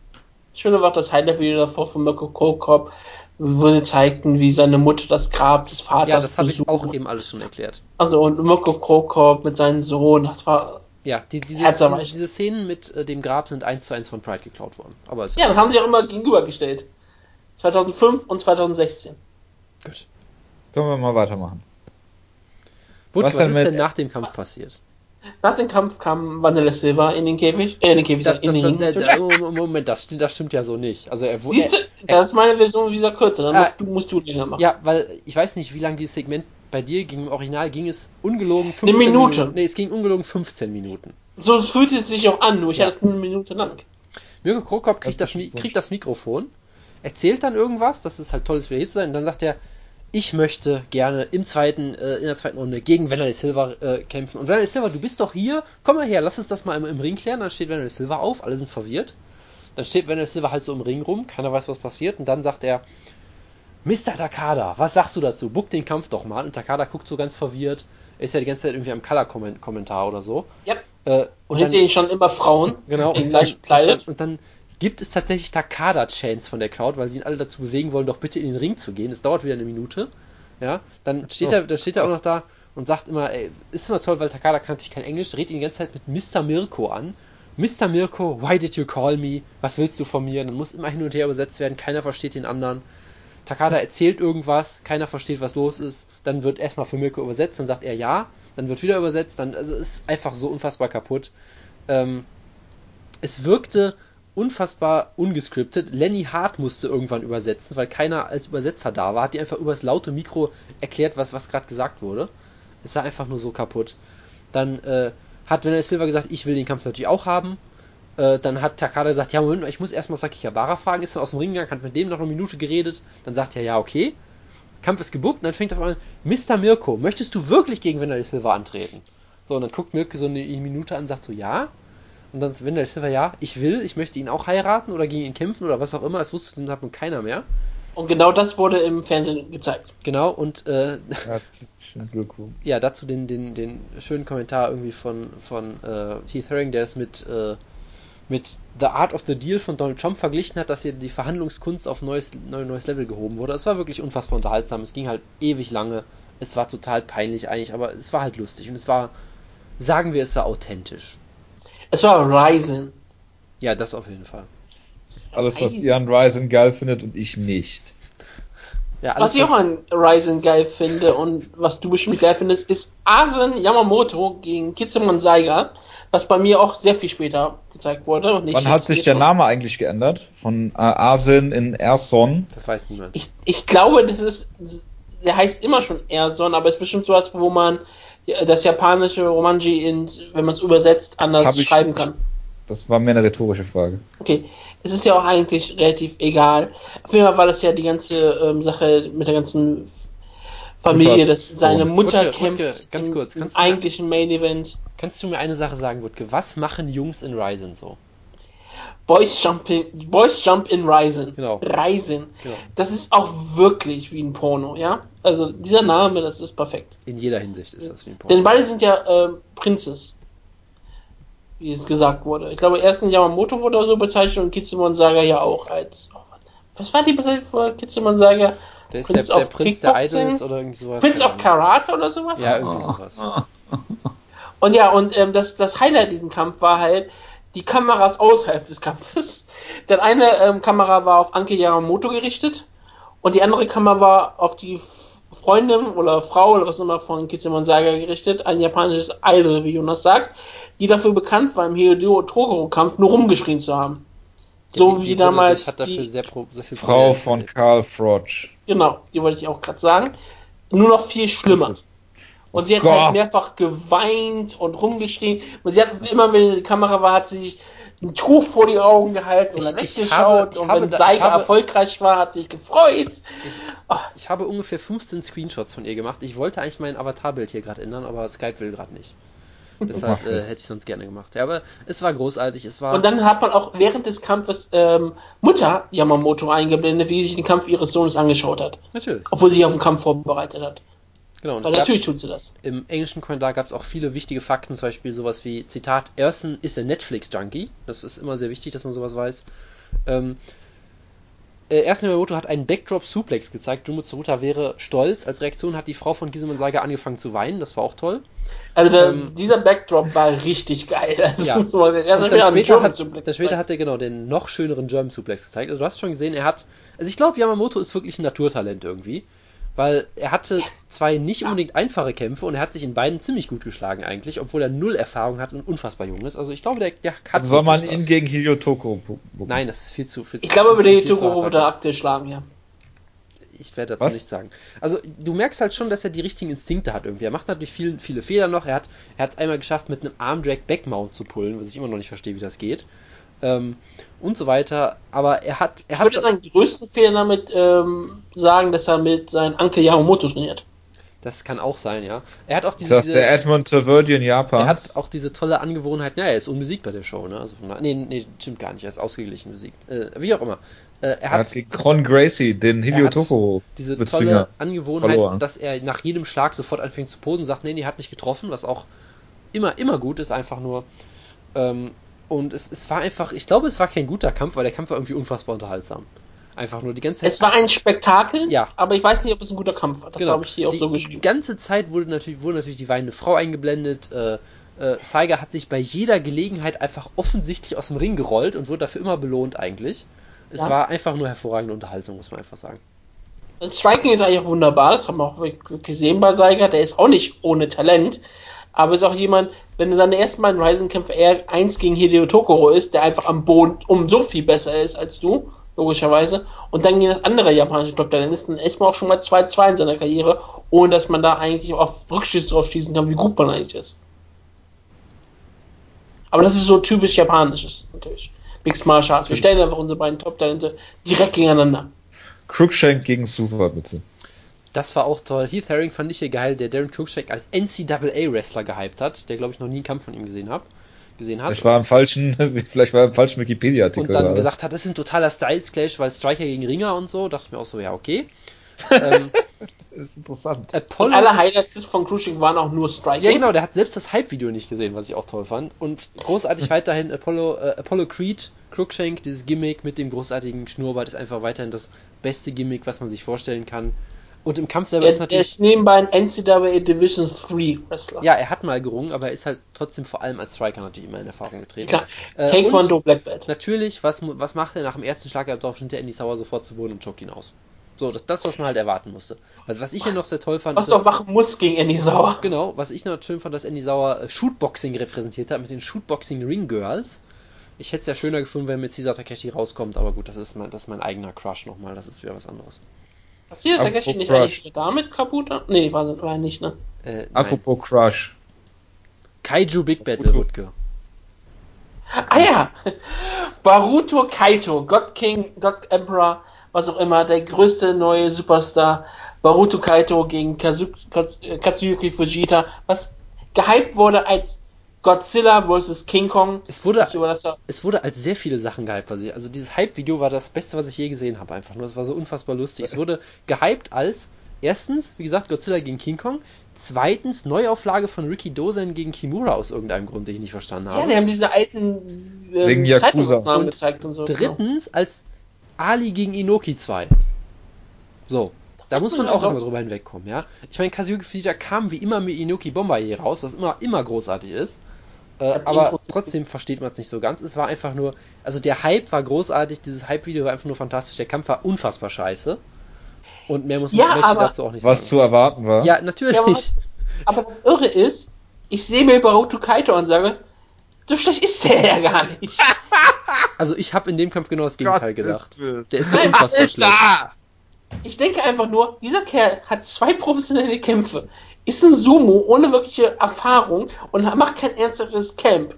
Speaker 3: Schöne auch das Highlight Video davor von Mirko Krokop, wo sie zeigten, wie seine Mutter das Grab des Vaters
Speaker 1: Ja, das habe ich auch eben alles schon erklärt.
Speaker 3: Also und Mirko Krokop mit seinem Sohn, das war
Speaker 1: Ja, die, dieses, diese, diese Szenen mit äh, dem Grab sind eins zu eins von Pride geklaut worden. Aber ist
Speaker 3: Ja, haben sie auch immer gegenübergestellt. 2005 und 2016.
Speaker 1: gut.
Speaker 2: Können wir mal weitermachen.
Speaker 1: Wutke,
Speaker 2: Was
Speaker 1: was,
Speaker 2: denn
Speaker 1: ist denn nach dem Kampf passiert?
Speaker 3: Nach dem Kampf kam Vanilla Silva in den Käfig, äh, in den Käfig,
Speaker 1: Das,
Speaker 3: in
Speaker 1: das,
Speaker 3: den
Speaker 1: das, das, oh, Moment, das, stimmt- das stimmt ja so nicht. Also er wurde.
Speaker 3: Siehst du, das ist meine Version wieder kürzer, dann
Speaker 1: Ah.
Speaker 3: musst, du, musst du länger machen.
Speaker 1: Ja, weil ich weiß nicht, wie lange dieses Segment bei dir ging. Im Original ging es ungelogen 15
Speaker 3: Minute.
Speaker 1: Minuten. Nee, es ging ungelogen 15 Minuten.
Speaker 3: So fühlt es sich auch an, nur ich
Speaker 1: Ja.
Speaker 3: hatte es nur eine Minute lang.
Speaker 1: Mirko Krokop kriegt
Speaker 2: Das
Speaker 1: das,
Speaker 2: ist
Speaker 1: kriegt das Mikrofon, erzählt dann irgendwas, dass es halt toll ist, wieder hier zu sein. Und dann sagt er, ich möchte gerne im zweiten, äh, in der zweiten Runde gegen Vanderlei Silva äh, kämpfen. Und Vanderlei Silva, du bist doch hier, komm mal her, lass uns das mal im, im Ring klären. Dann steht Vanderlei Silva auf, alle sind verwirrt. Dann steht Vanderlei Silva halt so im Ring rum, keiner weiß, was passiert. Und dann sagt er, Mr. Takada, was sagst du dazu? Buck den Kampf doch mal. Und Takada guckt so ganz verwirrt. Er ist ja die ganze Zeit irgendwie am Color-Kommentar oder so.
Speaker 3: Ja.
Speaker 1: Äh,
Speaker 3: Und
Speaker 1: und
Speaker 3: hinter
Speaker 1: dann,
Speaker 3: ihnen schon immer Frauen,
Speaker 1: Genau, und
Speaker 3: gleich
Speaker 1: dann,
Speaker 3: gekleidet.
Speaker 1: und dann gibt es tatsächlich Takada-Chants von der Crowd, weil sie ihn alle dazu bewegen wollen, doch bitte in den Ring zu gehen. Es dauert wieder eine Minute. Ja, dann steht,
Speaker 2: so.
Speaker 1: er, dann steht er auch noch da und sagt immer, ey, ist immer toll, weil Takada kann natürlich kein Englisch, redet ihn die ganze Zeit mit Mr. Mirko an. Mr. Mirko, why did you call me? Was willst du von mir? Dann muss immer hin und her übersetzt werden, keiner versteht den anderen. Takada erzählt irgendwas, keiner versteht, was los ist. Dann wird erstmal für Mirko übersetzt, dann sagt er ja, dann wird wieder übersetzt, dann also es ist einfach so unfassbar kaputt. Ähm, es wirkte unfassbar ungescriptet. Lenny Hart musste irgendwann übersetzen, weil keiner als Übersetzer da war. Hat die einfach übers laute Mikro erklärt, was, was gerade gesagt wurde. Es war einfach nur so kaputt. Dann äh, hat Vanilla Silva gesagt, ich will den Kampf natürlich auch haben. Äh, dann hat Takada gesagt, ja Moment, ich muss erstmal Saki Kabara fragen. Ist dann aus dem Ring gegangen, hat mit dem noch eine Minute geredet. Dann sagt er, ja okay. Kampf ist gebuckt und dann fängt er an, Mr. Mirko, möchtest du wirklich gegen Vanilla Silva antreten? So, und dann guckt Mirko so eine Minute an und sagt so, ja. Und dann Vanilla Silva, ja, ich will, ich möchte ihn auch heiraten oder gegen ihn kämpfen oder was auch immer. Das wusste zu dem Zeitpunkt keiner mehr.
Speaker 3: Und genau das wurde im Fernsehen gezeigt.
Speaker 1: Genau, und äh, ja, dazu den, den, den schönen Kommentar irgendwie von, von äh, Keith Haring, der es mit, äh, mit The Art of the Deal von Donald Trump verglichen hat, dass hier die Verhandlungskunst auf neues, neu, neues Level gehoben wurde. Es war wirklich unfassbar unterhaltsam. Es ging halt ewig lange. Es war total peinlich eigentlich, aber es war halt lustig und es war, sagen wir, es war authentisch.
Speaker 3: Es war Ryzen.
Speaker 1: Ja, das auf jeden Fall.
Speaker 2: Alles, was ihr an Ryzen geil findet und ich nicht.
Speaker 1: Ja, alles,
Speaker 3: Was ich auch an Ryzen geil finde und was du bestimmt geil findest, ist Asen Yamamoto gegen Kitsumon Saiga, was bei mir auch sehr viel später gezeigt wurde. Und nicht
Speaker 2: Wann hat sich der
Speaker 3: schon.
Speaker 2: Name eigentlich geändert? Von äh, Asin in Erson?
Speaker 1: das weiß niemand.
Speaker 3: Ich, ich glaube, das ist, der heißt immer schon Erson, aber es ist bestimmt sowas, wo man das japanische Romanji in, wenn man es übersetzt, anders
Speaker 2: ich-
Speaker 3: schreiben kann.
Speaker 2: Das war mehr eine rhetorische Frage.
Speaker 3: Okay, es ist ja auch eigentlich relativ egal. Auf jeden Fall war das ja die ganze ähm, Sache mit der ganzen Familie,
Speaker 2: Mutter-
Speaker 3: dass seine Mutter
Speaker 1: Wutke,
Speaker 3: kämpft
Speaker 1: Wutke, ganz
Speaker 3: im,
Speaker 1: kurz,
Speaker 3: im
Speaker 1: du-
Speaker 3: eigentlichen Main Event.
Speaker 1: Kannst du mir eine Sache sagen, Wutke? Was machen Jungs in Ryzen so?
Speaker 3: Boys Jump in, Boys Jump in Ryzen.
Speaker 1: Genau.
Speaker 3: Ryzen.
Speaker 1: Genau.
Speaker 3: Das ist auch wirklich wie ein Porno, ja? Also dieser Name, das ist perfekt.
Speaker 1: In jeder Hinsicht ist das wie ein Porno.
Speaker 3: Denn beide sind ja ähm, Prinzes. Wie es gesagt wurde. Ich glaube, erst ein Yamamoto wurde so bezeichnet und Kitsumon Saga ja auch als. Oh, was war die Bezeichnung für Kitsumon Saga?
Speaker 1: Der ist
Speaker 3: Prince
Speaker 1: der, der
Speaker 3: of
Speaker 1: Prinz der? Idols oder irgendwie sowas.
Speaker 3: Prince
Speaker 1: keine
Speaker 3: of. Karate oder sowas?
Speaker 1: Ja, irgendwie sowas.
Speaker 3: Und ja, und ähm, das, das Highlight diesem Kampf war halt die Kameras außerhalb des Kampfes. Denn eine ähm, Kamera war auf Anke Yamamoto gerichtet und die andere Kamera war auf die Freundin oder Frau oder was immer von Kitsumon Saga gerichtet, ein japanisches Idol, wie Jonas sagt, die dafür bekannt war, im Hideo Togoro-Kampf nur rumgeschrien zu haben. So
Speaker 1: Die-
Speaker 3: wie
Speaker 1: die
Speaker 3: damals
Speaker 1: Hat dafür
Speaker 3: die-
Speaker 1: sehr, pro, sehr viel
Speaker 2: Frau von. Karl Frosch.
Speaker 3: Genau, die wollte ich auch gerade sagen. Nur noch viel schlimmer. Und sie hat
Speaker 2: Gott.
Speaker 3: halt mehrfach geweint und rumgeschrien. Und sie hat immer, wenn die Kamera war, hat sie sich ein Tuch vor die Augen gehalten oder
Speaker 1: Ich- ich
Speaker 3: weggeschaut.
Speaker 1: habe- ich
Speaker 3: und
Speaker 1: habe
Speaker 3: wenn Seiger
Speaker 1: ich
Speaker 3: erfolgreich war, hat sie sich gefreut. Ach,
Speaker 1: Ich habe ungefähr 15 Screenshots von ihr gemacht. Ich wollte eigentlich mein Avatarbild hier gerade ändern, aber Skype will gerade nicht. Deshalb äh, hätte ich sonst gerne gemacht. Ja, aber es war großartig. Es war
Speaker 3: Und dann hat man auch während des Kampfes ähm, Mutter Yamamoto eingeblendet, wie sie sich den Kampf ihres Sohnes angeschaut hat.
Speaker 1: natürlich.
Speaker 3: Obwohl sie sich auf den Kampf vorbereitet hat.
Speaker 1: Genau. Gab,
Speaker 3: natürlich tut sie das.
Speaker 1: im englischen Kommentar gab es auch viele wichtige Fakten, zum Beispiel sowas wie, Zitat, Erson ist ein Netflix-Junkie. Das ist immer sehr wichtig, dass man sowas weiß. Ähm, äh, Ersten Yamamoto hat einen Backdrop-Suplex gezeigt. Jumo Tsuruta wäre stolz. Als Reaktion hat die Frau von Gisuman Saiga angefangen zu weinen. Das war auch toll.
Speaker 3: Also der,
Speaker 1: Ähm,
Speaker 3: dieser Backdrop war richtig geil. Also
Speaker 1: Ja.
Speaker 3: wieder
Speaker 1: dann später, hat, dann später hat er genau den noch schöneren German Suplex gezeigt. Also du hast schon gesehen, er hat. Also ich glaube, Yamamoto ist wirklich ein Naturtalent irgendwie. Weil er hatte zwei nicht unbedingt einfache Kämpfe und er hat sich in beiden ziemlich gut geschlagen eigentlich, obwohl er null Erfahrung hat und unfassbar jung ist. Also ich glaube, der, der hat.
Speaker 2: Also soll man ihn
Speaker 1: was.
Speaker 2: gegen Hideo Toko bu- bucken?
Speaker 1: Nein, das ist viel zu viel zu
Speaker 3: Ich glaube, über
Speaker 1: viel
Speaker 3: die
Speaker 1: zu
Speaker 3: Toko
Speaker 1: harter
Speaker 3: wird er aktuell schlagen, ja.
Speaker 1: ich werde dazu nichts sagen. Also du merkst halt schon, dass er die richtigen Instinkte hat irgendwie. Er macht natürlich viele, viele Fehler noch. Er hat er hat einmal geschafft, mit einem Armdrag Backmount zu pullen, was ich immer noch nicht verstehe, wie das geht. Ähm, und so weiter. Aber er hat er
Speaker 3: Ich
Speaker 1: hat
Speaker 3: würde seinen größten Fehler damit ähm, sagen, dass er mit seinem Onkel Yamamoto trainiert.
Speaker 1: das kann auch sein, ja. Er hat auch
Speaker 2: Ist
Speaker 1: diese,
Speaker 2: das
Speaker 1: diese
Speaker 2: der Edmund Taverdian
Speaker 1: er
Speaker 2: Japans?
Speaker 1: hat auch diese tolle Angewohnheit, ja, er ist unbesiegt bei der Show, ne? Also von nee, nee, stimmt gar nicht, er ist ausgeglichen besiegt. Äh, wie auch immer. Äh, er
Speaker 2: Er
Speaker 1: hat
Speaker 2: hat gegen Con Gracie, den Hideo Toko
Speaker 1: diese
Speaker 2: Bezwinger.
Speaker 1: tolle Angewohnheit,
Speaker 2: verloren.
Speaker 1: dass er nach jedem Schlag sofort anfängt zu posen und sagt, nee, nee, hat nicht getroffen, was auch immer, immer gut ist, einfach nur. Ähm, und es, es war einfach, ich glaube, es war kein guter Kampf, weil der Kampf war irgendwie unfassbar unterhaltsam. Einfach nur die ganze Zeit.
Speaker 3: Es war ein Spektakel,
Speaker 1: Ja.
Speaker 3: aber ich weiß nicht, ob es ein guter Kampf war. Das
Speaker 1: Genau.
Speaker 3: habe ich hier auch
Speaker 1: die,
Speaker 3: so
Speaker 1: die
Speaker 3: geschrieben.
Speaker 1: ganze Zeit wurde natürlich, wurde natürlich die weinende Frau eingeblendet. Äh, äh, Saiga hat sich bei jeder Gelegenheit einfach offensichtlich aus dem Ring gerollt und wurde dafür immer belohnt eigentlich. Es
Speaker 3: Ja.
Speaker 1: war einfach nur hervorragende Unterhaltung, muss man einfach sagen.
Speaker 3: Das Striking ist eigentlich auch wunderbar, das haben wir auch wirklich gesehen bei Seiger. Der ist auch nicht ohne Talent, aber ist auch jemand, wenn du seine ersten beiden Ryzen-Kämpfe eher eins gegen Hideo Tokoro ist, der einfach am Boden um so viel besser ist als du, logischerweise, und dann gegen das andere japanische Top-Talent ist, dann ist man auch schon mal 2-2 in seiner Karriere, ohne dass man da eigentlich auf Rückschlüsse drauf schießen kann, wie gut man eigentlich ist. Aber das ist so typisch japanisches, natürlich. Mixed Martial Arts. Wir stellen einfach unsere beiden Top-Talente direkt gegeneinander.
Speaker 2: Crookshank gegen Suva, bitte.
Speaker 1: Das war auch toll. Heath Herring fand ich hier geil, der Darren Cruikshank als NCAA-Wrestler gehypt hat, der glaube ich noch nie einen Kampf von ihm gesehen, hab, gesehen hat.
Speaker 2: Ich war im falschen, vielleicht war im falschen Wikipedia-Artikel.
Speaker 1: und dann
Speaker 2: gerade.
Speaker 1: gesagt hat, das ist ein totaler Styles Clash, weil Striker gegen Ringer und so. Dachte ich mir auch so, ja, okay. ähm,
Speaker 2: Das ist interessant.
Speaker 1: Apollo.
Speaker 3: Alle Highlights von Cruising waren auch nur Striking.
Speaker 1: Ja, genau, der hat selbst das Hype-Video nicht gesehen, was ich auch toll fand. Und großartig weiterhin Apollo, äh, Apollo Creed, Crookshank, dieses Gimmick mit dem großartigen Schnurrbart ist einfach weiterhin das beste Gimmick, was man sich vorstellen kann. Und im Kampf selber ist
Speaker 3: Der, der
Speaker 1: natürlich.
Speaker 3: ist nebenbei ein NCAA Division 3 Wrestler.
Speaker 1: Ja, er hat mal gerungen, aber er ist halt trotzdem vor allem als Striker natürlich immer in Erfahrung getreten.
Speaker 3: Klar.
Speaker 1: Äh,
Speaker 3: Taekwondo Black Belt.
Speaker 1: Natürlich, was, was macht er nach dem ersten Schlag? Er drauf der Andy Sauer sofort zu Boden und chockt ihn aus. So, das, das, was man halt erwarten musste. Also, was ich hier noch sehr toll fand,
Speaker 3: Was
Speaker 1: ist, dass-
Speaker 3: machen musst gegen Andy Sauer.
Speaker 1: Genau, was ich noch schön fand, dass Andy Sauer äh, Shootboxing repräsentiert hat mit den Shootboxing Ring Girls. Ich hätte es ja schöner gefunden, wenn mit Caesar Takeshi rauskommt, aber gut, das ist mein, das ist mein eigener Crush nochmal, das ist wieder was anderes.
Speaker 2: Apropos
Speaker 3: Takeshi nicht
Speaker 2: Crush.
Speaker 3: eigentlich damit kaputt? Nee, war, war er nicht, ne?
Speaker 1: Äh.
Speaker 2: Apropos Crush.
Speaker 1: Kaiju Big Battle Wutke.
Speaker 3: Ah ja! Baruto Kaito, God King, God Emperor, was auch immer, der größte neue Superstar. Baruto Kaito gegen Kazu Kaz- Katsuyuki Fujita, was gehypt wurde als Godzilla vs. King Kong.
Speaker 1: Es wurde, es wurde als sehr viele Sachen gehypt. Also also dieses Hype-Video war das Beste, was ich je gesehen habe, einfach nur. Es war so unfassbar lustig. Es wurde gehypt als erstens, wie gesagt, Godzilla gegen King Kong. Zweitens, Neuauflage von Ricky Dozen gegen Kimura aus irgendeinem Grund, den ich nicht verstanden habe.
Speaker 3: Ja, die haben diese alten äh,
Speaker 2: Wegen Yakuza.
Speaker 1: Und
Speaker 3: gezeigt und so.
Speaker 1: Drittens als Ali gegen Inoki 2. So. Da muss man auch erstmal drüber hinwegkommen, ja. Ich meine, Kazuki Fujita kam wie immer mit Inoki Bombardier raus, was immer, immer großartig ist. Äh, aber
Speaker 3: Infos-
Speaker 1: trotzdem versteht man es nicht so ganz. Es war einfach nur, also der Hype war großartig, dieses Hype-Video war einfach nur fantastisch, der Kampf war unfassbar scheiße. Und mehr muss man
Speaker 3: Ja, aber-
Speaker 1: dazu auch nicht
Speaker 2: Was zu
Speaker 1: sagen.
Speaker 2: erwarten war.
Speaker 1: Ja, natürlich.
Speaker 3: Ja, aber, aber das Irre ist, ich sehe mir Baruto Kaito und sage, so schlecht ist der ja gar nicht.
Speaker 1: also ich habe in dem Kampf genau das Gegenteil gedacht. Der ist so
Speaker 3: Nein,
Speaker 1: unfassbar schlecht.
Speaker 2: Alter!
Speaker 3: Ich denke einfach nur, dieser Kerl hat zwei professionelle Kämpfe, ist ein Sumo ohne wirkliche Erfahrung und macht kein ernsthaftes Camp.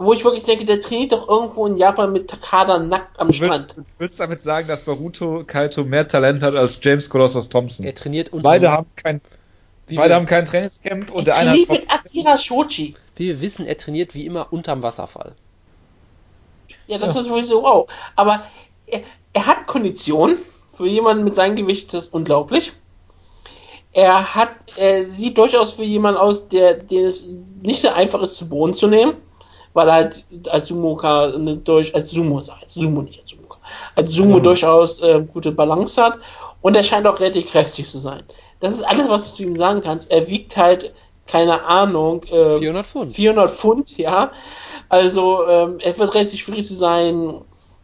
Speaker 3: Wo ich wirklich denke, der trainiert doch irgendwo in Japan mit Takada nackt am Strand.
Speaker 2: willst, du willst damit sagen, dass Baruto Kaito mehr Talent hat als James Colossus Thompson?
Speaker 1: Er trainiert unter
Speaker 2: Beide haben kein.
Speaker 1: Wie
Speaker 2: Beide
Speaker 1: wir,
Speaker 2: haben kein Trainingscamp und der
Speaker 3: Er
Speaker 2: eine
Speaker 3: trainiert
Speaker 2: hat
Speaker 3: mit Akira Shoji.
Speaker 1: wie wir wissen, er trainiert wie immer unterm Wasserfall.
Speaker 3: Ja, das
Speaker 2: Ja.
Speaker 3: ist sowieso wow. Aber er, er hat Kondition. Für jemanden mit seinem Gewicht ist das unglaublich. Er hat, er sieht durchaus für jemanden aus, der, den es nicht so einfach ist, zu Boden zu nehmen, weil er halt als Sumoka eine durch, als Sumo, als Sumo nicht als Sumoka, als Sumo
Speaker 2: Ja.
Speaker 3: durchaus äh, gute Balance hat und er scheint auch relativ kräftig zu sein. Das ist alles, was du ihm sagen kannst. Er wiegt halt, keine Ahnung, äh,
Speaker 1: 400 Pfund.
Speaker 3: 400 Pfund, ja. Also ähm, er wird relativ schwierig zu sein,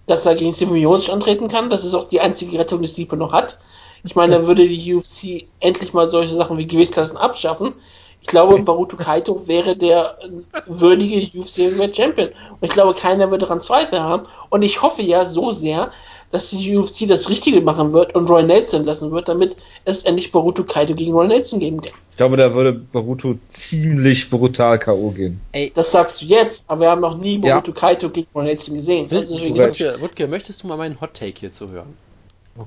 Speaker 3: dass er gegen Simon Miocic antreten kann. Das ist auch die einzige Rettung, die Stipe noch hat. Ich meine, da würde die UFC endlich mal solche Sachen wie Gewichtsklassen abschaffen. Ich glaube, Baruto Kaito wäre der würdige UFC Heavyweight Champion. Und ich glaube, keiner wird daran Zweifel haben. Und ich hoffe ja so sehr, dass die UFC das Richtige machen wird und Roy Nelson lassen wird, damit es endlich Baruto Kaito gegen Roy Nelson geben kann.
Speaker 2: Ich glaube, da würde Baruto ziemlich brutal K.O. gehen.
Speaker 1: Ey,
Speaker 3: Das sagst du jetzt, aber wir haben noch nie
Speaker 2: Ja.
Speaker 3: Baruto Kaito gegen Roy Nelson gesehen. Also.
Speaker 1: Wutke, Wutke, möchtest du mal meinen Hot Take hierzu hören?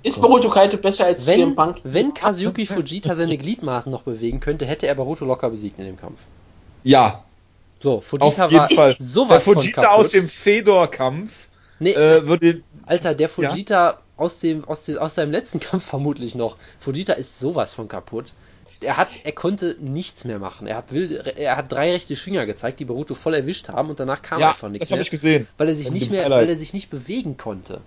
Speaker 3: Ist Baruto Kaito besser als CM
Speaker 1: Wenn,
Speaker 3: Punk?
Speaker 1: wenn Kazuki Fujita seine Gliedmaßen noch bewegen könnte, hätte er Baruto locker besiegt in dem Kampf.
Speaker 2: Ja,
Speaker 1: So,
Speaker 2: auf
Speaker 1: Fujita
Speaker 2: jeden
Speaker 1: war
Speaker 2: Fall. Der
Speaker 1: sowas von
Speaker 2: Fujita
Speaker 1: kaputt.
Speaker 2: aus dem Fedor-Kampf
Speaker 1: nee,
Speaker 2: äh, würde
Speaker 1: Alter, der Fujita aus dem aus dem aus seinem letzten Kampf vermutlich noch. Fujita ist sowas von kaputt. Er hat, er konnte nichts mehr machen. Er hat wild, er hat drei rechte Schwinger gezeigt, die Baruto voll erwischt haben und danach kam
Speaker 2: ja,
Speaker 1: einfach nichts
Speaker 2: das habe
Speaker 1: mehr,
Speaker 2: ich gesehen.
Speaker 1: weil er sich
Speaker 2: In
Speaker 1: nicht mehr,
Speaker 2: Highlight.
Speaker 1: weil er sich nicht bewegen konnte.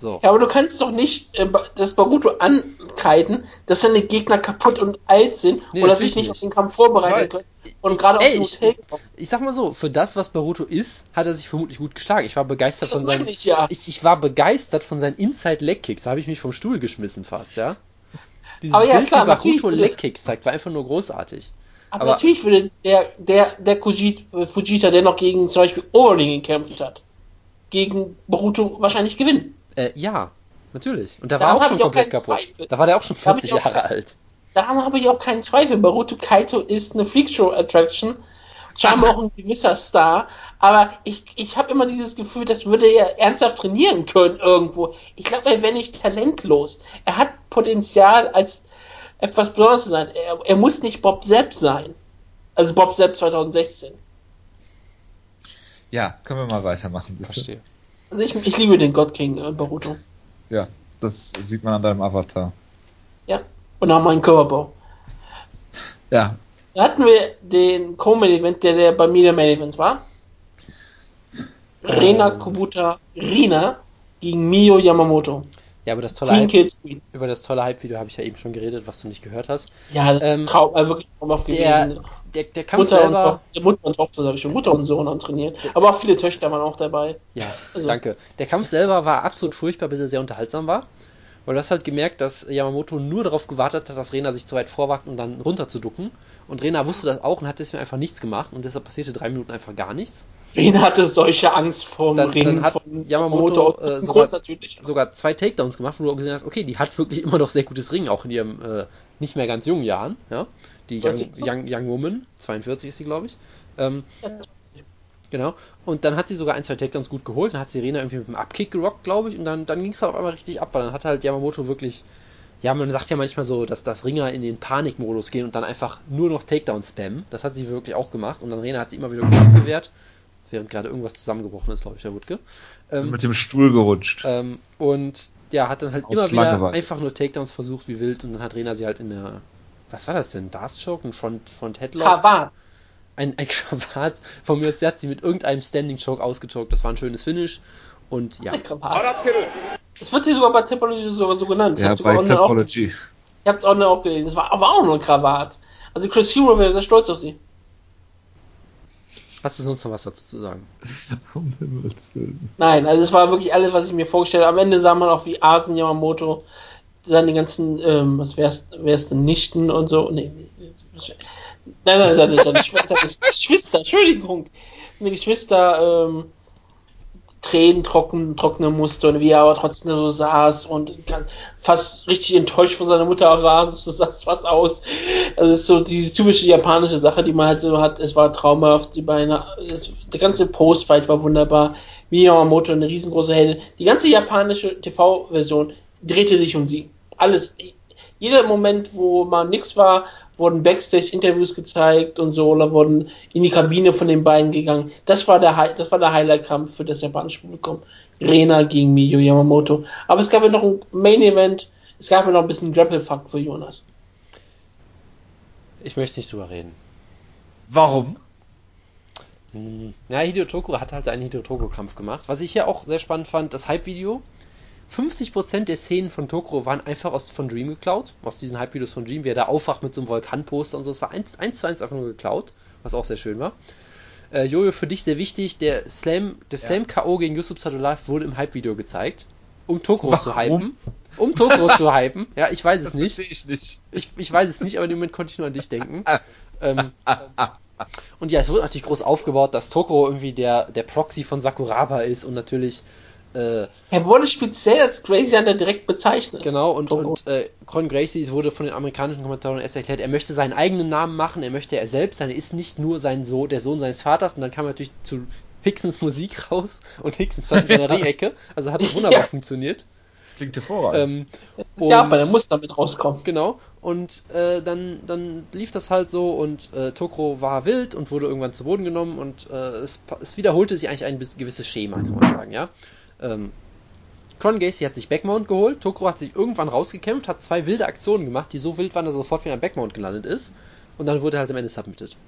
Speaker 1: So.
Speaker 3: Ja, aber du kannst doch nicht äh, das Baruto ankreiden, dass seine Gegner kaputt und alt sind
Speaker 1: Nee,
Speaker 3: oder sich nicht
Speaker 1: nicht.
Speaker 3: auf den Kampf vorbereiten
Speaker 2: Weil-
Speaker 3: können. Und gerade auf
Speaker 1: Ey,
Speaker 3: dem
Speaker 1: ich, ich sag mal so, für das, was Baruto ist, hat er sich vermutlich gut geschlagen. Ich war begeistert
Speaker 3: Das
Speaker 1: von seinen,
Speaker 3: ich ja.
Speaker 1: ich, ich war begeistert von seinen Inside Leg Kicks. Da habe ich mich vom Stuhl geschmissen fast, ja. Dieses
Speaker 3: Aber ja,
Speaker 1: Bild,
Speaker 3: klar,
Speaker 1: Baruto
Speaker 3: natürlich würde-
Speaker 1: Leg Kicks zeigt, war einfach nur großartig.
Speaker 3: Aber,
Speaker 1: aber-
Speaker 3: natürlich würde der, der, der äh, Fujita, der noch gegen zum Beispiel Overling gekämpft hat, gegen Baruto wahrscheinlich gewinnen.
Speaker 1: Äh, ja, natürlich. Und da
Speaker 3: Daran
Speaker 1: war auch schon
Speaker 3: ich auch
Speaker 1: komplett kaputt.
Speaker 3: Zweifel.
Speaker 1: Da war der auch schon
Speaker 3: Da hab ich
Speaker 1: 40
Speaker 3: auch-
Speaker 1: Jahre alt.
Speaker 3: Daran habe ich auch keinen Zweifel. Baruto Kaito ist eine Freakshow-Attraction. Scheinbar auch ein gewisser Star. Aber ich, ich habe immer dieses Gefühl, das würde er ernsthaft trainieren können irgendwo. Ich glaube, er wäre nicht talentlos. Er hat Potenzial, als etwas Besonderes zu sein. Er, er muss nicht Bob Sepp sein. Also Bob Sepp 2016.
Speaker 2: Ja, können wir mal weitermachen, bitte.
Speaker 1: Verstehe.
Speaker 3: Also ich, ich liebe den God King äh, Baruto.
Speaker 2: Ja, das sieht man an deinem Avatar.
Speaker 3: Ja. Und auch meinen Körperbau.
Speaker 2: Ja,
Speaker 3: Da hatten wir den Co-Main-Event, der, der bei mir der Main-Event war. Rena
Speaker 1: Ähm.
Speaker 3: Kubuta Rina gegen Mio Yamamoto.
Speaker 1: Ja, aber das tolle
Speaker 3: Queen
Speaker 1: Hype,
Speaker 3: Queen.
Speaker 1: über das tolle Hype-Video habe ich ja eben schon geredet, was du nicht gehört hast.
Speaker 3: Ja, das
Speaker 1: Ähm,
Speaker 3: ist traum, äh, wirklich traumhaft
Speaker 1: Der. Der, der Kampf
Speaker 3: Mutter und,
Speaker 1: selber.
Speaker 3: Tochter, Mutter und Tochter, sag ich schon, Mutter und Sohn haben trainiert. Aber auch viele Töchter waren auch dabei.
Speaker 1: Ja,
Speaker 3: Also-
Speaker 1: danke. Der Kampf selber war absolut furchtbar, bis er sehr unterhaltsam war. Weil du hast halt gemerkt, dass Yamamoto nur darauf gewartet hat, dass Rena sich zu weit vorwagt, um dann runter zu ducken. Und Rena wusste das auch und hat deswegen einfach nichts gemacht und deshalb passierte drei Minuten einfach gar nichts.
Speaker 3: Rena hatte solche Angst vor dem Ring
Speaker 1: dann hat
Speaker 3: von
Speaker 1: Yamamoto, äh, sogar-. Sogar zwei Takedowns gemacht, wo du auch gesehen hast, okay, die hat wirklich immer noch sehr gutes Ring, auch in ihrem äh, nicht mehr ganz jungen Jahren. Ja? Die Young,
Speaker 3: 40?
Speaker 1: Young, Young Woman, 42 ist sie, glaube ich. Ähm, Genau. Und dann hat sie sogar ein, zwei Takedowns gut geholt. Dann hat sie Rena irgendwie mit einem Upkick gerockt, glaube ich. Und dann, dann ging es auf einmal richtig ab, weil dann hat halt Yamamoto wirklich. Ja, man sagt ja manchmal so, dass das Ringer in den Panikmodus gehen und dann einfach nur noch Takedown spammen. Das hat sie wirklich auch gemacht. Und dann Rena hat sie immer wieder gut abgewehrt. Während gerade irgendwas zusammengebrochen ist, glaube ich, der Wutke. Ähm,
Speaker 2: mit dem Stuhl gerutscht.
Speaker 1: ähm, und ja, hat dann halt
Speaker 2: Aus
Speaker 1: immer wieder einfach nur Takedowns versucht wie wild. Und dann hat Rena sie halt in der. Was war das denn? Darts Choke? Ein Front, Front Headlock?
Speaker 3: Kavat.
Speaker 1: ein, ein Kravat. Von mir aus, sie hat sie mit irgendeinem Standing Choke ausgechoked. Das war ein schönes Finish. Und ja,
Speaker 3: Eine Krawatte. Das wird hier sogar bei Topology sogar so genannt. Ich
Speaker 2: Ja, bei
Speaker 3: online auch-
Speaker 2: Topology.
Speaker 3: Ihr habt auch auch gelesen. Das war, war auch nur ein Krawatt. Also Chris Hero wäre sehr stolz auf sie.
Speaker 1: hast du sonst noch was dazu zu sagen?
Speaker 2: Um Himmels Willen.
Speaker 3: Nein, also es war wirklich alles, was ich mir vorgestellt habe. Am Ende sah man auch, wie Asen Yamamoto seine ganzen, ähm, was wär's, wär's denn, Nichten und so. Nee, nein, nein, seine, seine Schwester, Geschwister, Entschuldigung. Seine Geschwister, ähm, Tränen trocken, trocknen musste und wie er aber trotzdem so saß und fast richtig enttäuscht von seiner Mutter war, so sahst fast aus. Also es ist so diese typische japanische Sache, die man halt so hat. Es war traumhaft, die Beine, es, der ganze Postfight war wunderbar. Miyamoto, eine riesengroße Heldin. Die ganze japanische TV-Version drehte sich um sie. Alles. Jeder Moment, wo mal nix war, wurden Backstage-Interviews gezeigt und so, oder wurden in die Kabine von den beiden gegangen. Das war der, das war der Highlight-Kampf für das japanische Publikum. Rena gegen Miyu Yamamoto. Aber es gab ja noch ein Main-Event, es gab ja noch ein bisschen Grapple-Fuck für Jonas.
Speaker 1: Ich möchte nicht drüber reden.
Speaker 2: Warum?
Speaker 1: Hm. Ja, Hideo Toko hat halt einen Hideo Toko-Kampf gemacht. Was ich hier auch sehr spannend fand, das Hype-Video. 50% der Szenen von Tokoro waren einfach aus, von Dream geklaut. Aus diesen Hype-Videos von Dream, wie er da aufwacht mit so einem Vulkanposter und so. Es war eins, eins zu eins einfach nur geklaut, was auch sehr schön war. Äh, Jojo, für dich sehr wichtig, der Slam, der
Speaker 2: Ja.
Speaker 1: Slam K.O. gegen Yusuf Sadulaev wurde im Hype-Video gezeigt. Um Tokoro
Speaker 2: Warum?
Speaker 1: zu hypen. Um Tokoro zu hypen. Ja, ich weiß es nicht.
Speaker 2: verstehe ich nicht.
Speaker 1: Ich, ich weiß es nicht, aber im Moment konnte ich nur an dich denken. ähm, und ja, es wurde natürlich groß aufgebaut, dass Tokoro irgendwie der, der Proxy von Sakuraba ist und natürlich, äh,
Speaker 3: Er wurde speziell als Crazy Hunter direkt bezeichnet.
Speaker 1: genau, und,
Speaker 3: Tokoro.
Speaker 1: und äh, Con Gracie wurde von den amerikanischen Kommentatoren erst erklärt, er möchte seinen eigenen Namen machen, er möchte er selbst sein, er ist nicht nur sein Sohn, der Sohn seines Vaters und dann kam natürlich zu Hicksons Musik raus und Hickson stand in seiner Ringecke, also hat wunderbar
Speaker 3: Ja.
Speaker 1: funktioniert.
Speaker 2: Klingt hervorragend.
Speaker 1: Ähm,
Speaker 3: Das ist Japan, der muss damit rauskommen.
Speaker 1: Genau. Und äh, dann, dann lief das halt so und äh, Tokro war wild und wurde irgendwann zu Boden genommen und äh, es, es wiederholte sich eigentlich ein gewisses Schema, kann man sagen, ja. Ähm, Cron Gacy hat sich Backmount geholt, Tokro hat sich irgendwann rausgekämpft, hat zwei wilde Aktionen gemacht, die so wild waren, dass er sofort wieder Backmount gelandet ist und dann wurde er halt am Ende submitted.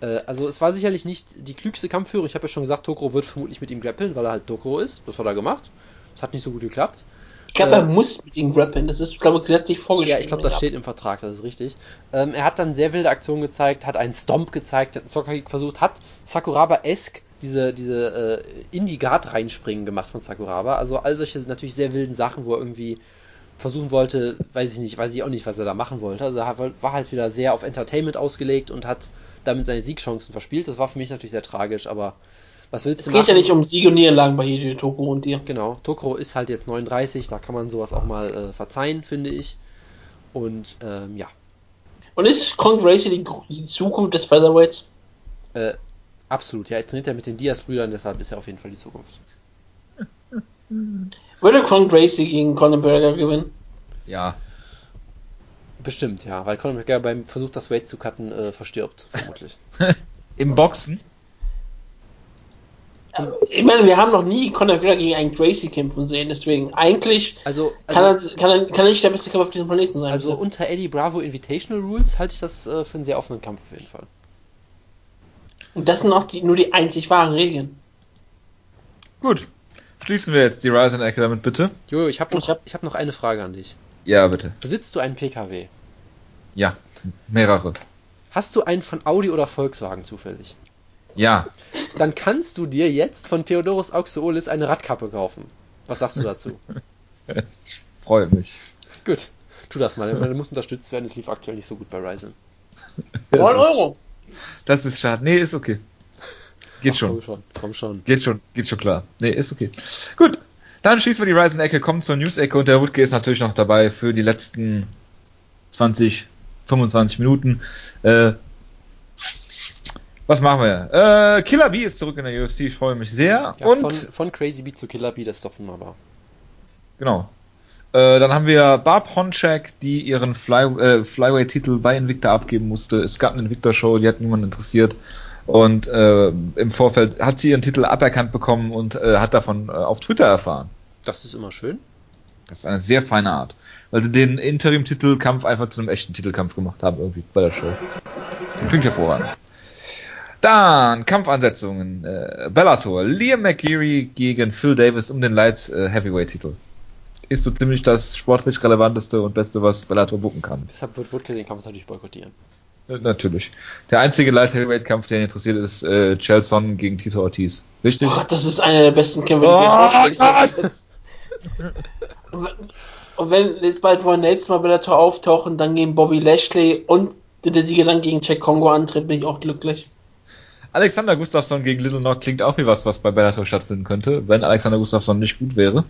Speaker 1: Äh, also es war sicherlich nicht die klügste Kampfführung. Ich habe ja schon gesagt, Tokro wird vermutlich mit ihm grappeln, weil er halt Tokro ist. Das hat er gemacht. Das hat nicht so gut geklappt.
Speaker 3: Ich glaube,
Speaker 1: Äh,
Speaker 3: er muss mit ihm grappeln. Das ist, glaube ich, gesetzlich vorgeschrieben.
Speaker 1: Ja, ich glaube, das steht im Vertrag, das ist richtig. Ähm, er hat dann sehr wilde Aktionen gezeigt, hat einen Stomp gezeigt, hat einen Soccer versucht, hat Sakuraba-esk diese, diese äh, Indie-Guard reinspringen gemacht von Sakuraba. Also all solche natürlich sehr wilden Sachen, wo er irgendwie versuchen wollte, weiß ich nicht, weiß ich auch nicht, was er da machen wollte. Also er war halt wieder sehr auf Entertainment ausgelegt und hat damit seine Siegchancen verspielt. Das war für mich natürlich sehr tragisch, aber was willst
Speaker 3: Es
Speaker 1: du
Speaker 3: geht
Speaker 1: machen?
Speaker 3: ja nicht um Sieg und Niederlagen bei Hideo Toko und dir.
Speaker 1: Genau, Tokro ist halt jetzt 39, da kann man sowas auch mal äh, verzeihen, finde ich. Und ähm, ja,
Speaker 3: Und ist Con Gracie die, die Zukunft des Featherweights?
Speaker 1: Äh, absolut, ja, er trainiert ja mit den Diaz-Brüdern, deshalb ist er auf jeden Fall die Zukunft.
Speaker 3: Würde Con Gracie gegen Conor McGregor gewinnen?
Speaker 2: ja.
Speaker 1: Bestimmt, ja, weil Conor McGregor beim Versuch, das Weight zu cutten, äh, verstirbt, vermutlich.
Speaker 2: Im Boxen?
Speaker 3: Ich meine, wir haben noch nie Conor McGregor gegen einen Gracie kämpfen sehen, deswegen eigentlich
Speaker 1: Also,
Speaker 3: kann,
Speaker 1: also,
Speaker 3: er, kann, er, kann er nicht der beste Kampf auf diesem Planeten sein.
Speaker 1: also unter Eddie Bravo Invitational Rules halte ich das äh, für einen sehr offenen Kampf auf jeden Fall.
Speaker 3: Und das sind auch die, nur die einzig wahren Regeln.
Speaker 2: Gut. Schließen wir jetzt die Ryzen-Ecke damit, bitte.
Speaker 1: Jojo, ich habe
Speaker 3: Ich
Speaker 1: noch,
Speaker 3: hab-
Speaker 1: ich hab noch eine Frage an dich.
Speaker 2: Ja, bitte.
Speaker 1: Besitzt du einen PKW?
Speaker 2: Ja. Mehrere.
Speaker 1: Hast du einen von Audi oder Volkswagen zufällig?
Speaker 2: Ja.
Speaker 1: Dann kannst du dir jetzt von Theodorus Auxeolis eine Radkappe kaufen. Was sagst du dazu?
Speaker 2: Ich freue mich.
Speaker 1: Gut, tu das mal, du musst unterstützt werden, es lief aktuell nicht so gut bei Ryzen.
Speaker 3: 9 Euro.
Speaker 2: Das ist schade. Nee, ist okay. Geht
Speaker 1: Ach,
Speaker 2: schon.
Speaker 1: Komm schon, komm schon.
Speaker 2: Geht schon, geht schon klar. Nee, ist okay. Gut, dann schließen wir die Ryzen-Ecke, kommen zur News-Ecke und der Woodke ist natürlich noch dabei für die letzten 20, 25 Minuten. Äh, was machen wir? Äh, Killer B ist zurück in der UFC, ich freue mich sehr.
Speaker 1: Ja,
Speaker 2: und,
Speaker 1: von, von Crazy Beat zu Killer Beat, das ist doch wunderbar.
Speaker 2: genau. Äh, dann haben wir Barb Honchak, die ihren Fly, äh, Flyweight-Titel bei Invicta abgeben musste. Es gab eine Invicta-Show, die hat niemand interessiert. Und äh, im Vorfeld hat sie ihren Titel aberkannt bekommen und äh, hat davon äh, auf Twitter erfahren.
Speaker 1: Das ist immer schön.
Speaker 2: Das ist eine sehr feine Art. Weil sie den Interim-Titelkampf einfach zu einem echten Titelkampf gemacht haben, irgendwie bei der Show. Das klingt hervorragend. Dann Kampfansetzungen. Bellator. Liam McGeary gegen Phil Davis um den Light äh, Heavyweight-Titel. Ist so ziemlich das sportlich relevanteste und beste, was Bellator bucken kann.
Speaker 1: Deshalb wird Woodkill den Kampf natürlich boykottieren.
Speaker 2: Äh, natürlich. Der einzige Light Heavyweight-Kampf, der ihn interessiert, ist äh, Chelson gegen Tito Ortiz. Richtig?
Speaker 3: Oh, das ist einer der besten Kämpfe, die
Speaker 2: Oh,
Speaker 3: kann. Und wenn jetzt bald wollen jetzt mal Bellator auftauchen, dann gegen Bobby Lashley und der Sieger dann gegen Jack Kongo antritt, bin ich auch glücklich.
Speaker 2: Alexander Gustafsson gegen Little Knock klingt auch wie was, was bei Bellator stattfinden könnte, wenn Alexander Gustafsson nicht gut wäre.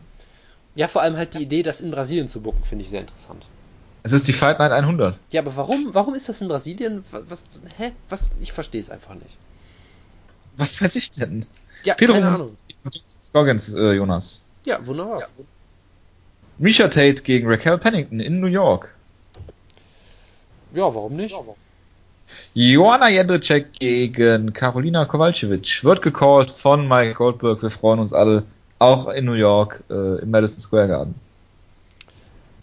Speaker 1: Ja, vor allem halt die Idee, das in Brasilien zu bucken, finde ich sehr interessant.
Speaker 2: Es ist die Fight Night 100.
Speaker 1: Ja, aber warum, warum ist das in Brasilien? Was, was hä? Was? Ich verstehe es einfach nicht.
Speaker 2: Was weiß ich denn?
Speaker 1: Ja,
Speaker 2: Pedro
Speaker 1: keine Ahnung.
Speaker 2: Scoggins, äh, Jonas.
Speaker 1: Ja, wunderbar.
Speaker 2: Misha Tate gegen Raquel Pennington in New York.
Speaker 1: Ja, warum nicht?
Speaker 2: Joanna Jędrzejczyk gegen Karolina Kowalkiewicz wird gecallt von Mike Goldberg. Wir freuen uns alle, auch in New York, äh, im Madison Square Garden.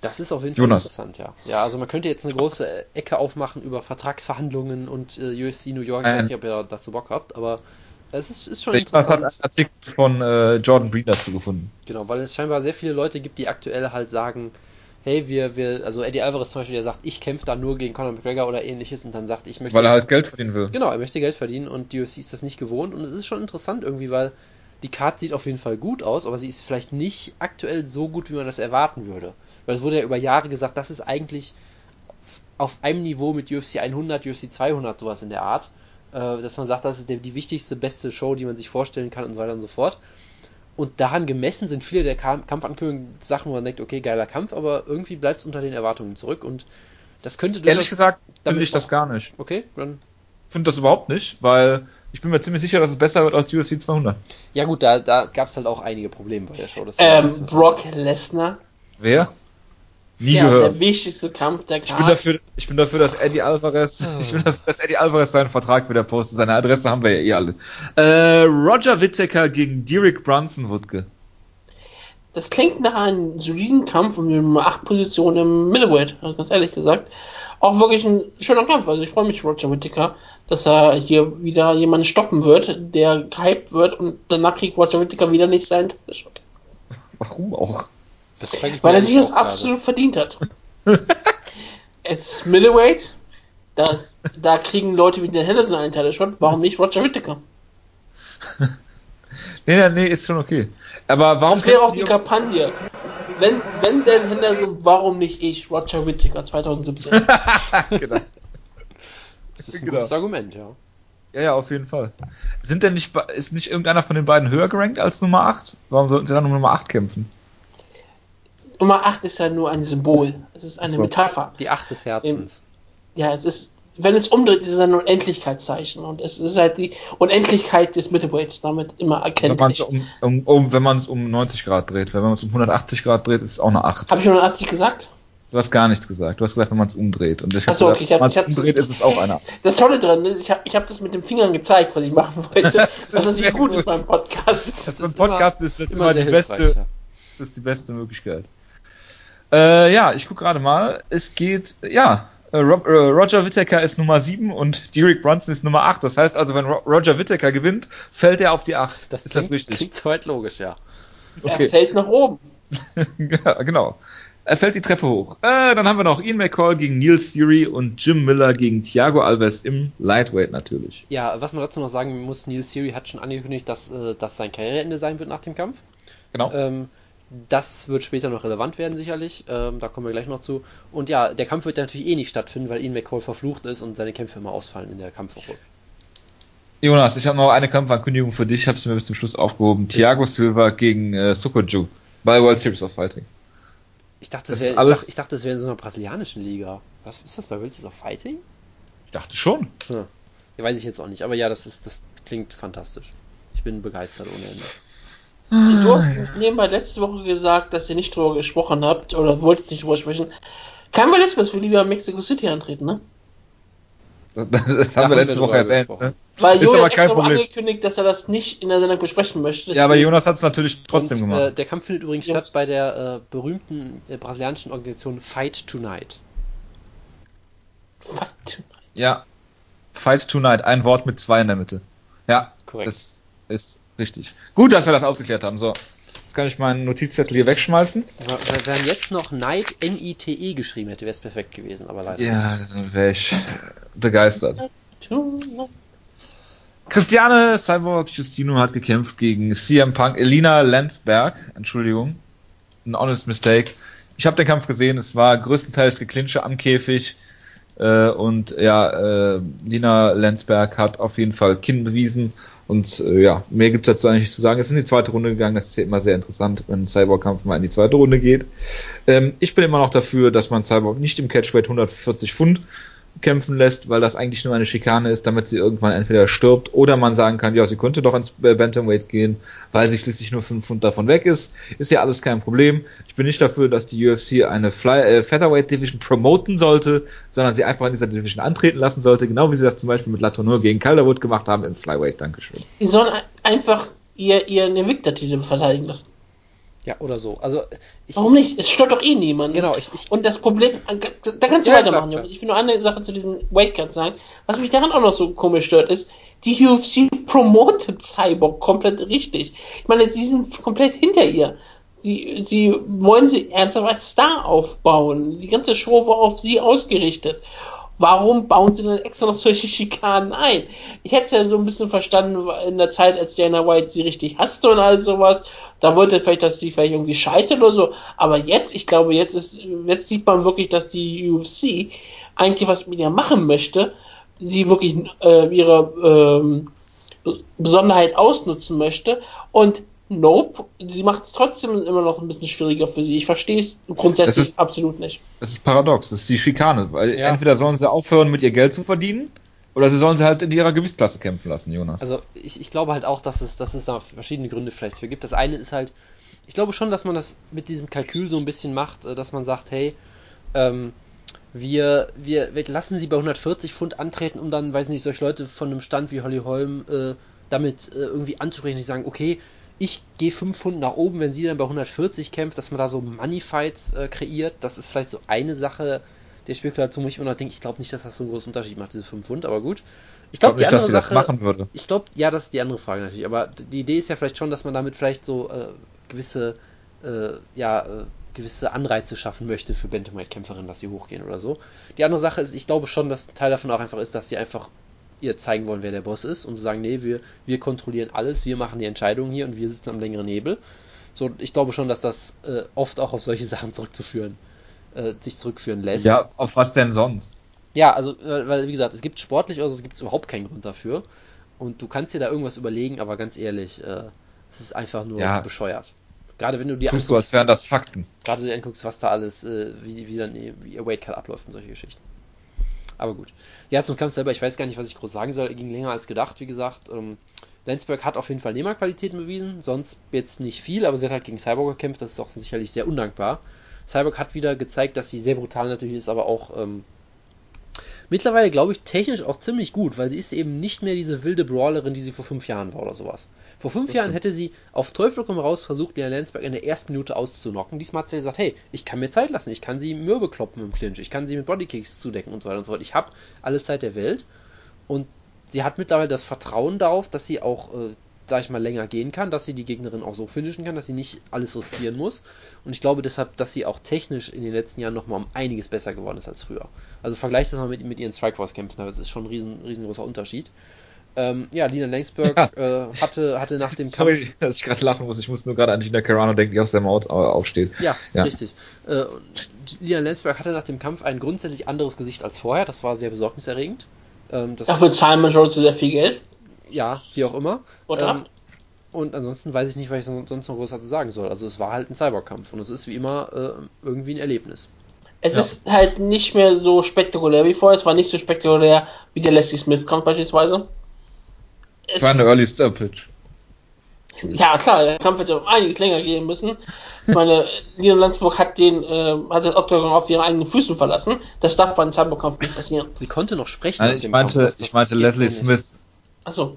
Speaker 1: Das ist auf jeden Fall
Speaker 2: Jonas.
Speaker 1: interessant, ja. Ja, also man könnte jetzt eine große Ecke aufmachen über Vertragsverhandlungen und äh, UFC New York. Ich weiß nicht, ob ihr dazu Bock habt, aber es ist, ist schon
Speaker 2: Ich habe einen
Speaker 1: interessant.
Speaker 2: Artikel von äh, Jordan Breen dazu gefunden.
Speaker 1: Genau, weil es scheinbar sehr viele Leute gibt, die aktuell halt sagen, hey, wir, wir, also Eddie Alvarez zum Beispiel, der sagt, ich kämpfe da nur gegen Conor McGregor oder ähnliches und dann sagt, ich möchte
Speaker 2: Weil er
Speaker 1: jetzt-
Speaker 2: halt Geld verdienen will.
Speaker 1: Genau, er möchte Geld verdienen und die UFC ist das nicht gewohnt und es ist schon interessant irgendwie, weil die Card sieht auf jeden Fall gut aus, aber sie ist vielleicht nicht aktuell so gut, wie man das erwarten würde. Weil es wurde ja über Jahre gesagt, das ist eigentlich auf einem Niveau mit UFC 100, UFC 200, sowas in der Art. Äh, dass man sagt, das ist die wichtigste, beste Show, die man sich vorstellen kann und so weiter und so fort. Und daran gemessen sind viele der Kam- Kampfankündigungen Sachen, wo man denkt, okay, geiler Kampf, aber irgendwie bleibt es unter den Erwartungen zurück und das könnte
Speaker 2: Ehrlich gesagt, finde ich das gar nicht.
Speaker 1: Okay, dann
Speaker 2: Ich finde das überhaupt nicht, weil ich bin mir ziemlich sicher, dass es besser wird als UFC 200.
Speaker 1: Ja gut, da, da gab es halt auch einige Probleme bei der Show. Das
Speaker 3: Ähm, Brock Lesnar.
Speaker 2: Wer? Nie
Speaker 3: Ja,
Speaker 2: gehört.
Speaker 3: der wichtigste Kampf der
Speaker 2: Ich bin
Speaker 3: Karte.
Speaker 2: dafür, ich bin dafür, dass Eddie Alvarez,
Speaker 1: Ah.
Speaker 2: ich bin dafür, dass Eddie Alvarez seinen Vertrag wieder postet. Seine Adresse haben wir ja eh alle. Äh, Roger Whittaker gegen Derek Brunson, Wutke.
Speaker 3: Das klingt nach einem soliden Kampf um die Nummer 8 Position im Middleweight, ganz ehrlich gesagt. Auch wirklich ein schöner Kampf. Also ich freue mich, Roger Whittaker, dass er hier wieder jemanden stoppen wird, der gehypt wird und danach kriegt Roger Whittaker wieder nicht seinen Titelshot.
Speaker 2: Warum auch?
Speaker 1: das frage ich
Speaker 3: Weil er sich das absolut verdient hat. es ist Middleweight. Das, da kriegen Leute wie den Henderson einen Titelshot. Warum nicht Roger Whittaker?
Speaker 2: Nee, nee, nee, ist schon okay. Aber warum
Speaker 3: Das wäre auch die Kampagne. Wenn, wenn Dan Henderson, warum nicht ich, Roger Whittaker 2017?
Speaker 2: die- genau.
Speaker 1: Das ist ein
Speaker 2: Genau.
Speaker 1: gutes Argument, ja.
Speaker 2: Ja, ja, auf jeden Fall. Sind denn nicht, ist nicht irgendeiner von den beiden höher gerankt als Nummer 8? Warum sollten sie dann um Nummer 8 kämpfen?
Speaker 3: Nummer 8 ist ja nur ein Symbol. Es ist eine
Speaker 2: So.
Speaker 3: Metapher.
Speaker 1: Die Acht des Herzens.
Speaker 3: Ja, es ist, wenn es umdreht, ist es ein Unendlichkeitszeichen. Und es ist halt die Unendlichkeit des Middleweights damit immer
Speaker 2: Wenn man es
Speaker 3: erkenntlich.
Speaker 2: um, um, um, wenn man es um 90 Grad dreht. Wenn man es um 180 Grad dreht, ist es auch eine 8.
Speaker 3: Habe ich 180 gesagt?
Speaker 2: Du hast gar nichts gesagt. Du hast gesagt, wenn man es umdreht. Und ich
Speaker 3: Ach
Speaker 2: habe
Speaker 3: so,
Speaker 2: gesagt,
Speaker 3: okay, ich hab-
Speaker 2: wenn man es umdreht, ist es auch eine 8.
Speaker 3: Das Tolle dran ist, ich habe ich hab das mit den Fingern gezeigt, was ich machen wollte. das
Speaker 2: sehr
Speaker 3: nicht gut
Speaker 2: gut.
Speaker 3: ist beim Podcast.
Speaker 1: Das
Speaker 2: Beim
Speaker 1: ist
Speaker 2: Podcast ist das immer,
Speaker 1: sehr
Speaker 2: die
Speaker 1: hilfreich,
Speaker 2: beste,
Speaker 1: ja.
Speaker 2: das ist die beste Möglichkeit. Äh, ja, ich gucke gerade mal. Es geht, ja, Rob, äh, Roger Whittaker ist Nummer 7 und Derek Brunson ist Nummer 8. Das heißt also, wenn Ro Roger Whittaker gewinnt, fällt er auf die 8.
Speaker 1: Das
Speaker 2: ist
Speaker 1: klingt,
Speaker 2: das richtig?
Speaker 1: klingt soweit logisch, ja.
Speaker 2: Okay.
Speaker 3: Er fällt nach oben.
Speaker 2: ja, genau. Er fällt die Treppe hoch. Äh, dann haben wir noch Ian McCall gegen Neil Theory und Jim Miller gegen Thiago Alves im Lightweight natürlich.
Speaker 1: Ja, was man dazu noch sagen muss, Neil Siri hat schon angekündigt, dass äh, das sein Karriereende sein wird nach dem Kampf.
Speaker 2: Genau.
Speaker 1: Ähm, das wird später noch relevant werden, sicherlich. Ähm, da kommen wir gleich noch zu. Und ja, der Kampf wird ja natürlich eh nicht stattfinden, weil Ian McCall verflucht ist und seine Kämpfe immer ausfallen in der Kampfwoche.
Speaker 2: Jonas, ich habe noch eine Kampfankündigung für dich, hab's mir bis zum Schluss aufgehoben. Thiago Silva gegen äh, Sokoju bei World Series of Fighting.
Speaker 1: Ich dachte,
Speaker 2: Das
Speaker 1: das wäre ich ich dachte, das wäre in so einer brasilianischen Liga. Was ist das bei World Series of Fighting?
Speaker 2: Ich dachte schon.
Speaker 1: Hm. Ja, weiß ich jetzt auch nicht. Aber ja, das ist, das klingt fantastisch. Ich bin begeistert ohne Ende.
Speaker 3: Du hast nebenbei letzte Woche gesagt, dass ihr nicht drüber gesprochen habt oder wolltet nicht drüber sprechen. Kein Velasquez will lieber Mexico City antreten, ne?
Speaker 2: Das, das
Speaker 1: Da
Speaker 2: haben wir
Speaker 1: haben
Speaker 2: letzte
Speaker 1: wir
Speaker 2: Woche erwähnt.
Speaker 1: gesprochen.
Speaker 2: Ne?
Speaker 3: Weil
Speaker 2: Ist
Speaker 3: Jonas
Speaker 2: aber
Speaker 3: hat
Speaker 2: kein Problem.
Speaker 3: angekündigt, dass er das nicht in der Sendung besprechen möchte.
Speaker 2: Ja, aber Jonas hat es natürlich trotzdem
Speaker 1: und,
Speaker 2: gemacht.
Speaker 1: Äh, der Kampf findet übrigens
Speaker 3: Ja.
Speaker 1: statt bei der äh, berühmten äh, brasilianischen Organisation Fight Tonight.
Speaker 3: Fight.
Speaker 2: ja. Fight Tonight, ein Wort mit zwei in der Mitte. Ja,
Speaker 1: Korrekt.
Speaker 2: das ist richtig. Gut, dass wir das aufgeklärt haben. So, jetzt kann ich meinen Notizzettel hier wegschmeißen.
Speaker 1: Wenn wenn jetzt noch Night N-I-T-E geschrieben hätte, wäre es perfekt gewesen, aber leider.
Speaker 2: Ja, dann wäre ich begeistert. Christiane Cyborg Justino hat gekämpft gegen CM Punk, Elina Landsberg, Entschuldigung, ein honest mistake. Ich habe den Kampf gesehen, es war größtenteils Geklinsche am Käfig äh, und ja, äh, Lina Landsberg hat auf jeden Fall Kinn bewiesen und äh, ja, mehr gibt's dazu eigentlich zu sagen. Es ist in die zweite Runde gegangen, das ist ja immer sehr interessant, wenn Cyborg-Kampf mal in die zweite Runde geht. Ähm, ich bin immer noch dafür, dass man Cyborg nicht im Catchweight 140 Pfund kämpfen lässt, weil das eigentlich nur eine Schikane ist, damit sie irgendwann entweder stirbt oder man sagen kann, ja, sie könnte doch ins Bantamweight gehen, weil sie schließlich nur 5 Pfund davon weg ist. Ist ja alles kein Problem. Ich bin nicht dafür, dass die UFC eine Fly äh, Featherweight Division promoten sollte, sondern sie einfach in dieser Division antreten lassen sollte, genau wie sie das zum Beispiel mit Latourneur gegen Calderwood gemacht haben im Flyweight. Dankeschön.
Speaker 3: Die sollen einfach ihr, ihren Invicta-Titel verteidigen lassen.
Speaker 1: Ja, oder so. Also,
Speaker 3: ich, Warum nicht? Es stört doch eh niemand.
Speaker 1: Genau, ich, ich
Speaker 3: Und das Problem, da kannst du ja, weitermachen, klar, klar. Ich will nur eine Sache zu diesen Weightcuts sagen. Was mich daran auch noch so komisch stört, ist, die UFC promotet Cyborg komplett richtig. Ich meine, sie sind komplett hinter ihr. Sie, sie wollen sie ernsthaft als Star aufbauen. Die ganze Show war auf sie ausgerichtet warum bauen sie dann extra noch solche Schikanen ein? Ich hätte es ja so ein bisschen verstanden in der Zeit, als Dana White sie richtig hasste und all sowas. Da wollte vielleicht, dass sie vielleicht irgendwie scheitert oder so. Aber jetzt, ich glaube, jetzt ist, jetzt sieht man wirklich, dass die UFC eigentlich was mit ihr machen möchte. Sie wirklich äh, ihre ähm, Besonderheit ausnutzen möchte und Nope, sie macht es trotzdem immer noch ein bisschen schwieriger für sie. Ich verstehe es grundsätzlich ist, absolut nicht.
Speaker 2: Das ist paradox, das ist die Schikane, weil ja. entweder sollen sie aufhören, mit ihr Geld zu verdienen, oder sie sollen sie halt in ihrer Gewichtsklasse kämpfen lassen, Jonas.
Speaker 1: Also ich, ich glaube halt auch, dass es, dass es da verschiedene Gründe vielleicht für gibt. Das eine ist halt, ich glaube schon, dass man das mit diesem Kalkül so ein bisschen macht, äh, dass man sagt, hey, ähm, wir, wir, wir lassen sie bei 140 Pfund antreten, um dann, weiß nicht, solche Leute von einem Stand wie Holly Holm äh, damit äh, irgendwie anzusprechen, die sagen, okay, ich gehe 5 Pfund nach oben, wenn sie dann bei 140 kämpft, dass man da so Money-Fights äh, kreiert. Das ist vielleicht so eine Sache der Spekulation, wo ich immer noch denke, ich glaube nicht, dass das so einen großen Unterschied macht, diese 5 Pfund, aber gut.
Speaker 2: Ich glaube, glaub die andere dass Sache, das machen würde.
Speaker 1: Ich glaube, ja, das ist die andere Frage natürlich, aber die Idee ist ja vielleicht schon, dass man damit vielleicht so äh, gewisse, äh, ja, äh, gewisse Anreize schaffen möchte für Bantamweight-Kämpferinnen, dass sie hochgehen oder so. Die andere Sache ist, ich glaube schon, dass ein Teil davon auch einfach ist, dass sie einfach ihr zeigen wollen, wer der Boss ist und zu sagen, nee, wir, wir kontrollieren alles, wir machen die Entscheidungen hier und wir sitzen am längeren Hebel. So, ich glaube schon, dass das äh, oft auch auf solche Sachen zurückzuführen, äh, sich zurückführen lässt.
Speaker 2: Ja, auf was denn sonst?
Speaker 1: Ja, also, äh, weil, wie gesagt, es gibt sportlich, also es gibt überhaupt keinen Grund dafür. Und du kannst dir da irgendwas überlegen, aber ganz ehrlich, äh, es ist einfach nur ja. bescheuert. Gerade wenn du dir
Speaker 2: Tust anguckst, du, als wären das Fakten.
Speaker 1: Gerade wenn du dir anguckst, was da alles, äh, wie, wie dann wie ihr Weightcut abläuft und solche Geschichten. Aber gut. Ja, zum Kampf selber, ich weiß gar nicht, was ich groß sagen soll. Er ging länger als gedacht, wie gesagt. Ähm, Landsberg hat auf jeden Fall Nehmerqualitäten bewiesen, sonst jetzt nicht viel, aber sie hat halt gegen Cyborg gekämpft, das ist auch sicherlich sehr undankbar. Cyborg hat wieder gezeigt, dass sie sehr brutal natürlich ist, aber auch ähm, mittlerweile, glaube ich, technisch auch ziemlich gut, weil sie ist eben nicht mehr diese wilde Brawlerin, die sie vor fünf Jahren war oder sowas. Vor fünf das Jahren stimmt. hätte sie auf Teufel komm raus versucht, Lena Landsberg in der ersten Minute auszunocken. Diesmal hat sie gesagt, hey, ich kann mir Zeit lassen, ich kann sie mürbe kloppen im Clinch, ich kann sie mit Bodykicks zudecken und so weiter und so fort. Ich habe alle Zeit der Welt und sie hat mittlerweile das Vertrauen darauf, dass sie auch, äh, sag ich mal, länger gehen kann, dass sie die Gegnerin auch so finishen kann, dass sie nicht alles riskieren muss. Und ich glaube deshalb, dass sie auch technisch in den letzten Jahren nochmal um einiges besser geworden ist als früher. Also vergleicht das mal mit, mit ihren Strikeforce-Kämpfen, das ist schon ein riesen, riesengroßer Unterschied. Ähm, ja, Lina Langsberg ja. äh, hatte, hatte nach dem
Speaker 2: Sorry, Kampf. dass ich gerade lachen muss. Ich muss nur gerade an Gina Carano denken, die aus der Maut aufsteht.
Speaker 1: Ja, ja. richtig. Äh, Lina Langsberg hatte nach dem Kampf ein grundsätzlich anderes Gesicht als vorher. Das war sehr besorgniserregend.
Speaker 3: Ähm, Dafür zahlen zu sehr viel Geld.
Speaker 1: Ja, wie auch immer. Ähm, und ansonsten weiß ich nicht, was ich sonst noch groß dazu sagen soll. Also es war halt ein Cyberkampf und es ist wie immer äh, irgendwie ein Erlebnis.
Speaker 3: Es ja. ist halt nicht mehr so spektakulär wie vorher. Es war nicht so spektakulär wie der Leslie Smith-Kampf beispielsweise.
Speaker 2: Es war eine Early Stoppage.
Speaker 3: Ja, klar, der Kampf hätte einiges länger gehen müssen. Ich meine, Lina Landsburg hat den, äh, hat das Octagon auf ihren eigenen Füßen verlassen. Das darf bei einem Cyberkampf nicht passieren.
Speaker 1: Sie konnte noch sprechen.
Speaker 2: Nein, ich meinte, Kampf, ich meinte Leslie Smith.
Speaker 3: Achso.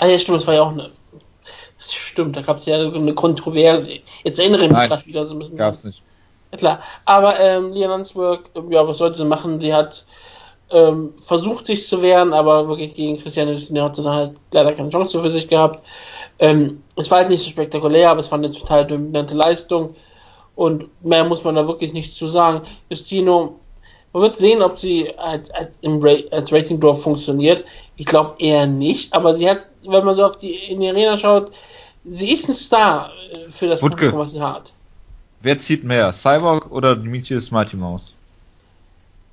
Speaker 3: Ah, ja, stimmt, das war ja auch eine. Stimmt, da gab es ja eine Kontroverse. Jetzt erinnere ich mich gerade wieder so ein bisschen.
Speaker 2: Gab's nicht.
Speaker 3: Ja, klar. Aber ähm, Lina Landsburg, ja, was sollte sie machen? Sie hat ähm, versucht sich zu wehren, aber wirklich gegen Christiane hat sie dann halt leider keine Chance für sich gehabt. Ähm, es war halt nicht so spektakulär, aber es war eine total dominante Leistung und mehr muss man da wirklich nichts zu sagen. Justino, man wird sehen, ob sie als, als, Ra als Rating Draw funktioniert. Ich glaube eher nicht, aber sie hat, wenn man so auf die in die Arena schaut, sie ist ein Star äh, für das
Speaker 2: Publikum, was sie hat. Wer zieht mehr, Cyborg oder Demetrius Mighty Mouse?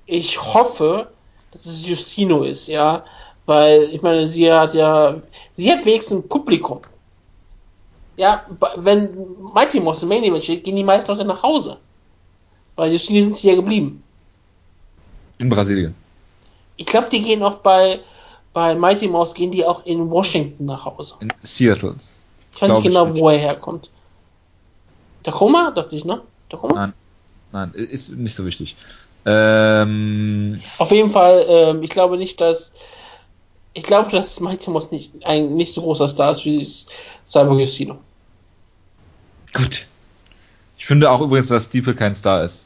Speaker 3: Ich hoffe, dass es Justino ist, ja. Weil, ich meine, sie hat ja, sie hat wenigstens ein Publikum. Ja, wenn Mighty Moss im Main Event steht, gehen die meisten Leute nach Hause. Weil Justino sind sie ja geblieben.
Speaker 2: In Brasilien.
Speaker 3: Ich glaube, die gehen auch bei, bei Mighty Mouse, gehen die auch in Washington nach Hause.
Speaker 2: In Seattle.
Speaker 3: Ich weiß nicht genau, wo er herkommt. Tacoma, dachte ich, ne? Tacoma?
Speaker 2: Nein. Nein, ist nicht so wichtig. Ähm,
Speaker 3: Auf jeden Fall, ähm, ich glaube nicht, dass. Ich glaube, dass Mighty Mouse nicht, ein nicht so großer Star ist wie Cyber Casino.
Speaker 2: gut. Ich finde auch übrigens, dass Steeple kein Star ist.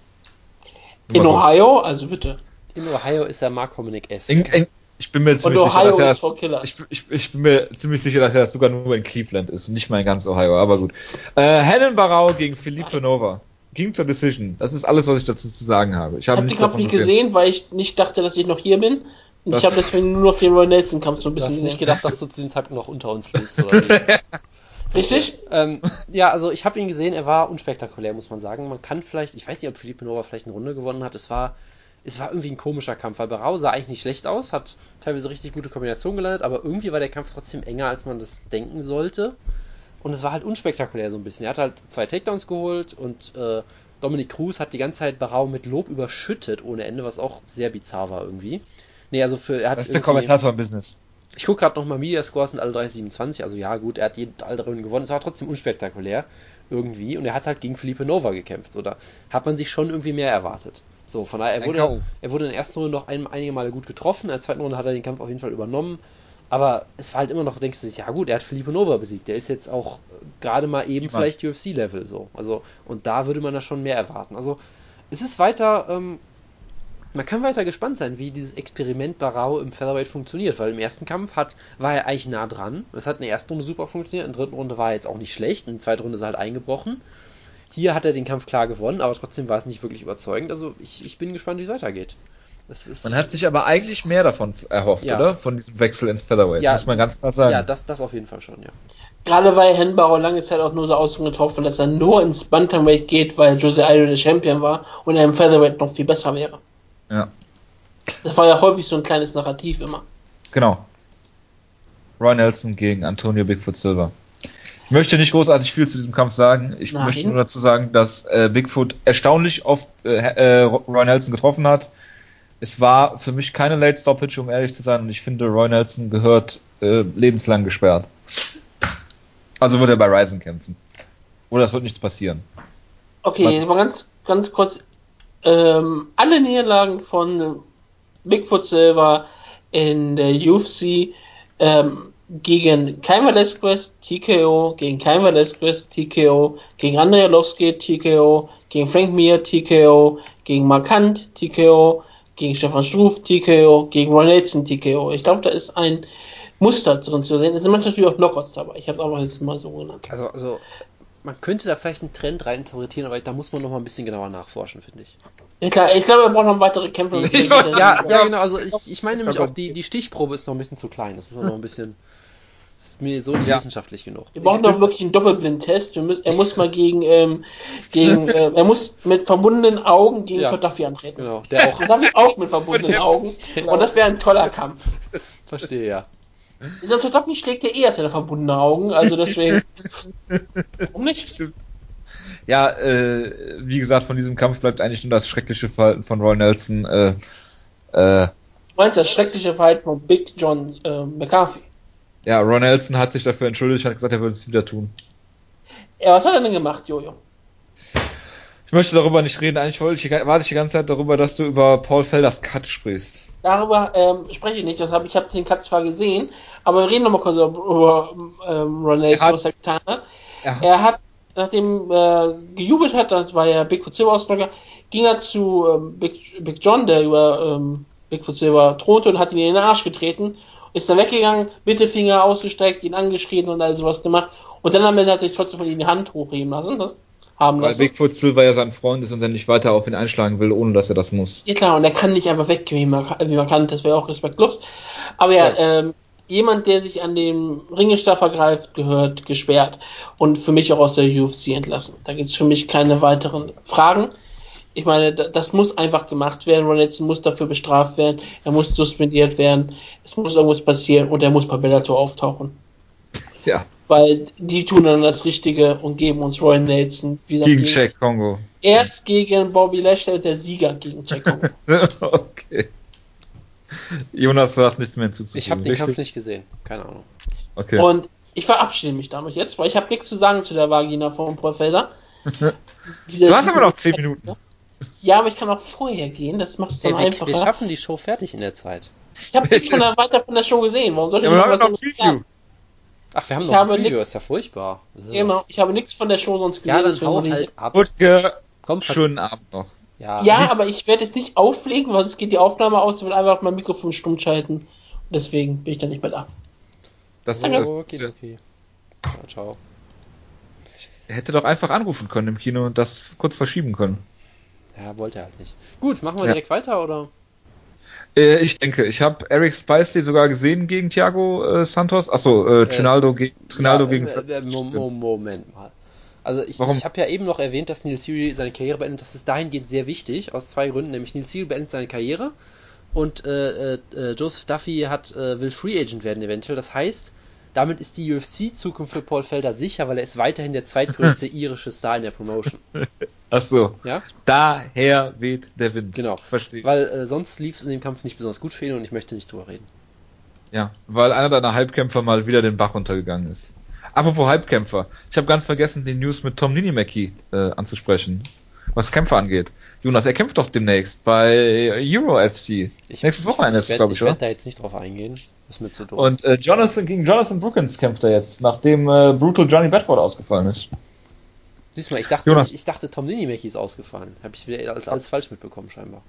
Speaker 3: In. Ohio, also bitte.
Speaker 1: In Ohio ist er Mark Hominick S.
Speaker 2: In, in, ich bin mir
Speaker 3: Und
Speaker 2: ziemlich sicher,
Speaker 3: Ohio
Speaker 2: dass er
Speaker 3: ist
Speaker 2: das, ich, ich, ich bin mir ziemlich sicher, dass er das sogar nur in Cleveland ist und nicht mal in ganz Ohio, aber gut. Äh, Hennen Barau gegen Felipe Nova. Ging zur Decision. Das ist alles, was ich dazu zu sagen habe. Ich habe
Speaker 3: habe den Kampf nicht
Speaker 2: gesehen.
Speaker 3: weil ich nicht dachte, dass ich noch hier bin. Und
Speaker 2: Das-
Speaker 3: ich habe deswegen nur noch den Roy Nelson Kampf so ein bisschen
Speaker 1: nicht gedacht, dass du zu dem Zeitpunkt noch unter uns liest?
Speaker 3: Richtig?
Speaker 1: ähm, ja, also ich habe ihn gesehen, er war unspektakulär, muss man sagen. Man kann vielleicht, ich weiß nicht, ob Felipe Nova vielleicht eine Runde gewonnen hat. Es war, es war irgendwie ein komischer Kampf, weil Barau sah eigentlich nicht schlecht aus, hat teilweise richtig gute Kombinationen gelandet, aber irgendwie war der Kampf trotzdem enger, als man das denken sollte. Und es war halt unspektakulär so ein bisschen. Er hat halt zwei Takedowns geholt und äh, Dominic Cruz hat die ganze Zeit Barau mit Lob überschüttet ohne Ende, was auch sehr bizarr war irgendwie. Nee, also für er hat
Speaker 2: Das ist der Kommentator im Business.
Speaker 1: ich gucke gerade nochmal, Mediascores sind alle 30-27, also ja gut, er hat jeden, alle drei Runden gewonnen, es war trotzdem unspektakulär irgendwie und er hat halt gegen Felipe Nova gekämpft, oder hat man sich schon irgendwie mehr erwartet. So, von daher, er wurde, er wurde in der ersten Runde noch ein, einige Male gut getroffen, in der zweiten Runde hat er den Kampf auf jeden Fall übernommen, aber es war halt immer noch, denkst du, ja gut, er hat Felipe Nova besiegt, der ist jetzt auch äh, gerade mal eben
Speaker 2: Niemand.
Speaker 1: vielleicht UFC-Level so, also und da würde man da schon mehr erwarten. Also es ist weiter, ähm, man kann weiter gespannt sein, wie dieses Experiment Barau im Featherweight funktioniert, weil im ersten Kampf hat, war er eigentlich nah dran. Es hat in der ersten Runde super funktioniert, in der dritten Runde war er jetzt auch nicht schlecht, in der zweiten Runde ist er halt eingebrochen. Hier hat er den Kampf klar gewonnen, aber trotzdem war es nicht wirklich überzeugend. Also ich, ich bin gespannt, wie es weitergeht. Das ist,
Speaker 2: Man hat sich aber eigentlich mehr davon erhofft,
Speaker 1: Ja.
Speaker 2: oder? Von diesem Wechsel ins Featherweight,
Speaker 1: Ja.
Speaker 2: muss man ganz klar sagen.
Speaker 1: ja, das, das auf jeden Fall schon, ja.
Speaker 3: Gerade weil Henbauer lange Zeit auch nur so ausgetroffen, dass er nur ins Bantamweight geht, weil Jose Aldo der Champion war und er im Featherweight noch viel besser wäre.
Speaker 2: ja.
Speaker 3: Das war ja häufig so ein kleines Narrativ immer.
Speaker 2: Genau. Roy Nelson gegen Antonio Bigfoot Silver. Ich möchte nicht großartig viel zu diesem Kampf sagen. Ich
Speaker 3: Nein.
Speaker 2: möchte nur dazu sagen, dass äh, Bigfoot erstaunlich oft äh, äh, Roy Nelson getroffen hat. Es war für mich keine Late Stoppage, um ehrlich zu sein, und ich finde, Roy Nelson gehört äh, lebenslang gesperrt. Also wird er bei Ryzen kämpfen. Oder es wird nichts passieren.
Speaker 3: Okay, aber ganz, ganz kurz. Ähm, alle Niederlagen von Bigfoot Silver in der UFC ähm, gegen Cain Velasquez, TKO, gegen Cain Velasquez, TKO, gegen Andrei Arlovski, TKO, gegen Frank Mir, TKO, gegen Markant, TKO, gegen Stefan Struff, TKO, gegen Ron Nelson, TKO. Ich glaube, da ist ein Muster drin zu sehen. Es sind manchmal natürlich auch Knockouts dabei. Ich habe es aber jetzt mal so genannt.
Speaker 1: Also, also man könnte da vielleicht einen Trend rein interpretieren, aber da muss man noch mal ein bisschen genauer nachforschen, finde ich.
Speaker 3: Ja, klar, ich glaube, wir brauchen noch weitere Kämpfe.
Speaker 1: Ja,
Speaker 3: ja,
Speaker 1: genau. Also ich, ich meine nämlich auch, die, die Stichprobe ist noch ein bisschen zu klein. Das muss man noch ein bisschen. Das ist mir so nicht
Speaker 2: Ja.
Speaker 1: wissenschaftlich genug.
Speaker 3: Wir brauchen doch wirklich einen Doppelblindtest. Wir müssen, er muss mal gegen, ähm, gegen, äh, er muss mit verbundenen Augen gegen
Speaker 1: Ja.
Speaker 3: Gaddafi antreten.
Speaker 1: Genau, der auch.
Speaker 3: Gaddafi auch mit verbundenen Augen. Und das wäre ein toller Kampf.
Speaker 1: Verstehe, ja.
Speaker 3: Der Gaddafi schlägt ja eher seine verbundene Augen, also deswegen. Warum nicht?
Speaker 2: Stimmt. Ja, äh, wie gesagt, von diesem Kampf bleibt eigentlich nur das schreckliche Verhalten von Roy Nelson. Äh, äh,
Speaker 3: Du meinst das schreckliche Verhalten von Big John äh, McCarthy.
Speaker 2: Ja, Roy Nelson hat sich dafür entschuldigt, hat gesagt, er würde es wieder tun.
Speaker 3: Ja, was hat er denn gemacht, Jojo?
Speaker 2: Ich möchte darüber nicht reden. Eigentlich wollte ich, warte ich die ganze Zeit darüber, dass du über Paul Felders Cut sprichst.
Speaker 3: Darüber ähm, spreche ich nicht, das hab, ich habe den Cut zwar gesehen, aber wir reden nochmal kurz über, ähm, Ron Nelson,
Speaker 2: Er hat-
Speaker 3: was er getan hat.
Speaker 2: Ja.
Speaker 3: Er hat, nachdem äh, gejubelt hat, das war ja Bigfoot Silver Ausdrücker, ging er zu ähm, Big, Big John, der über ähm, Bigfoot Silver thronte und hat ihn in den Arsch getreten, ist dann weggegangen, Mittelfinger ausgestreckt, ihn angeschrien und all sowas gemacht und dann hat er sich trotzdem von ihm die Hand hochheben lassen, das haben
Speaker 2: Weil
Speaker 3: lassen.
Speaker 2: Bigfoot Silver ja sein Freund ist und er nicht weiter auf ihn einschlagen will, ohne dass er das muss.
Speaker 3: Ja klar, und er kann nicht einfach weggehen, wie man, wie man kann, das wäre auch respektlos. Aber ja, ähm, jemand, der sich an dem Ringestar vergreift, gehört gesperrt und für mich auch aus der UFC entlassen. Da gibt es für mich keine weiteren Fragen. Ich meine, da- das muss einfach gemacht werden. Ron Nelson muss dafür bestraft werden. Er muss suspendiert werden. Es muss irgendwas passieren und er muss bei Bellator auftauchen.
Speaker 2: Ja,
Speaker 3: Weil die tun dann das Richtige und geben uns Roy Nelson wieder
Speaker 2: gegen Jack Kongo.
Speaker 3: Erst gegen Bobby Lashley, der Sieger gegen Jack Congo.
Speaker 2: okay. Jonas, du hast nichts mehr hinzuzufügen.
Speaker 1: Ich habe den
Speaker 2: richtig?
Speaker 1: Kampf nicht gesehen. Keine Ahnung.
Speaker 2: Okay.
Speaker 3: Und ich verabschiede mich damit jetzt, weil ich habe nichts zu sagen zu der Vagina von Paul Felder.
Speaker 2: Du hast aber noch 10 Minuten.
Speaker 3: Ja, aber ich kann auch vorher gehen, das macht es dann
Speaker 1: Ey, wir,
Speaker 3: einfacher.
Speaker 1: wir schaffen die Show fertig in der Zeit.
Speaker 3: ich habe nichts von der, weiter von der Show gesehen. Warum soll ich
Speaker 2: Ja, wir
Speaker 3: noch
Speaker 2: haben noch Preview.
Speaker 1: Ach, wir haben
Speaker 3: Ich
Speaker 1: noch ein Video,
Speaker 3: nix-
Speaker 1: ist ja furchtbar. So.
Speaker 3: Genau, ich habe nichts von der Show sonst gesehen.
Speaker 1: Ja, dann hau halt ab.
Speaker 2: Gut, ge
Speaker 1: Komm,
Speaker 2: schönen Abend noch.
Speaker 1: Ja,
Speaker 3: Ja, aber ich werde es nicht auflegen, weil es geht die Aufnahme aus, ich will einfach mein Mikrofon stumm schalten. Und deswegen bin ich dann nicht mehr da.
Speaker 2: Das,
Speaker 1: Oh,
Speaker 2: äh,
Speaker 1: okay, okay. Ja, ciao.
Speaker 2: er hätte doch einfach anrufen können im Kino und das kurz verschieben können.
Speaker 1: Ja, wollte er halt nicht. Gut, machen wir
Speaker 2: Ja.
Speaker 1: direkt weiter, oder?
Speaker 2: Äh, ich denke, ich habe Eric Spicely sogar gesehen gegen Thiago äh, Santos. Achso, äh, Trinaldo, ge Trinaldo
Speaker 1: ja,
Speaker 2: gegen.
Speaker 1: äh, äh, Mo- Moment mal. Also ich,
Speaker 2: Warum?
Speaker 1: ich habe ja eben noch erwähnt, dass Neil Seary seine Karriere beendet. Das ist dahingehend sehr wichtig, aus zwei Gründen. Nämlich Neil Seary beendet seine Karriere und äh, äh, äh, Joseph Duffy hat, äh, will Free Agent werden eventuell. Das heißt, damit ist die UFC-Zukunft für Paul Felder sicher, weil er ist weiterhin der zweitgrößte irische Star in der Promotion.
Speaker 2: Achso,
Speaker 1: Ja?
Speaker 2: daher weht der Wind.
Speaker 1: Genau.
Speaker 2: Verstehe.
Speaker 1: Weil äh, sonst lief es in dem Kampf nicht besonders gut für ihn und ich möchte nicht drüber reden.
Speaker 2: Ja, weil einer deiner Halbkämpfer mal wieder den Bach runtergegangen ist. Apropos Halbkämpfer, ich habe ganz vergessen, die News mit Tom Ninimaki äh, anzusprechen, was Kämpfer angeht. Jonas, er kämpft doch demnächst bei Euro FC.
Speaker 1: Ich,
Speaker 2: Nächstes Wochenende glaube ich,
Speaker 1: Ich werde
Speaker 2: oder?
Speaker 1: da jetzt nicht drauf eingehen. Ist mir zu doof.
Speaker 2: Und äh, Jonathan gegen Jonathan Brookins kämpft er jetzt, nachdem äh, Brutal Johnny Bedford ausgefallen ist.
Speaker 1: Diesmal, ich dachte,
Speaker 2: Jonas.
Speaker 1: ich dachte, Tom Ninimaki ist ausgefallen. Habe ich wieder als, als falsch mitbekommen, scheinbar.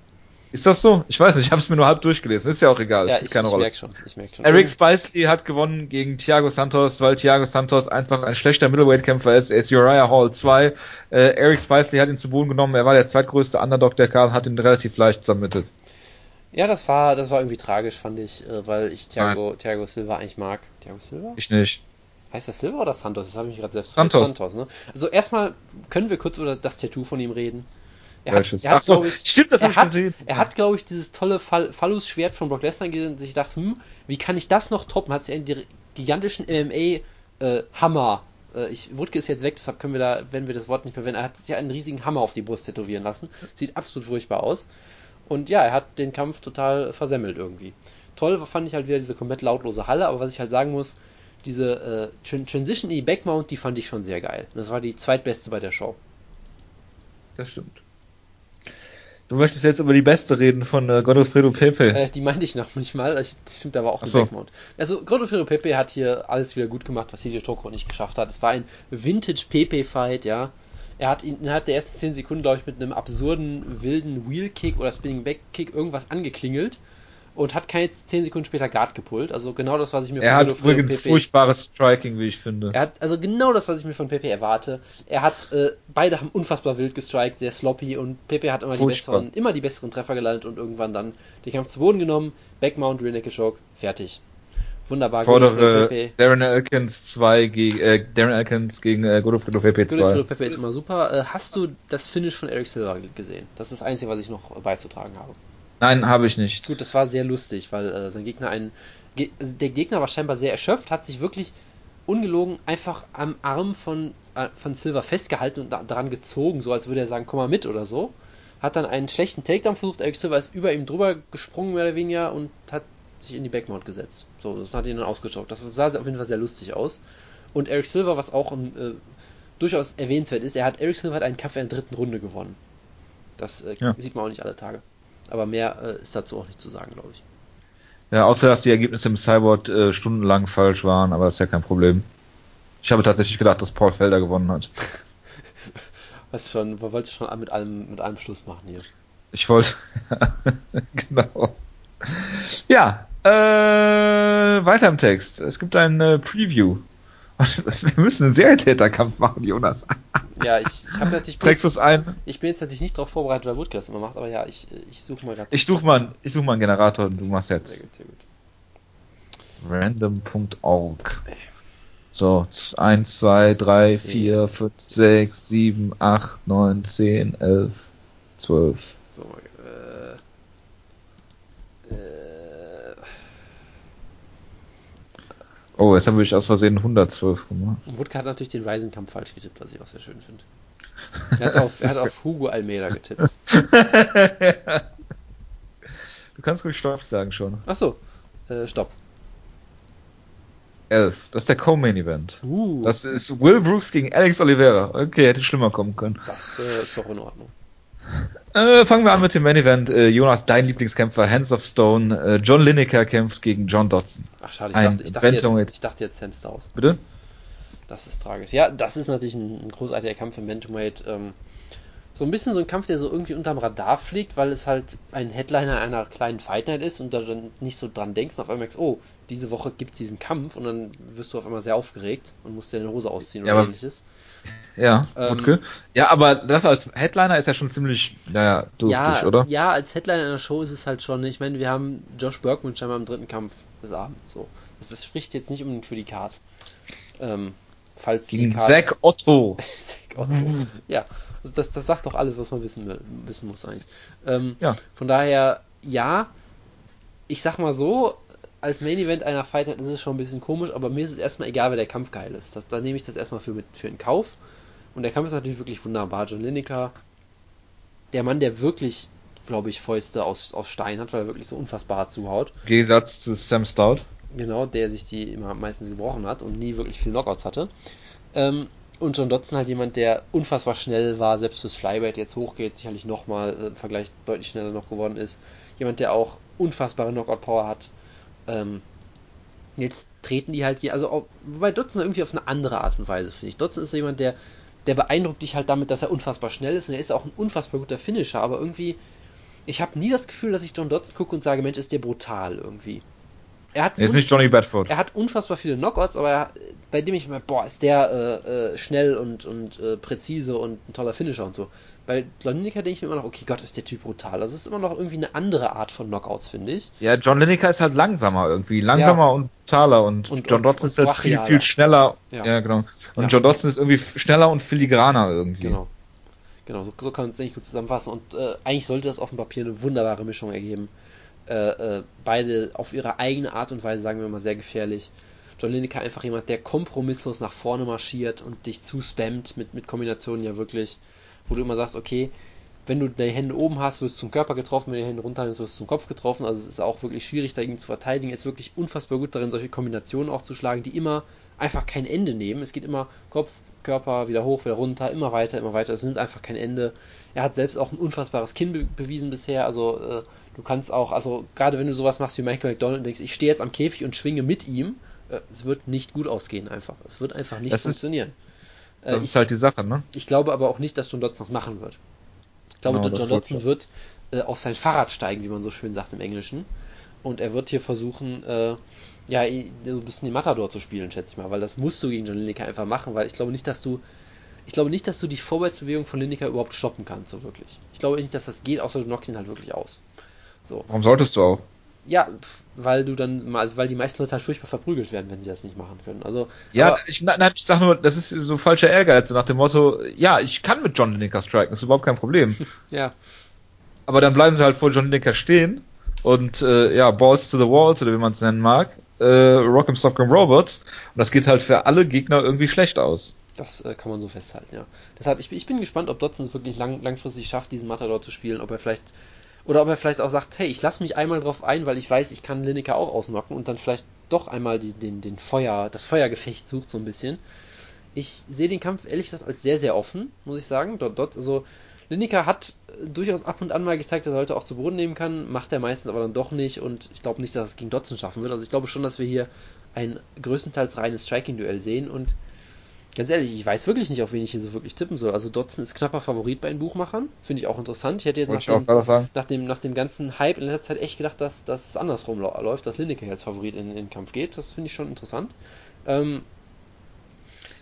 Speaker 2: Ist das so? Ich weiß nicht, ich habe es mir nur halb durchgelesen. Ist ja auch egal,
Speaker 1: ja,
Speaker 2: spielt
Speaker 1: ich,
Speaker 2: keine
Speaker 1: ich
Speaker 2: Rolle.
Speaker 1: merke schon. Ich merk schon.
Speaker 2: Eric Spicely hat gewonnen gegen Thiago Santos, weil Thiago Santos einfach ein schlechter Middleweight-Kämpfer ist. Er ist Uriah Hall 2. Äh, Eric Spicely hat ihn zu Boden genommen. Er war der zweitgrößte Underdog der Karl, hat ihn relativ leicht vermittelt.
Speaker 1: Ja, das war, das war irgendwie tragisch, fand ich, äh, weil ich Thiago, Thiago Silva eigentlich mag. Thiago Silva?
Speaker 2: Ich nicht.
Speaker 1: Heißt das Silva oder Santos? Das habe ich mich gerade selbst
Speaker 2: Santos.
Speaker 1: Santos, ne? Also erstmal können wir kurz über das Tattoo von ihm reden. Er hat,
Speaker 2: Welches?
Speaker 1: er hat
Speaker 2: so,
Speaker 1: ich,
Speaker 2: stimmt, das
Speaker 1: er hat,
Speaker 2: gesehen.
Speaker 1: Er hat, glaube ich, dieses tolle Fall, Phallus-Schwert von Brock Lesnar gesehen und sich gedacht, hm, wie kann ich das noch toppen? Hat sich einen gigantischen MMA-Hammer, äh, ich, Wutke ist jetzt weg, deshalb können wir da, wenn wir das Wort nicht mehr verwenden, er hat sich einen riesigen Hammer auf die Brust tätowieren lassen. Sieht absolut furchtbar aus. Und ja, er hat den Kampf total versemmelt irgendwie. Toll fand ich halt wieder diese komplett lautlose Halle, aber was ich halt sagen muss, diese äh, Tran- Transition in die Backmount, die fand ich schon sehr geil. Das war die zweitbeste bei der Show.
Speaker 2: Das stimmt. Du möchtest jetzt über die Beste reden von äh, Godofredo Pepe.
Speaker 1: Äh, die meinte ich noch nicht mal. Ich, das stimmt aber auch
Speaker 2: Ach
Speaker 1: mit
Speaker 2: so.
Speaker 1: Backmount. Also, Godofredo Pepe hat hier alles wieder gut gemacht, was Hideo Toko nicht geschafft hat. Es war ein Vintage Pepe-Fight, ja. Er hat ihn innerhalb der ersten 10 Sekunden, glaube ich, mit einem absurden, wilden Wheel-Kick oder Spinning-Back-Kick irgendwas angeklingelt und hat keine 10 Sekunden später Guard gepullt. Also genau das, was ich mir
Speaker 2: er hat
Speaker 1: Godofredo
Speaker 2: übrigens furchtbares Striking, wie ich finde.
Speaker 1: er hat also genau das, was ich mir von Pepe erwarte. Er hat, äh, beide haben unfassbar wild gestrikt, sehr sloppy und Pepe hat immer die
Speaker 2: Furchtbar.
Speaker 1: besseren, immer die besseren Treffer gelandet und irgendwann dann den Kampf zu Boden genommen, Backmount, Rear Naked Choke, fertig. Wunderbar.
Speaker 2: Fordere
Speaker 1: Pepe.
Speaker 2: Darren Elkins 2 gegen äh, Darren Elkins gegen äh, Godofredo Pepe
Speaker 1: Godofredo
Speaker 2: 2.
Speaker 1: Pepe ist immer super. Äh, hast du das Finish von Eric Silva gesehen? Das ist das Einzige, was ich noch beizutragen habe.
Speaker 2: Nein, habe ich nicht.
Speaker 1: Gut, das war sehr lustig, weil äh, sein Gegner einen. Ge der Gegner war scheinbar sehr erschöpft, hat sich wirklich ungelogen einfach am Arm von, äh, von Silver festgehalten und da, daran gezogen, so als würde er sagen, komm mal mit oder so. Hat dann einen schlechten Takedown versucht, Eric Silver ist über ihm drüber gesprungen, mehr oder weniger, und hat sich in die Backmount gesetzt. So, das hat ihn dann ausgeschaut. Das sah auf jeden Fall sehr lustig aus. Und Eric Silver, was auch äh, durchaus erwähnenswert ist, er hat Eric Silver hat einen Kampf in der dritten Runde gewonnen. Das äh,
Speaker 2: Ja.
Speaker 1: sieht man auch nicht alle Tage. Aber mehr äh, ist dazu auch nicht zu sagen, glaube ich.
Speaker 2: Ja, außer dass die Ergebnisse im Cyborg äh, stundenlang falsch waren, aber das ist ja kein Problem. Ich habe tatsächlich gedacht, dass Paul Felder gewonnen hat.
Speaker 1: Weißt schon, man wollte schon mit allem, mit allem Schluss machen hier.
Speaker 2: Ich wollte. genau. Ja, äh, weiter im Text. Es gibt ein äh, Preview. Wir müssen einen Serientäterkampf machen, Jonas.
Speaker 1: Ja, ich, ich habe natürlich.
Speaker 2: Trägst du es ein?
Speaker 1: Ich bin jetzt natürlich nicht darauf vorbereitet, weil Woodcast immer macht, aber ja, ich, ich suche mal gerade.
Speaker 2: Ich suche mal, ich such mal einen Generator und du machst
Speaker 1: Sehr
Speaker 2: jetzt
Speaker 1: gut, sehr gut.
Speaker 2: random.org. So, 1, 2, 3, 4, 5, 6, 7, 8, 9, 10, 11, 12.
Speaker 1: So, äh,
Speaker 2: Oh, jetzt habe ich aus Versehen 112 gemacht.
Speaker 1: und Woodke hat natürlich den Ryzen-Kampf falsch getippt, was ich auch sehr schön finde. Er hat auf, er hat auf Hugo Almeida getippt.
Speaker 2: Du kannst ruhig Stopp sagen schon.
Speaker 1: Achso, äh, stopp.
Speaker 2: 11. Das ist der Co-Main Event.
Speaker 1: Uh,
Speaker 2: Das ist Will Brooks gegen Alex Oliveira. Okay, hätte schlimmer kommen können.
Speaker 1: das äh, ist doch in Ordnung.
Speaker 2: Äh, fangen wir an mit dem Main Event. Äh, Jonas, dein Lieblingskämpfer, Hands of Stone. Äh, John Lineker kämpft gegen John Dodson.
Speaker 1: Ach schade, ich dachte, ich dachte, jetzt, ich dachte jetzt Sam Stout.
Speaker 2: Bitte?
Speaker 1: Das ist tragisch. Ja, das ist natürlich ein, ein großartiger Kampf im Bantamweight. Ähm, so ein bisschen so ein Kampf, der so irgendwie unterm Radar fliegt, weil es halt ein Headliner einer kleinen Fight Night ist und da dann nicht so dran denkst und auf einmal merkst, oh, diese Woche gibt es diesen Kampf und dann wirst du auf einmal sehr aufgeregt und musst dir deine Hose ausziehen
Speaker 2: Ja,
Speaker 1: oder ähnliches.
Speaker 2: Ja,
Speaker 1: Ähm,
Speaker 2: Wutke. Ja, aber das als Headliner ist ja schon ziemlich, naja, dürftig,
Speaker 1: ja,
Speaker 2: oder?
Speaker 1: ja, als Headliner einer Show ist es halt schon, ich meine, wir haben Josh Bergman scheinbar im dritten Kampf des Abends, so. Das, das spricht jetzt nicht unbedingt für die Card. Ähm, falls die Card...
Speaker 2: Zack Otto.
Speaker 1: Zack Otto. ja, also das, das sagt doch alles, was man wissen, will- wissen muss eigentlich. Ähm,
Speaker 2: Ja.
Speaker 1: Von daher, ja, ich sag mal so, als Main Event einer Fight Night ist es schon ein bisschen komisch, aber mir ist es erstmal egal, wer der Kampf geil ist. Das, da nehme ich das erstmal für, mit, für in Kauf. Und der Kampf ist natürlich wirklich wunderbar. John Lineker, der Mann, der wirklich, glaube ich, Fäuste aus, aus Stein hat, weil er wirklich so unfassbar hart zuhaut.
Speaker 2: Im Gegensatz zu Sam Stout.
Speaker 1: Genau, der sich die immer meistens gebrochen hat und nie wirklich viele Knockouts hatte. Ähm, und John Dodson halt jemand, der unfassbar schnell war, selbst fürs Flyweight jetzt hochgeht, sicherlich nochmal äh, im Vergleich deutlich schneller noch geworden ist. Jemand, der auch unfassbare Knockout-Power hat. Ähm, jetzt treten die halt hier, also auch, wobei Dodson irgendwie auf eine andere Art und Weise, finde ich. Dodson ist so jemand, der, der beeindruckt dich halt damit, dass er unfassbar schnell ist und er ist auch ein unfassbar guter Finisher, aber irgendwie, ich habe nie das Gefühl, dass ich John Dodson gucke und sage, Mensch, ist der brutal irgendwie. Er hat
Speaker 2: Jetzt nicht Johnny Bedford.
Speaker 1: er hat unfassbar viele Knockouts, aber er, bei dem ich immer, boah, ist der äh, äh, schnell und, und äh, präzise und ein toller Finisher und so. Bei Lineker denke ich mir immer noch, okay, Gott, ist der Typ brutal. Also es ist immer noch irgendwie eine andere Art von Knockouts, finde ich.
Speaker 2: Ja, John Lineker ist halt langsamer irgendwie. Langsamer und brutaler und,
Speaker 1: Und-
Speaker 2: John Dodson ist halt viel, viel schneller.
Speaker 1: Ja.
Speaker 2: Ja, genau. Und
Speaker 1: Ja.
Speaker 2: John Dodson ist irgendwie schneller und filigraner irgendwie.
Speaker 1: Genau. Genau, so, so kann man es eigentlich gut zusammenfassen. Und äh, eigentlich sollte das auf dem Papier eine wunderbare Mischung ergeben. Äh, äh, beide auf ihre eigene Art und Weise, sagen wir mal, sehr gefährlich. John Lineker einfach jemand, der kompromisslos nach vorne marschiert und dich zuspammt mit, mit Kombinationen ja wirklich, wo du immer sagst, okay, wenn du die Hände oben hast, wirst du zum Körper getroffen, wenn du die Hände runter hast, wirst du zum Kopf getroffen. Also es ist auch wirklich schwierig, dagegen zu verteidigen. Er ist wirklich unfassbar gut darin, solche Kombinationen auch zu schlagen, die immer einfach kein Ende nehmen. Es geht immer Kopf, Körper, wieder hoch, wieder runter, immer weiter, immer weiter. Es nimmt einfach kein Ende. Er hat selbst auch ein unfassbares Kinn be bewiesen bisher. Also äh, du kannst auch, also gerade wenn du sowas machst wie Michael McDonald und denkst, ich stehe jetzt am Käfig und schwinge mit ihm, äh, es wird nicht gut ausgehen einfach. Es wird einfach nicht
Speaker 2: Das ist-
Speaker 1: Äh,
Speaker 2: Das
Speaker 1: ich,
Speaker 2: ist halt die Sache, ne?
Speaker 1: ich glaube aber auch nicht, dass John Dodson das machen wird. Ich glaube,
Speaker 2: Genau,
Speaker 1: John Dodson wird äh, auf sein Fahrrad steigen, wie man so schön sagt im Englischen. Und er wird hier versuchen, äh, ja, so ein bisschen den Matador zu spielen, schätze ich mal, weil das musst du gegen John Lineker einfach machen, weil ich glaube nicht, dass du, ich glaube nicht, dass du die Vorwärtsbewegung von Lineker überhaupt stoppen kannst, so wirklich. Ich glaube nicht, dass das geht, außer du knockst ihn halt wirklich aus. So.
Speaker 2: Warum solltest du auch?
Speaker 1: Ja, weil du dann mal, also weil die meisten Leute halt furchtbar verprügelt werden, wenn sie das nicht machen können. Also,
Speaker 2: Ja,
Speaker 1: aber-
Speaker 2: ich, nein, ich sag nur, das ist so falscher Ehrgeiz, nach dem Motto, ja, ich kann mit John Lineker striken, das ist überhaupt kein Problem.
Speaker 1: ja,
Speaker 2: Aber dann bleiben sie halt vor John Lineker stehen und äh, ja, Balls to the Walls oder wie man es nennen mag, äh, Rock'em Sock'em Robots und das geht halt für alle Gegner irgendwie schlecht aus.
Speaker 1: Das äh, kann man so festhalten, ja. Deshalb, ich, ich bin gespannt, ob Dodson es wirklich lang, langfristig schafft, diesen Matador zu spielen, ob er vielleicht, oder ob er vielleicht auch sagt, hey, ich lasse mich einmal drauf ein, weil ich weiß, ich kann Lineker auch ausnocken und dann vielleicht doch einmal die, den, den Feuer, das Feuergefecht sucht so ein bisschen. Ich sehe den Kampf ehrlich gesagt als sehr, sehr offen, muss ich sagen. Dort, dort, also Lineker hat durchaus ab und an mal gezeigt, dass er Leute auch zu Boden nehmen kann, macht er meistens aber dann doch nicht und ich glaube nicht, dass es gegen Dodson schaffen wird. Also ich glaube schon, dass wir hier ein größtenteils reines Striking-Duell sehen und Ganz ehrlich, ich weiß wirklich nicht, auf wen ich hier so wirklich tippen soll. Also Dodson ist knapper Favorit bei den Buchmachern. Finde ich auch interessant. Ich hätte jetzt nach dem, nach, dem, nach dem ganzen Hype in letzter Zeit echt gedacht, dass, dass es andersrum läuft, dass Lineker als Favorit in, in den Kampf geht. Das finde ich schon interessant. Ähm,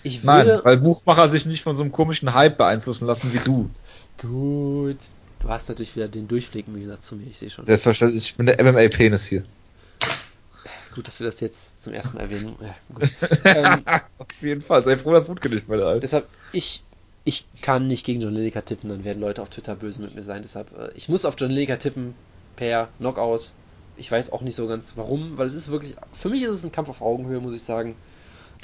Speaker 1: ich
Speaker 2: Nein,
Speaker 1: würde...
Speaker 2: weil Buchmacher sich nicht von so einem komischen Hype beeinflussen lassen wie du.
Speaker 1: Gut. Du hast natürlich wieder den Durchblick im Gegensatz zu mir, ich sehe schon.
Speaker 2: Selbstverständlich, ich bin der MMA-Penis hier.
Speaker 1: Gut, dass wir das jetzt zum ersten Mal erwähnen. Ja, gut. ähm,
Speaker 2: Auf jeden Fall, sei froh, dass Wutke nicht bei der Alten.
Speaker 1: Deshalb, ich, ich kann nicht gegen John Lineker tippen, dann werden Leute auf Twitter böse mit mir sein. Deshalb, äh, ich muss auf John Lineker tippen per Knockout. Ich weiß auch nicht so ganz warum, weil es ist wirklich, für mich ist es ein Kampf auf Augenhöhe, muss ich sagen.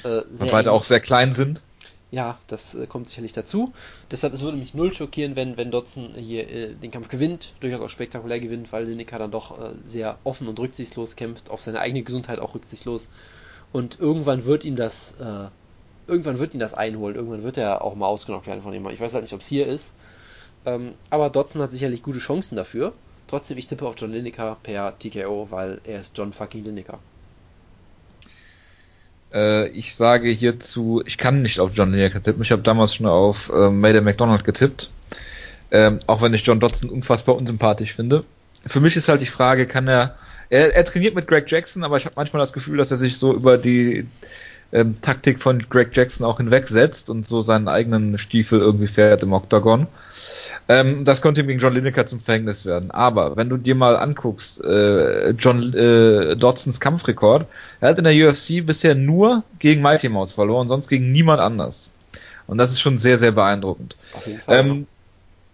Speaker 1: Äh,
Speaker 2: Weil beide auch sehr klein sind.
Speaker 1: Ja, das äh, kommt sicherlich dazu. Deshalb, es würde mich null schockieren, wenn, wenn Dodson hier äh, den Kampf gewinnt, durchaus auch spektakulär gewinnt, weil Lineker dann doch äh, sehr offen und rücksichtslos kämpft, auf seine eigene Gesundheit auch rücksichtslos. Und irgendwann wird ihm das, äh, irgendwann wird ihn das einholen, irgendwann wird er auch mal ausgenockt werden von jemandem. Ich weiß halt nicht, ob es hier ist. Ähm, aber Dodson hat sicherlich gute Chancen dafür. Trotzdem, ich tippe auf John Lineker per TKO, weil er ist John fucking Lineker.
Speaker 2: Äh, ich sage hierzu, ich kann nicht auf John Lineker tippen. Ich habe damals schon auf äh, Mayday McDonald getippt. Ähm, auch wenn ich John Dodson unfassbar unsympathisch finde. Für mich ist halt die Frage, kann er, er, er trainiert mit Greg Jackson, aber ich habe manchmal das Gefühl, dass er sich so über die ähm, Taktik von Greg Jackson auch hinwegsetzt und so seinen eigenen Stiefel irgendwie fährt im Octagon. Ähm, das könnte ihm gegen John Lineker zum Verhängnis werden. Aber wenn du dir mal anguckst, äh, John äh, Dodsons Kampfrekord, er hat in der UFC bisher nur gegen Mighty Mouse verloren, sonst gegen niemand anders. Und das ist schon sehr, sehr beeindruckend. Ähm,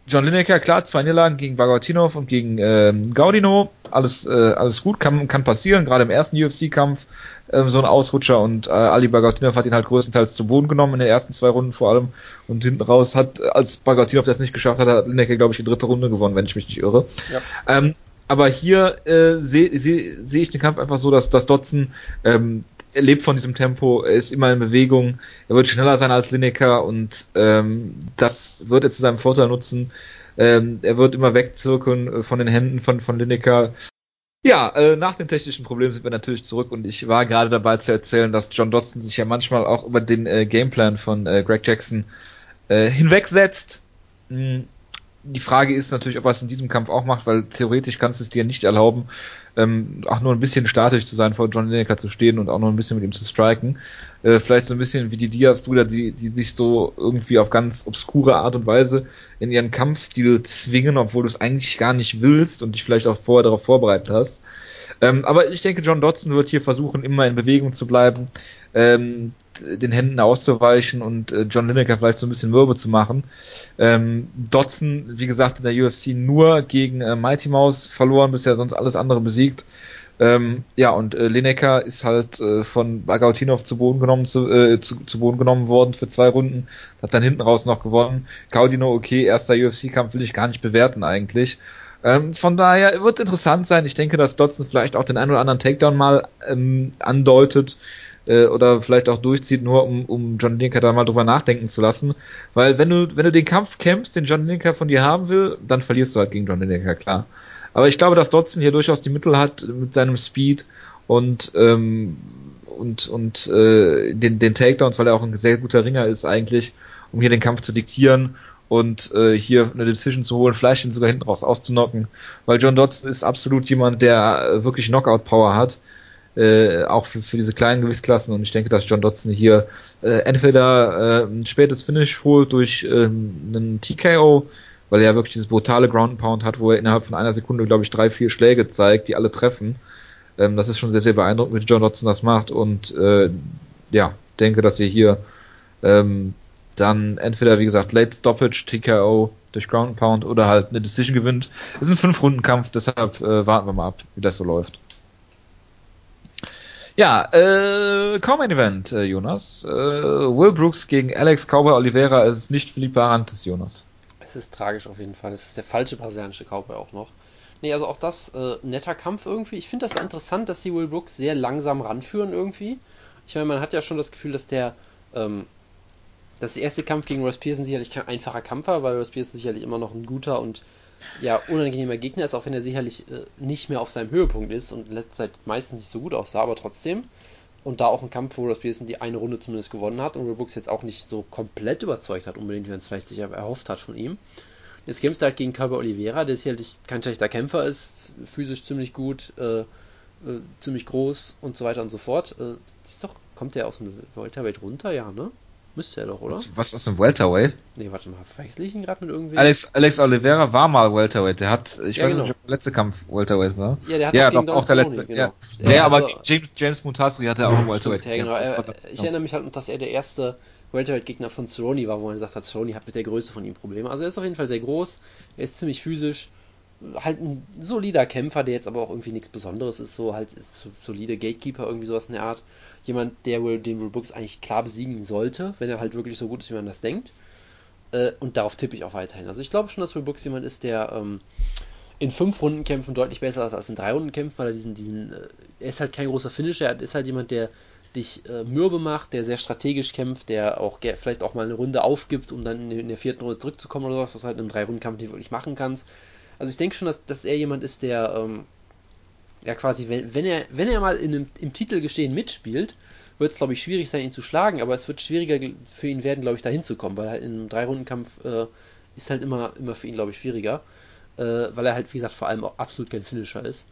Speaker 2: John Lineker, klar, zwei Niederlagen gegen Bagotinov und gegen ähm, Gaudino, alles, äh, alles gut, kann, kann passieren, gerade im ersten UFC-Kampf ähm, so ein Ausrutscher und äh, Ali Bagotinov hat ihn halt größtenteils zu Boden genommen in den ersten zwei Runden vor allem und hinten raus hat, als Bagotinov das nicht geschafft hat, hat Lineker, glaube ich, die dritte Runde gewonnen, wenn ich mich nicht irre. Ja. Ähm, aber hier äh, sehe seh, seh ich den Kampf einfach so, dass, dass Dotson ähm, er lebt von diesem Tempo, er ist immer in Bewegung, er wird schneller sein als Lineker und ähm, das wird er zu seinem Vorteil nutzen. Ähm, er wird immer wegzirkeln äh, von den Händen von, von Lineker. Ja, äh, nach den technischen Problemen sind wir natürlich zurück und ich war gerade dabei zu erzählen, dass John Dodson sich ja manchmal auch über den äh, Gameplan von äh, Greg Jackson äh, hinwegsetzt. Hm die Frage ist natürlich, ob er es in diesem Kampf auch macht, weil theoretisch kannst du es dir nicht erlauben, ähm, auch nur ein bisschen statisch zu sein, vor John Lineker zu stehen und auch nur ein bisschen mit ihm zu striken. Äh, vielleicht so ein bisschen wie die Diaz-Brüder, die, die sich so irgendwie auf ganz obskure Art und Weise in ihren Kampfstil zwingen, obwohl du es eigentlich gar nicht willst und dich vielleicht auch vorher darauf vorbereitet hast. Ähm, aber ich denke, John Dodson wird hier versuchen, immer in Bewegung zu bleiben, ähm, den Händen auszuweichen und äh, John Lineker vielleicht so ein bisschen Mürbe zu machen. Ähm, Dodson, wie gesagt, in der UFC nur gegen äh, Mighty Mouse verloren, bisher sonst alles andere besiegt. Ähm, ja, und äh, Lineker ist halt äh, von Bagautinov zu Boden genommen zu, äh, zu, zu Boden genommen worden für zwei Runden, hat dann hinten raus noch gewonnen. Gaudino, okay, erster UFC-Kampf will ich gar nicht bewerten eigentlich. Ähm, von daher wird interessant sein. Ich denke, dass Dodson vielleicht auch den einen oder anderen Takedown mal ähm, andeutet äh, oder vielleicht auch durchzieht, nur um, um John Linker da mal drüber nachdenken zu lassen. Weil wenn du, wenn du den Kampf kämpfst, den John Linker von dir haben will, dann verlierst du halt gegen John Linker, klar. Aber ich glaube, dass Dodson hier durchaus die Mittel hat mit seinem Speed und ähm, und und äh, den den Takedowns, weil er auch ein sehr guter Ringer ist eigentlich, um hier den Kampf zu diktieren und äh, hier eine Decision zu holen, vielleicht ihn sogar hinten raus auszunocken, weil John Dodson ist absolut jemand, der äh, wirklich Knockout-Power hat, äh, auch für, für diese kleinen Gewichtsklassen. Und ich denke, dass John Dodson hier äh, entweder äh, ein spätes Finish holt durch ähm, einen TKO, weil er ja wirklich dieses brutale Ground Pound hat, wo er innerhalb von einer Sekunde, glaube ich, drei, vier Schläge zeigt, die alle treffen. Ähm, das ist schon sehr, sehr beeindruckend, wie John Dodson das macht und äh, ja, denke, dass ihr hier ähm, dann entweder, wie gesagt, Late Stoppage, TKO durch Ground Pound oder halt eine Decision gewinnt. Es ist ein Fünf-Runden-Kampf, deshalb äh, warten wir mal ab, wie das so läuft. Ja, äh, kaum ein Event, äh, Jonas. Äh, Will Brooks gegen Alex Cowboy Oliveira, es ist nicht Philippe Arantes, Jonas.
Speaker 1: Es ist tragisch auf jeden Fall. Es ist der falsche brasilianische Cowboy auch noch. Nee, also auch das, äh, netter Kampf irgendwie. Ich finde das interessant, dass sie Will Brooks sehr langsam ranführen irgendwie. Ich meine, man hat ja schon das Gefühl, dass der ähm, dass der erste Kampf gegen Ross Pearson sicherlich kein einfacher Kampf war, weil Ross Pearson sicherlich immer noch ein guter und ja, unangenehmer Gegner ist, auch wenn er sicherlich äh, nicht mehr auf seinem Höhepunkt ist und in letzter Zeit meistens nicht so gut aussah, aber trotzdem. Und da auch ein Kampf, wo Ross Pearson die eine Runde zumindest gewonnen hat und Will Brooks jetzt auch nicht so komplett überzeugt hat, unbedingt, wie man es vielleicht sich erhofft hat von ihm. Jetzt kämpft er halt gegen Körper Oliveira, der sicherlich kein schlechter Kämpfer ist, physisch ziemlich gut, äh, äh, ziemlich groß und so weiter und so fort. Äh, ist doch, kommt der aus dem Welterweight runter, ja, ne? Müsste er doch, oder?
Speaker 2: Was, was aus dem Welterweight?
Speaker 1: Nee, warte mal, verwechsel ich ihn gerade mit irgendwie?
Speaker 2: Alex, Alex Oliveira war mal Welterweight. Der hat, ich ja, weiß genau. nicht, ob der letzte Kampf Welterweight war.
Speaker 1: Ja, der hat
Speaker 2: ja,
Speaker 1: auch,
Speaker 2: doch, auch der letzte. Genau. Ja, ja, ja aber also, James, James Mutasri hatte auch Welterweight.
Speaker 1: Ja, genau. Er, ich erinnere mich halt, dass er der erste Welterweight-Gegner von Cerrone war, wo man gesagt hat, Cerrone hat mit der Größe von ihm Probleme. Also er ist auf jeden Fall sehr groß, er ist ziemlich physisch, halt ein solider Kämpfer, der jetzt aber auch irgendwie nichts Besonderes ist, so halt ist solide Gatekeeper, irgendwie sowas in der Art. Jemand, der wohl den Will Brooks eigentlich klar besiegen sollte, wenn er halt wirklich so gut ist, wie man das denkt. Äh, und darauf tippe ich auch weiterhin. Also ich glaube schon, dass Will Brooks jemand ist, der ähm, in fünf Rundenkämpfen deutlich besser ist als in drei Rundenkämpfen, weil er diesen, diesen, äh, er ist halt kein großer Finisher, er ist halt jemand, der dich äh, mürbe macht, der sehr strategisch kämpft, der auch vielleicht auch mal eine Runde aufgibt, um dann in, der vierten Runde zurückzukommen oder sowas, was du halt in einem Drei-Runden-Kampf nicht wirklich machen kannst. Also ich denke schon, dass, dass er jemand ist, der ähm, ja quasi, wenn, wenn er, wenn er mal in einem, im Titelgestehen mitspielt, wird es, glaube ich, schwierig sein, ihn zu schlagen, aber es wird schwieriger für ihn werden, glaube ich, da hinzukommen, weil halt in einem Drei-Runden-Kampf äh, ist halt immer, immer für ihn, glaube ich, schwieriger. Äh, weil er halt, wie gesagt, vor allem auch absolut kein Finisher ist.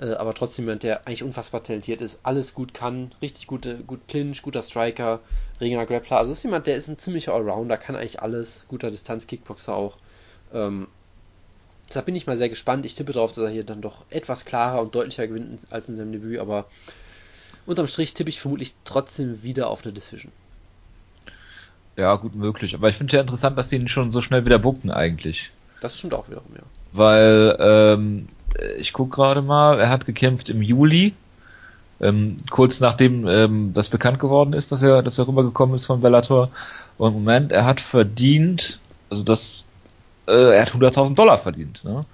Speaker 1: Äh, aber trotzdem jemand, der eigentlich unfassbar talentiert ist, alles gut kann, richtig gute, gut Clinch, guter Striker, Ringer, Grappler. Also ist jemand, der ist ein ziemlicher Allrounder, kann eigentlich alles, guter Distanz-Kickboxer auch. Ähm, Deshalb bin ich mal sehr gespannt. Ich tippe darauf, dass er hier dann doch etwas klarer und deutlicher gewinnt als in seinem Debüt, aber unterm Strich tippe ich vermutlich trotzdem wieder auf eine Decision.
Speaker 2: Ja, gut möglich. Aber ich finde ja interessant, dass sie ihn schon so schnell wieder bucken eigentlich.
Speaker 1: Das stimmt auch wiederum, ja.
Speaker 2: Weil, ähm, ich guck gerade mal, er hat gekämpft im Juli, ähm, kurz nachdem ähm, das bekannt geworden ist, dass er, dass er rübergekommen ist von Bellator. Und Moment, er hat verdient, also das äh, er hat 100.000 Dollar verdient. Ne?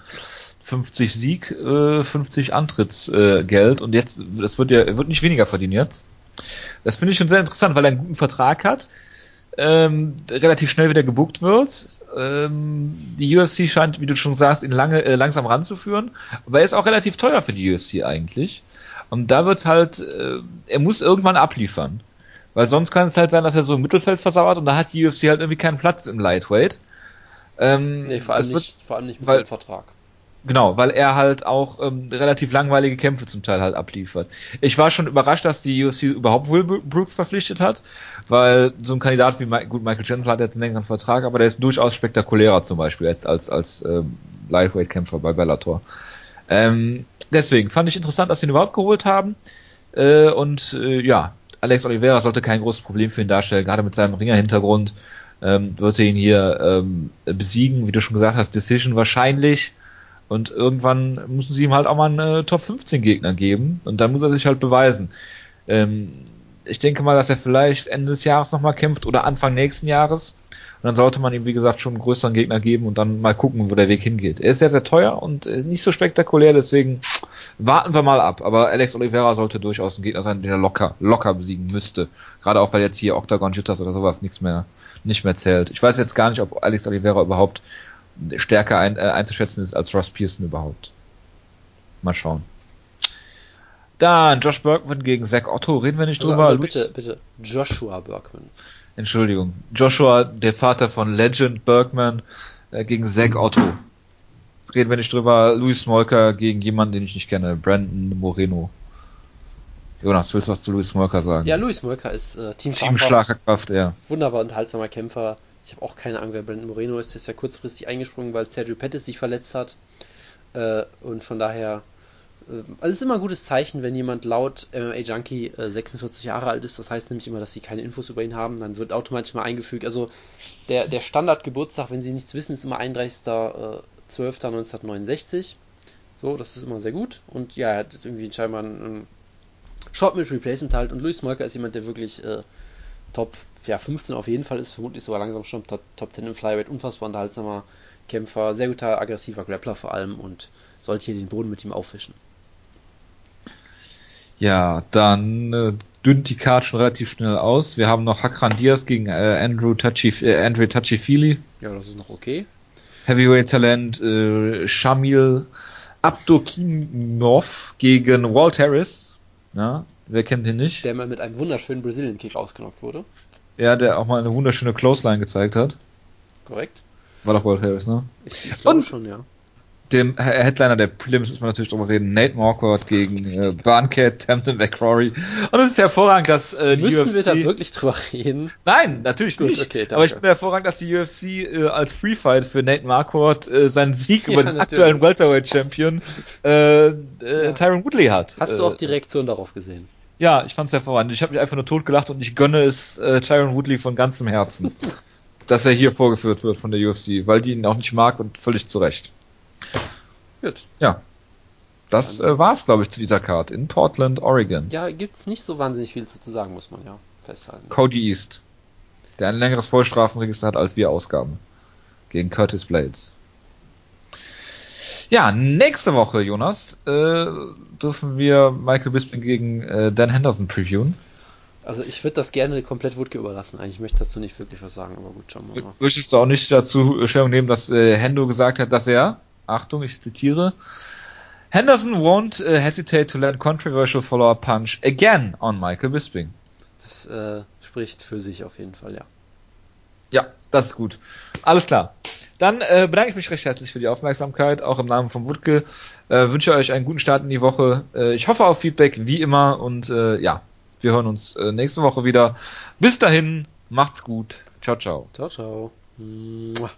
Speaker 2: 50 Sieg, äh, 50 Antrittsgeld äh, und jetzt, das wird ja, er wird nicht weniger verdienen jetzt. Das finde ich schon sehr interessant, weil er einen guten Vertrag hat, ähm, relativ schnell wieder gebucht wird. Ähm, die UFC scheint, wie du schon sagst, ihn lange, äh, langsam ranzuführen, aber er ist auch relativ teuer für die UFC eigentlich. Und da wird halt, äh, er muss irgendwann abliefern. Weil sonst kann es halt sein, dass er so im Mittelfeld versauert und da hat die UFC halt irgendwie keinen Platz im Lightweight.
Speaker 1: Ähm, nee, vor allem, nicht, wird, vor allem nicht mit
Speaker 2: weil,
Speaker 1: dem Vertrag.
Speaker 2: Genau, weil er halt auch ähm, relativ langweilige Kämpfe zum Teil halt abliefert. Ich war schon überrascht, dass die UFC überhaupt Will Brooks verpflichtet hat, weil so ein Kandidat wie gut Michael Jensen hat jetzt einen längeren Vertrag, aber der ist durchaus spektakulärer zum Beispiel jetzt als als ähm, Lightweight-Kämpfer bei Bellator. Ähm, deswegen fand ich interessant, dass sie ihn überhaupt geholt haben. Äh, und äh, ja, Alex Oliveira sollte kein großes Problem für ihn darstellen, gerade mit seinem Ringer-Hintergrund ähm, wird er ihn hier ähm, besiegen, wie du schon gesagt hast, Decision wahrscheinlich. Und irgendwann müssen sie ihm halt auch mal einen äh, Top 15 Gegner geben und dann muss er sich halt beweisen. Ähm, ich denke mal, dass er vielleicht Ende des Jahres nochmal kämpft oder Anfang nächsten Jahres. Und dann sollte man ihm, wie gesagt, schon einen größeren Gegner geben und dann mal gucken, wo der Weg hingeht. Er ist sehr, sehr teuer und äh, nicht so spektakulär, deswegen warten wir mal ab. Aber Alex Oliveira sollte durchaus ein Gegner sein, den er locker, locker besiegen müsste. Gerade auch, weil jetzt hier Octagon Jitters oder sowas nichts mehr nicht mehr zählt. Ich weiß jetzt gar nicht, ob Alex Oliveira überhaupt stärker ein, äh, einzuschätzen ist als Ross Pearson überhaupt. Mal schauen. Dann Josh Bergman gegen Zach Otto. Reden wir nicht also, drüber.
Speaker 1: Also bitte, bitte. Joshua Bergman.
Speaker 2: Entschuldigung. Joshua, der Vater von Legend Bergman, äh, gegen Zach Otto. Reden wir nicht drüber. Louis Smolker gegen jemanden, den ich nicht kenne. Brandon Moreno. Jonas, willst du was zu Louis Smolker sagen?
Speaker 1: Ja, Louis Smolker ist äh,
Speaker 2: Team Teamschlagerkraft, ja.
Speaker 1: Wunderbar unterhaltsamer Kämpfer. Ich habe auch keine Ahnung, wer Brandon Moreno ist. Der ist ja kurzfristig eingesprungen, weil Sergio Pettis sich verletzt hat. Äh, und von daher, also es ist immer ein gutes Zeichen, wenn jemand laut MMA Junkie äh, 46 Jahre alt ist. Das heißt nämlich immer, dass sie keine Infos über ihn haben. Dann wird automatisch mal eingefügt. Also der, der Standardgeburtstag, wenn sie nichts wissen, ist immer 31.12.1969. Äh, so, das ist immer sehr gut. Und ja, er hat irgendwie scheinbar einen, Short mit Replacement halt. Und Louis Smolker ist jemand, der wirklich äh, Top ja, 15 auf jeden Fall ist, vermutlich sogar langsam schon Top, Top 10 im Flyweight. Unfassbar unterhaltsamer Kämpfer, sehr guter, aggressiver Grappler vor allem und sollte hier den Boden mit ihm aufwischen.
Speaker 2: Ja, dann äh, dünnt die Karte schon relativ schnell aus. Wir haben noch Hakran Diaz gegen äh, Andrew Touchy, äh, Andre Touchy-Feely.
Speaker 1: Ja, das ist noch okay.
Speaker 2: Heavyweight Talent äh, Shamil Abdokinov gegen Walt Harris. Ja, wer kennt ihn nicht?
Speaker 1: Der mal mit einem wunderschönen Brazilian Kick ausgenockt wurde.
Speaker 2: Ja, der auch mal eine wunderschöne Clothesline gezeigt hat.
Speaker 1: Korrekt.
Speaker 2: War doch World Harris, ne?
Speaker 1: Ich, ich glaube schon, ja
Speaker 2: dem Headliner der Prelims müssen wir natürlich drüber reden. Nate Marquardt gegen äh, Barncat, Tamden McCrory. Und es ist hervorragend, dass äh,
Speaker 1: die Müssen UFC... wir da wirklich drüber reden?
Speaker 2: Nein, natürlich Gut, nicht. Okay, Aber ich finde hervorragend, dass die UFC äh, als Free Fight für Nate Marquardt äh, seinen Sieg ja, über den natürlich. aktuellen Welterweight Champion äh, äh, ja. Tyron Woodley hat.
Speaker 1: Hast du auch die Reaktion darauf gesehen?
Speaker 2: Ja, ich fand's hervorragend. Ich habe mich einfach nur totgelacht und ich gönne es äh, Tyron Woodley von ganzem Herzen, dass er hier vorgeführt wird von der UFC, weil die ihn auch nicht mag und völlig zu Recht.
Speaker 1: Gut.
Speaker 2: Ja. Das äh, war's, glaube ich, zu dieser Card in Portland, Oregon.
Speaker 1: Ja, gibt's nicht so wahnsinnig viel zu sagen, muss man ja festhalten.
Speaker 2: Cody East, der ein längeres Vollstrafenregister hat als wir Ausgaben. Gegen Curtis Blades. Ja, nächste Woche, Jonas, äh, dürfen wir Michael Bisping gegen äh, Dan Henderson previewen.
Speaker 1: Also ich würde das gerne komplett Wutke überlassen. Eigentlich möchte ich dazu nicht wirklich was sagen, aber gut, schauen wir mal.
Speaker 2: Möchtest du auch nicht dazu Stellung nehmen, dass äh, Hendo gesagt hat, dass er, Achtung, ich zitiere, Henderson won't uh, hesitate to land controversial follow-up punch again on Michael Bisping.
Speaker 1: Das äh, spricht für sich auf jeden Fall, ja.
Speaker 2: Ja, das ist gut. Alles klar. Dann äh, bedanke ich mich recht herzlich für die Aufmerksamkeit, auch im Namen von Wutke. Äh, wünsche euch einen guten Start in die Woche. Äh, ich hoffe auf Feedback, wie immer. Und äh, ja, wir hören uns äh, nächste Woche wieder. Bis dahin, macht's gut. Ciao, ciao.
Speaker 1: Ciao, ciao. Mua.